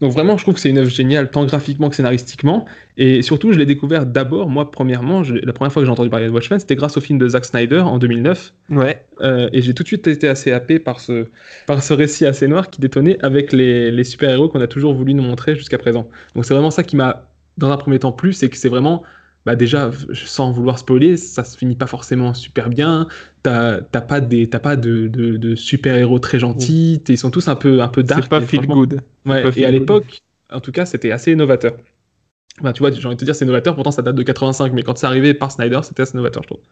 Donc vraiment, je trouve que c'est une œuvre géniale, tant graphiquement que scénaristiquement. Et surtout, je l'ai découvert d'abord, moi, premièrement, je- la première fois que j'ai entendu parler de Watchmen, c'était grâce au film de Zack Snyder en 2009. Ouais. Euh, et j'ai tout de suite été assez happé par ce, par ce récit assez noir qui détonnait avec les, les super-héros qu'on a toujours voulu nous montrer jusqu'à présent. Donc c'est vraiment ça qui m'a, dans un premier temps, plu, c'est que c'est vraiment, bah déjà, sans vouloir spoiler, ça se finit pas forcément super bien. T'as pas, des, t'as pas de, de, de super-héros très gentils. Ils sont tous un peu, un peu dark. C'est pas feel good. Ouais, pas et feel à l'époque, en tout cas, c'était assez novateur. Enfin, tu vois, j'ai envie de te dire c'est novateur, pourtant ça date de 85, mais quand c'est arrivé par Snyder, c'était assez novateur, je trouve.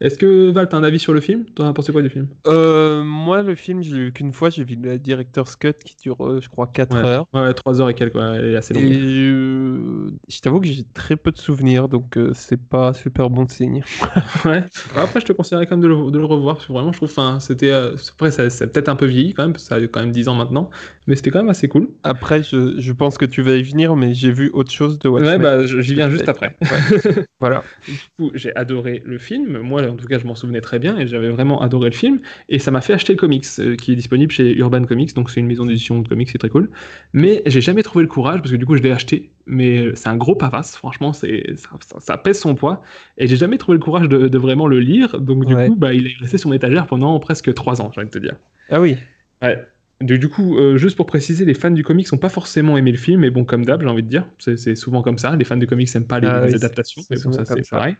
Est-ce que Val, t'as un avis sur le film? T'en as pensé quoi du film? Euh, moi, le film, je l'ai vu qu'une fois. J'ai vu le director's cut qui dure, euh, je crois, 4 Ouais. Ouais. Ouais, 3 heures et quelques, ouais, elle est assez longue. Et je, je t'avoue que j'ai très peu de souvenirs, donc euh, c'est pas super bon signe. Ouais. Après, je te conseillerais quand même de le, de le revoir, parce que vraiment, je trouve, enfin, c'était, euh, après, ça, ça peut-être un peu vieilli quand même, parce que ça a quand même 10 ans maintenant, mais c'était quand même assez cool. Après, je, je pense que tu vas y venir, mais j'ai vu autre chose de Watchmen. Ouais, bah, j'y viens juste après. Ouais. voilà. Du coup, j'ai adoré le film. Moi, en tout cas, je m'en souvenais très bien et j'avais vraiment adoré le film. Et ça m'a fait acheter le comics euh, qui est disponible chez Urban Comics. Donc, c'est une maison d'édition de comics, c'est très cool. Mais j'ai jamais trouvé le courage parce que du coup, je l'ai acheté. Mais c'est un gros pavasse. Franchement, c'est ça, ça- ça pèse son poids. Et j'ai jamais trouvé le courage de, de vraiment le lire. Donc, du Ouais. coup, bah, il est resté sur mon étagère pendant presque trois ans, j'ai envie de te dire. Ah oui. Ouais. Du, du coup, euh, juste pour préciser, les fans du comics n'ont pas forcément aimé le film, mais bon, comme d'hab, j'ai envie de dire, c'est souvent comme ça. Les fans de comics n'aiment pas les, Ah oui, adaptations, c'est mais bon, ça c'est pareil.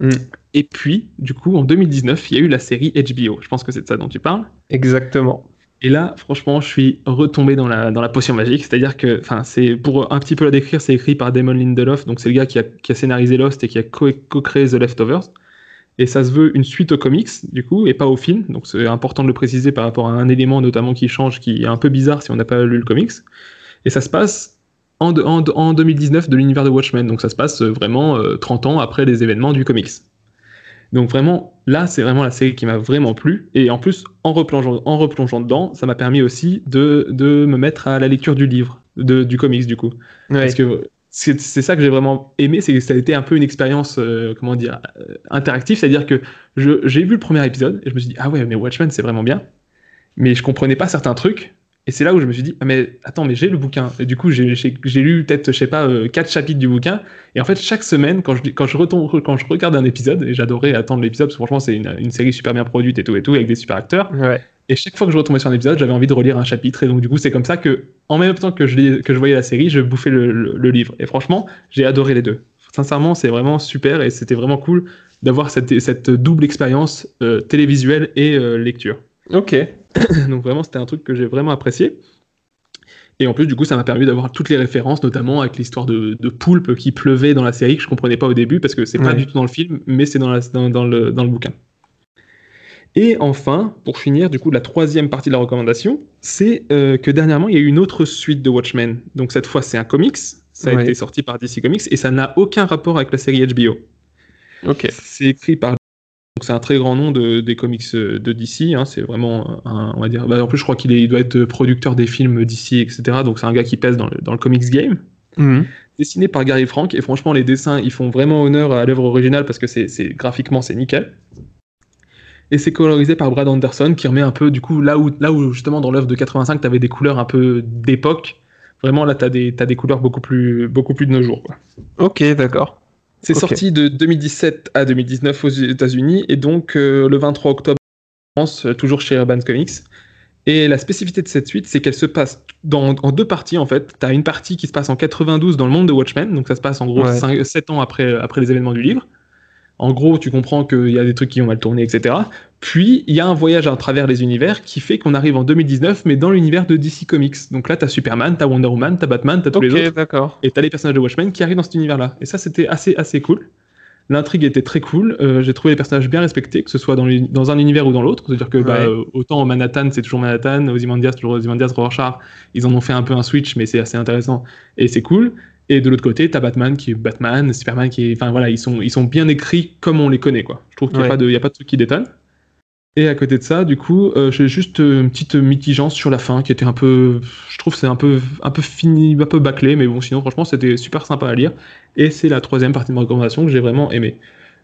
Mm. Et puis, du coup, en 2019, il y a eu la série HBO. Je pense que c'est de ça dont tu parles. Exactement. Et là, franchement, je suis retombé dans la, dans la potion magique. C'est-à-dire que, enfin, c'est pour un petit peu la décrire, c'est écrit par Damon Lindelof, donc c'est le gars qui a, qui a scénarisé Lost et qui a co- co-créé The Leftovers. Et ça se veut une suite aux comics, du coup, et pas au film. Donc c'est important de le préciser par rapport à un élément notamment qui change, qui est un peu bizarre si on n'a pas lu le comics. Et ça se passe en, de- en, en 2019 de l'univers de Watchmen. Donc ça se passe euh, vraiment euh, 30 ans après les événements du comics. Donc vraiment, là, c'est vraiment la série qui m'a vraiment plu. Et en plus, en replongeant, en replongeant dedans, ça m'a permis aussi de, de me mettre à la lecture du livre, de, du comics du coup. Ouais. Parce que c'est ça que j'ai vraiment aimé, c'est que ça a été un peu une expérience, euh, comment dire, euh, interactive. C'est-à-dire que j'ai vu le premier épisode et je me suis dit, ah ouais, mais Watchmen, c'est vraiment bien. Mais je comprenais pas certains trucs. Et c'est là où je me suis dit, ah mais attends, mais j'ai le bouquin. Et du coup, j'ai lu peut-être, je sais pas, euh, quatre chapitres du bouquin. Et en fait, chaque semaine, quand je, quand je, retombe, quand je regarde un épisode, et j'adorais attendre l'épisode, parce que franchement, c'est une, une série super bien produite et tout et tout, avec des super acteurs. Ouais. Et chaque fois que je retombais sur un épisode, j'avais envie de relire un chapitre. Et donc, du coup, c'est comme ça que, en même temps que je, lis- que je voyais la série, je bouffais le, le- le livre. Et franchement, j'ai adoré les deux. Sincèrement, c'est vraiment super et c'était vraiment cool d'avoir cette, cette double expérience euh, télévisuelle et euh, lecture. Ok. donc, vraiment, c'était un truc que j'ai vraiment apprécié. Et en plus, du coup, ça m'a permis d'avoir toutes les références, notamment avec l'histoire de, de poulpe qui pleuvait dans la série, que je comprenais pas au début, parce que c'est pas Ouais. du tout dans le film, mais c'est dans, la- dans, dans le, dans le bouquin. Et enfin, pour finir, du coup, la troisième partie de la recommandation, c'est euh, que dernièrement, il y a eu une autre suite de Watchmen. Donc cette fois, c'est un comics. Ça a Ouais. été sorti par DC Comics et ça n'a aucun rapport avec la série HBO. Ok. C'est écrit par. Donc c'est un très grand nom de, des comics euh, de DC. hein, c'est vraiment un, on va dire. bah, en plus, je crois qu'il il doit être producteur des films DC, etc. Donc c'est un gars qui pèse dans le, dans le comics game. Mhm. dessiné par Gary Frank et franchement les dessins ils font vraiment honneur à l'œuvre originale parce que c'est- graphiquement c'est nickel. Et c'est colorisé par Brad Anderson qui remet un peu du coup là où là où justement dans l'œuvre de 85 t'avais des couleurs un peu d'époque. Vraiment là t'as des t'as des couleurs beaucoup plus beaucoup plus de nos jours. quoi. Ok, d'accord. C'est sorti de 2017 à 2019 aux États-Unis et donc euh, le 23 octobre en France, euh, toujours chez Urban Comics. Et la spécificité de cette suite, c'est qu'elle se passe dans, en deux parties en fait. Tu as une partie qui se passe en 92 dans le monde de Watchmen, donc ça se passe en gros Ouais. 7 ans après, après les événements du livre. En gros, tu comprends qu'il y a des trucs qui ont mal tourné, etc. Puis, il y a un voyage à travers les univers qui fait qu'on arrive en 2019, mais dans l'univers de DC Comics. Donc là, tu as Superman, tu as Wonder Woman, tu as Batman, tu as tous les autres. d'accord. Et t'as les personnages de Watchmen qui arrivent dans cet univers-là. Et ça, c'était assez, assez cool. L'intrigue était très cool. Euh, J'ai trouvé les personnages bien respectés, que ce soit dans, les- dans un univers ou dans l'autre. C'est-à-dire que bah, Ouais. euh, autant au Manhattan, c'est toujours Manhattan, aux Ozymandias, toujours Ozymandias, Rorschach. Ils en ont fait un peu un switch, mais c'est assez intéressant et c'est cool. Et de l'autre côté, t'as Batman qui est Batman, Superman qui est. Enfin voilà, ils sont, ils sont bien écrits comme on les connaît, quoi. Je trouve qu'il n'y Ouais. a, pas de- il y a pas de truc qui détonne. Et à côté de ça, du coup, euh, j'ai juste euh, une petite mitigence sur la fin qui était un peu, je trouve, c'est un peu, un peu fini, un peu bâclé, mais bon, sinon, franchement, c'était super sympa à lire. Et c'est la troisième partie de ma recommandation que j'ai vraiment aimé.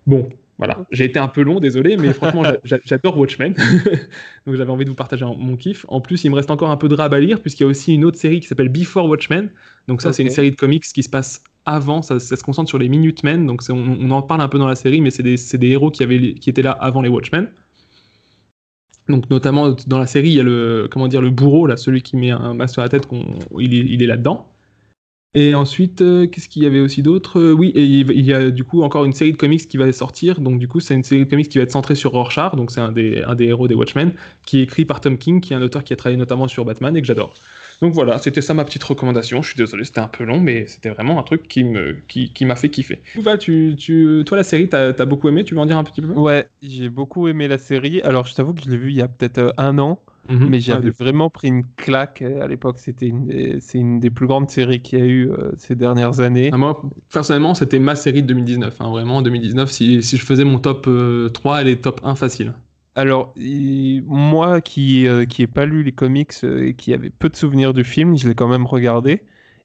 Bon, voilà, j'ai été un peu long, désolé, mais franchement, j'a- j'a- j'adore Watchmen. Donc j'avais envie de vous partager mon kiff. En plus, il me reste encore un peu de rab à lire, puisqu'il y a aussi une autre série qui s'appelle Before Watchmen. Donc ça, c'est une série de comics qui se passe avant, ça, ça se concentre sur les Minutemen. Donc on, on en parle un peu dans la série, mais c'est des, héros qui, avaient, qui étaient là avant les Watchmen. Donc notamment dans la série, il y a le comment dire le bourreau là, celui qui met un masque sur la tête, qu'on, il est, il est là-dedans. Et ensuite, euh, qu'est-ce qu'il y avait aussi d'autre? Euh, Oui, et il y a du coup encore une série de comics qui va sortir. Donc du coup, c'est une série de comics qui va être centrée sur Rorschach, donc c'est un des, un des héros des Watchmen, qui est écrit par Tom King, qui est un auteur qui a travaillé notamment sur Batman et que j'adore. Donc voilà, c'était ça ma petite recommandation. Je suis désolé, c'était un peu long, mais c'était vraiment un truc qui me qui, qui m'a fait kiffer. Val, tu, tu, toi la série, t'as as beaucoup aimé? Tu veux en dire un petit peu? Ouais, j'ai beaucoup aimé la série. Alors, je t'avoue que je l'ai vue il y a peut-être euh, un an, Mhm. mais j'avais Ouais, vraiment pris une claque euh, à l'époque. C'était une, c'est une des plus grandes séries qu'il y a eu euh, ces dernières années. Ah, moi, personnellement, c'était ma série de 2019. hein, vraiment, en 2019, si, si je faisais mon top euh, 3, elle est top 1 facile. Alors, il- moi qui euh, qui ai pas lu les comics euh, et qui avait peu de souvenirs du film, je l'ai quand même regardé.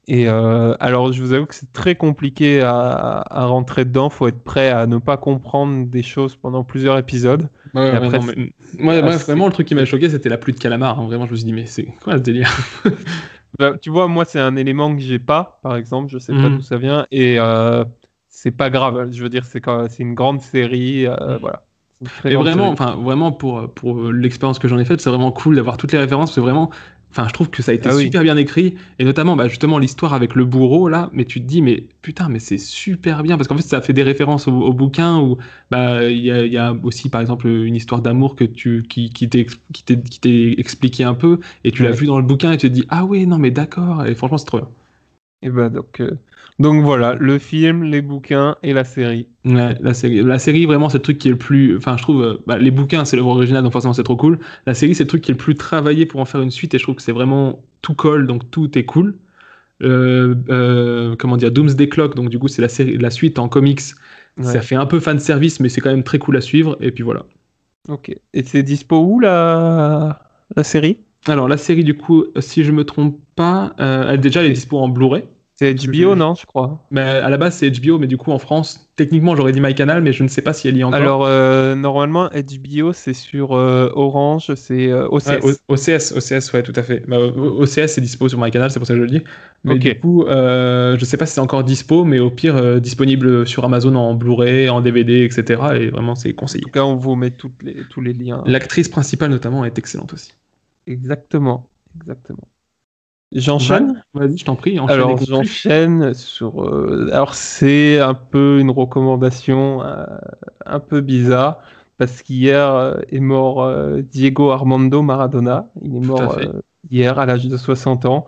Et euh, alors, je vous avoue que c'est très compliqué à, à rentrer dedans. Faut être prêt à ne pas comprendre des choses pendant plusieurs épisodes. Ouais, ouais, après, non, mais- c'est- moi, vraiment, le truc qui m'a choqué, c'était la pluie de calamar. hein. Vraiment, je me suis dit, mais c'est quoi ce délire? Bah, tu vois, moi, c'est un élément que j'ai pas, par exemple. Je sais pas Mhm. d'où ça vient. Et euh, c'est pas grave. Je veux dire, c'est quand- c'est une grande série. euh, Voilà. Et vraiment, enfin, vraiment pour, pour l'expérience que j'en ai faite, c'est vraiment cool d'avoir toutes les références. C'est vraiment, enfin, je trouve que ça a été Ah oui. super bien écrit. Et notamment, bah, justement, l'histoire avec le bourreau, là. Mais tu te dis, mais putain, mais c'est super bien. Parce qu'en fait, ça fait des références au, au bouquin où, bah, il y a, il y a aussi, par exemple, une histoire d'amour que tu, qui, qui t'est, qui t'est, qui t'est expliqué un peu. Et tu l'as Ouais. vu dans le bouquin et tu te dis, ah oui, non, mais d'accord. Et franchement, c'est trop bien. Et bah, donc, euh, donc voilà, le film, les bouquins et la série. Ouais, la série, la série vraiment c'est le truc qui est le plus, enfin je trouve, euh, bah, les bouquins c'est l'œuvre originale donc forcément c'est trop cool. La série c'est le truc qui est le plus travaillé pour en faire une suite et je trouve que c'est vraiment tout colle donc tout est cool. Euh, euh, comment dire, Doomsday Clock donc du coup c'est la série, la suite en comics. Ouais. Ça fait un peu fan service mais c'est quand même très cool à suivre et puis voilà. Ok. Et c'est dispo où la, la série? Alors la série du coup si je me trompe pas, euh, elle déjà elle est dispo en Blu-ray. C'est HBO, non, je crois? Mais à la base c'est HBO mais du coup en France techniquement j'aurais dit MyCanal mais je ne sais pas si elle y est encore. Alors, euh, normalement, HBO, c'est sur euh, Orange, c'est euh, OCS. Ouais, OCS, OCS, ouais, tout à fait. Bah, OCS c'est dispo sur MyCanal, c'est pour ça que je le dis. Mais du coup, je sais pas si c'est encore dispo, mais au pire, disponible sur Amazon en Blu-ray, en DVD, etc. Et vraiment, c'est conseillé. En tout cas, on vous met toutes les, tous les liens. L'actrice principale, notamment, est excellente aussi. Exactement. Exactement. J'enchaîne Vas-y, je t'en prie. enchaîne Alors, j'enchaîne sur. euh, alors, c'est un peu une recommandation euh, un peu bizarre parce qu'hier euh, est mort Diego Armando Maradona. Il est Tout mort hier à l'âge de 60 ans.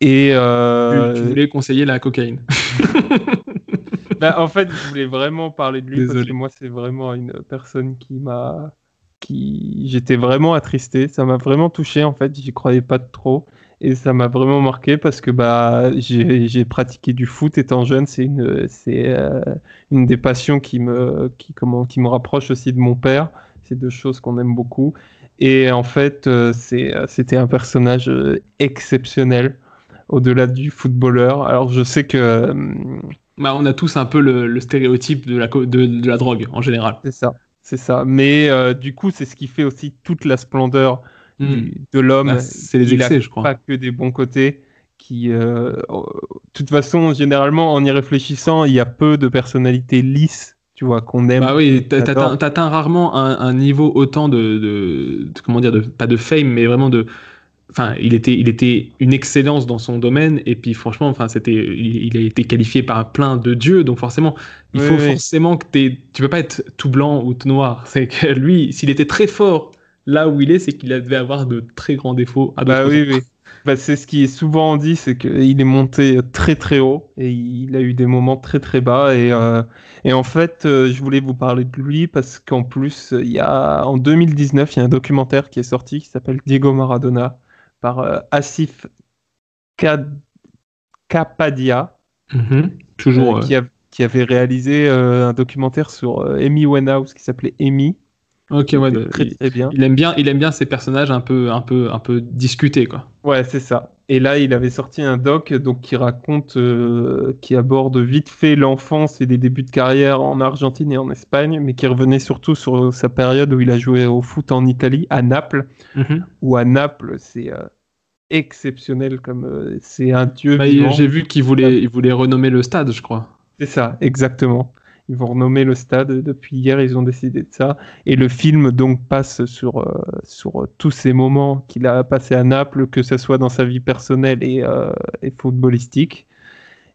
Et Tu, tu voulais conseiller la cocaïne. bah, en fait, je voulais vraiment parler de lui parce Désolé. que moi, c'est vraiment une personne qui m'a. qui J'étais vraiment attristé. Ça m'a vraiment touché, en fait. J'y croyais pas trop. Et ça m'a vraiment marqué parce que bah, j'ai pratiqué du foot étant jeune. C'est une, c'est, euh, une des passions qui me, qui, comment, qui me rapproche aussi de mon père. C'est deux choses qu'on aime beaucoup. Et en fait, euh, c'est, euh, c'était un personnage exceptionnel. au-delà du footballeur. Alors je sais que Bah, on a tous un peu le, le stéréotype de la, de, de la drogue en général. c'est ça, c'est ça. Mais euh, du coup, c'est ce qui fait aussi toute la splendeur Du- de l'homme. Bah, c'est les excès, je crois. Pas que des bons côtés. Qui, euh, de toute façon, généralement, en y réfléchissant, il y a peu de personnalités lisses, tu vois, qu'on aime. Bah oui, t'atteins t'atteins rarement un, un niveau autant de, de, de- comment dire, de, pas de fame, mais vraiment de, enfin, il était, il était une excellence dans son domaine, et puis franchement, enfin, c'était, il, il a été qualifié par plein de dieux, donc forcément, il Oui, faut oui. forcément que t'es, tu peux pas être tout blanc ou tout noir. C'est que lui, s'il était très fort là où il est, c'est qu'il devait avoir de très grands défauts. À Bah oui. Bah, c'est ce qui est souvent dit, c'est qu'il est monté très très haut et il a eu des moments très très bas. Et, euh, et en fait, euh, je voulais vous parler de lui parce qu'en plus, il y a, en 2019, il y a un documentaire qui est sorti qui s'appelle Diego Maradona par euh, Asif Kapadia, Mhm. Toujours. euh, euh, qui, a- qui avait réalisé euh, un documentaire sur euh, Amy Winehouse qui s'appelait Amy. Ok, ouais. Très il, très bien. il aime bien, il aime bien ces personnages un peu, un peu, un peu discutés, quoi. Ouais, c'est ça. Et là, il avait sorti un doc donc qui raconte, euh, qui aborde vite fait l'enfance et des débuts de carrière en Argentine et en Espagne, mais qui revenait surtout sur sa période où il a joué au foot en Italie, à Naples, Mhm. où à Naples, c'est euh, exceptionnel comme euh, c'est un dieu. Bah. J'ai vu qu'il voulait, il voulait renommer le stade, je crois. C'est ça, exactement. Ils vont renommer le stade. Depuis hier, ils ont décidé de ça. Et le film donc passe sur euh, sur euh, tous ces moments qu'il a passé à Naples, que ce soit dans sa vie personnelle et, euh, et footballistique.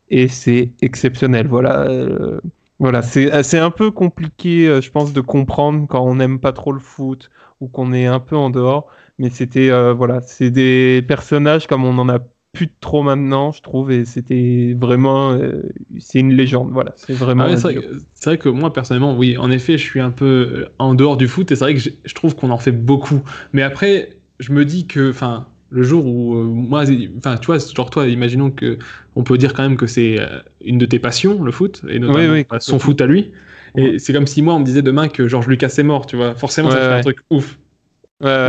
Et c'est exceptionnel. Voilà, euh, voilà. C'est un peu compliqué, je pense, de comprendre quand on n'aime pas trop le foot ou qu'on est un peu en dehors. Mais c'était voilà, c'est des personnages comme on en a plus de trop maintenant, je trouve, et c'était vraiment, euh, c'est une légende, voilà, c'est vraiment. Ah ouais, c'est vrai, que- c'est vrai que moi personnellement, oui, en effet, je suis un peu euh, en dehors du foot et c'est vrai que je trouve qu'on en fait beaucoup. Mais après, je me dis que, enfin, le jour où euh, moi, enfin, tu vois, genre toi, imaginons que on peut dire quand même que c'est une de tes passions, le foot, et notamment Oui, oui, son foot à lui. Et c'est comme si moi, on me disait demain que Georges Lucas est mort, tu vois. Forcément, ça Ouais, fait un truc ouf.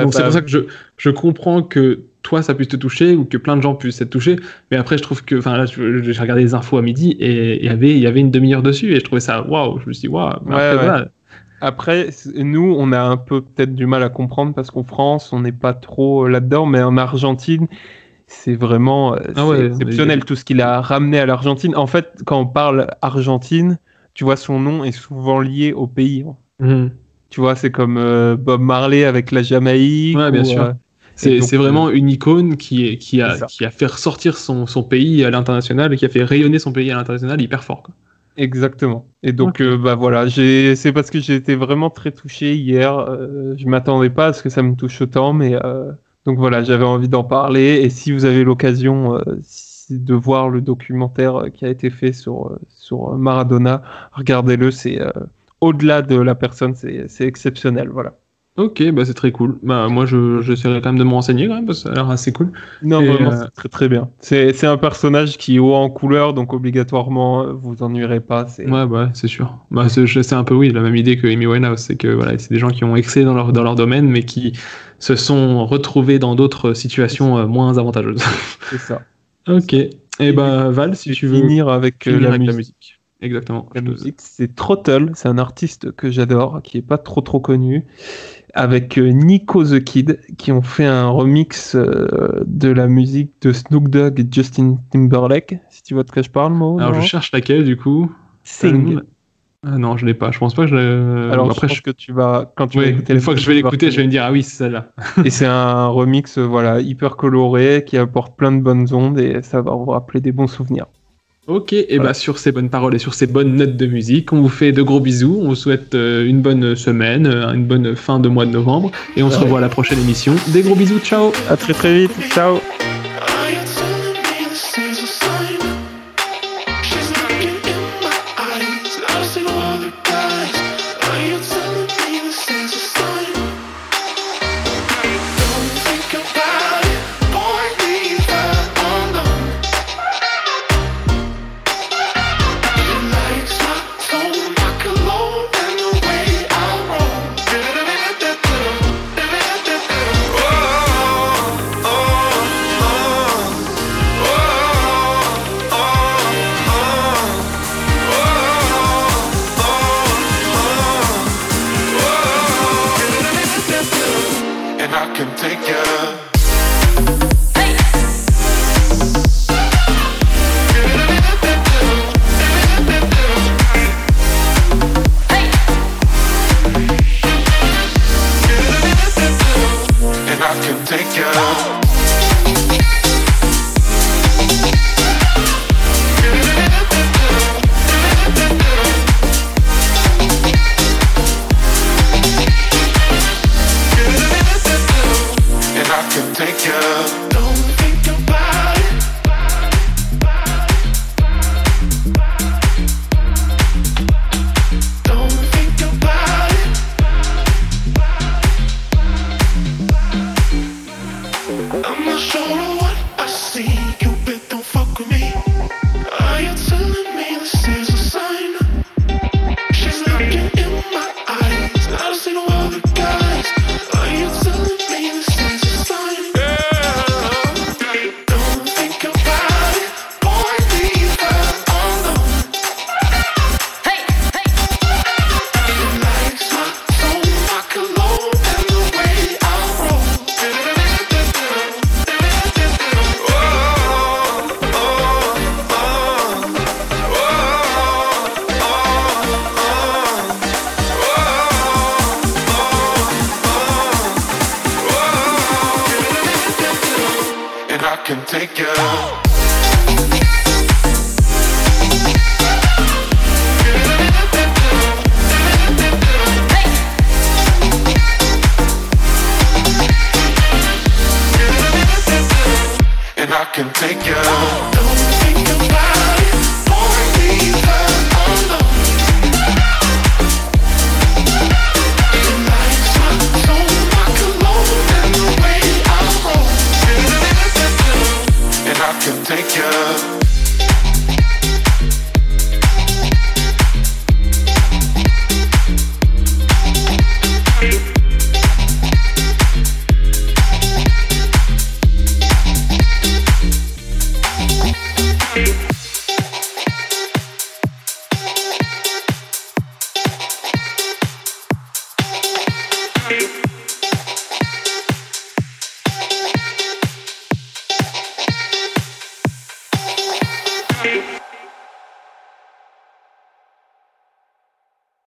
Donc c'est bah, pour ça que je, je comprends que toi ça puisse te toucher ou que plein de gens puissent être touchés. Mais après je trouve que, enfin là j'ai regardé les infos à midi et il y avait il y avait une demi-heure dessus et je trouvais ça waouh. Je me suis dit waouh. Mais Ouais, après, ouais. nous, on a un peu peut-être du mal à comprendre parce qu'en France, on n'est pas trop euh, là-dedans, mais en Argentine, c'est vraiment euh, Ah ouais, exceptionnel tout ce qu'il a ramené à l'Argentine. En fait, quand on parle Argentine, tu vois, son nom est souvent lié au pays. Mhm. Tu vois, c'est comme euh, Bob Marley avec la Jamaïque. Ouais, bien ou, sûr. euh, C'est c'est vraiment une icône qui, est, qui, C'est a, ça. qui a fait ressortir son, son pays à l'international et qui a fait rayonner son pays à l'international hyper fort. Quoi. Exactement. Et donc, euh, bah voilà, c'est parce que j'ai été vraiment très touché hier. Euh, je m'attendais pas à ce que ça me touche autant, mais euh, donc voilà, j'avais envie d'en parler. Et si vous avez l'occasion euh, si- de voir le documentaire euh, qui a été fait sur euh, sur Maradona, regardez-le. C'est euh, au-delà de la personne, c'est c'est exceptionnel. Voilà. Ok, bah c'est très cool. Bah moi je j'essaierai quand même de me renseigner quand même parce que ça a l'air assez cool. Non, Et, vraiment, euh, c'est très très bien. C'est c'est un personnage qui est haut en couleur, donc obligatoirement, vous ennuierez pas. C'est Ouais, bah, c'est sûr. Bah, c'est un peu, oui, la même idée que Amy Winehouse. C'est que voilà, c'est des gens qui ont excellé dans leur, dans leur domaine, mais qui se sont retrouvés dans d'autres situations euh, moins avantageuses. c'est ça. ok. Et ben, Val, si tu veux finir avec, euh, finir la avec la musique. musique. Exactement. La Je te- musique, c'est Trottle, c'est un artiste que j'adore, qui est pas trop trop connu, avec euh, Nico the Kid, qui ont fait un remix euh, de la musique de Snoop Dogg et Justin Timberlake, si tu vois de quoi je parle, Mo. Alors, je cherche laquelle, du coup. Sing. Ah non, je l'ai pas. Je pense pas que je l'ai. Alors, après, je pense que tu vas, quand tu Oui, vas écouter une fois que je vais l'écouter, je vais me dire, ah oui, c'est celle-là. et c'est un remix, voilà, hyper coloré, qui apporte plein de bonnes ondes et ça va vous rappeler des bons souvenirs. Ok, et Voilà. bah sur ces bonnes paroles et sur ces bonnes notes de musique, on vous fait de gros bisous, on vous souhaite euh, une bonne semaine, euh, une bonne fin de mois de novembre, et on se revoit à la prochaine émission. Des gros bisous, ciao À très très vite, ciao.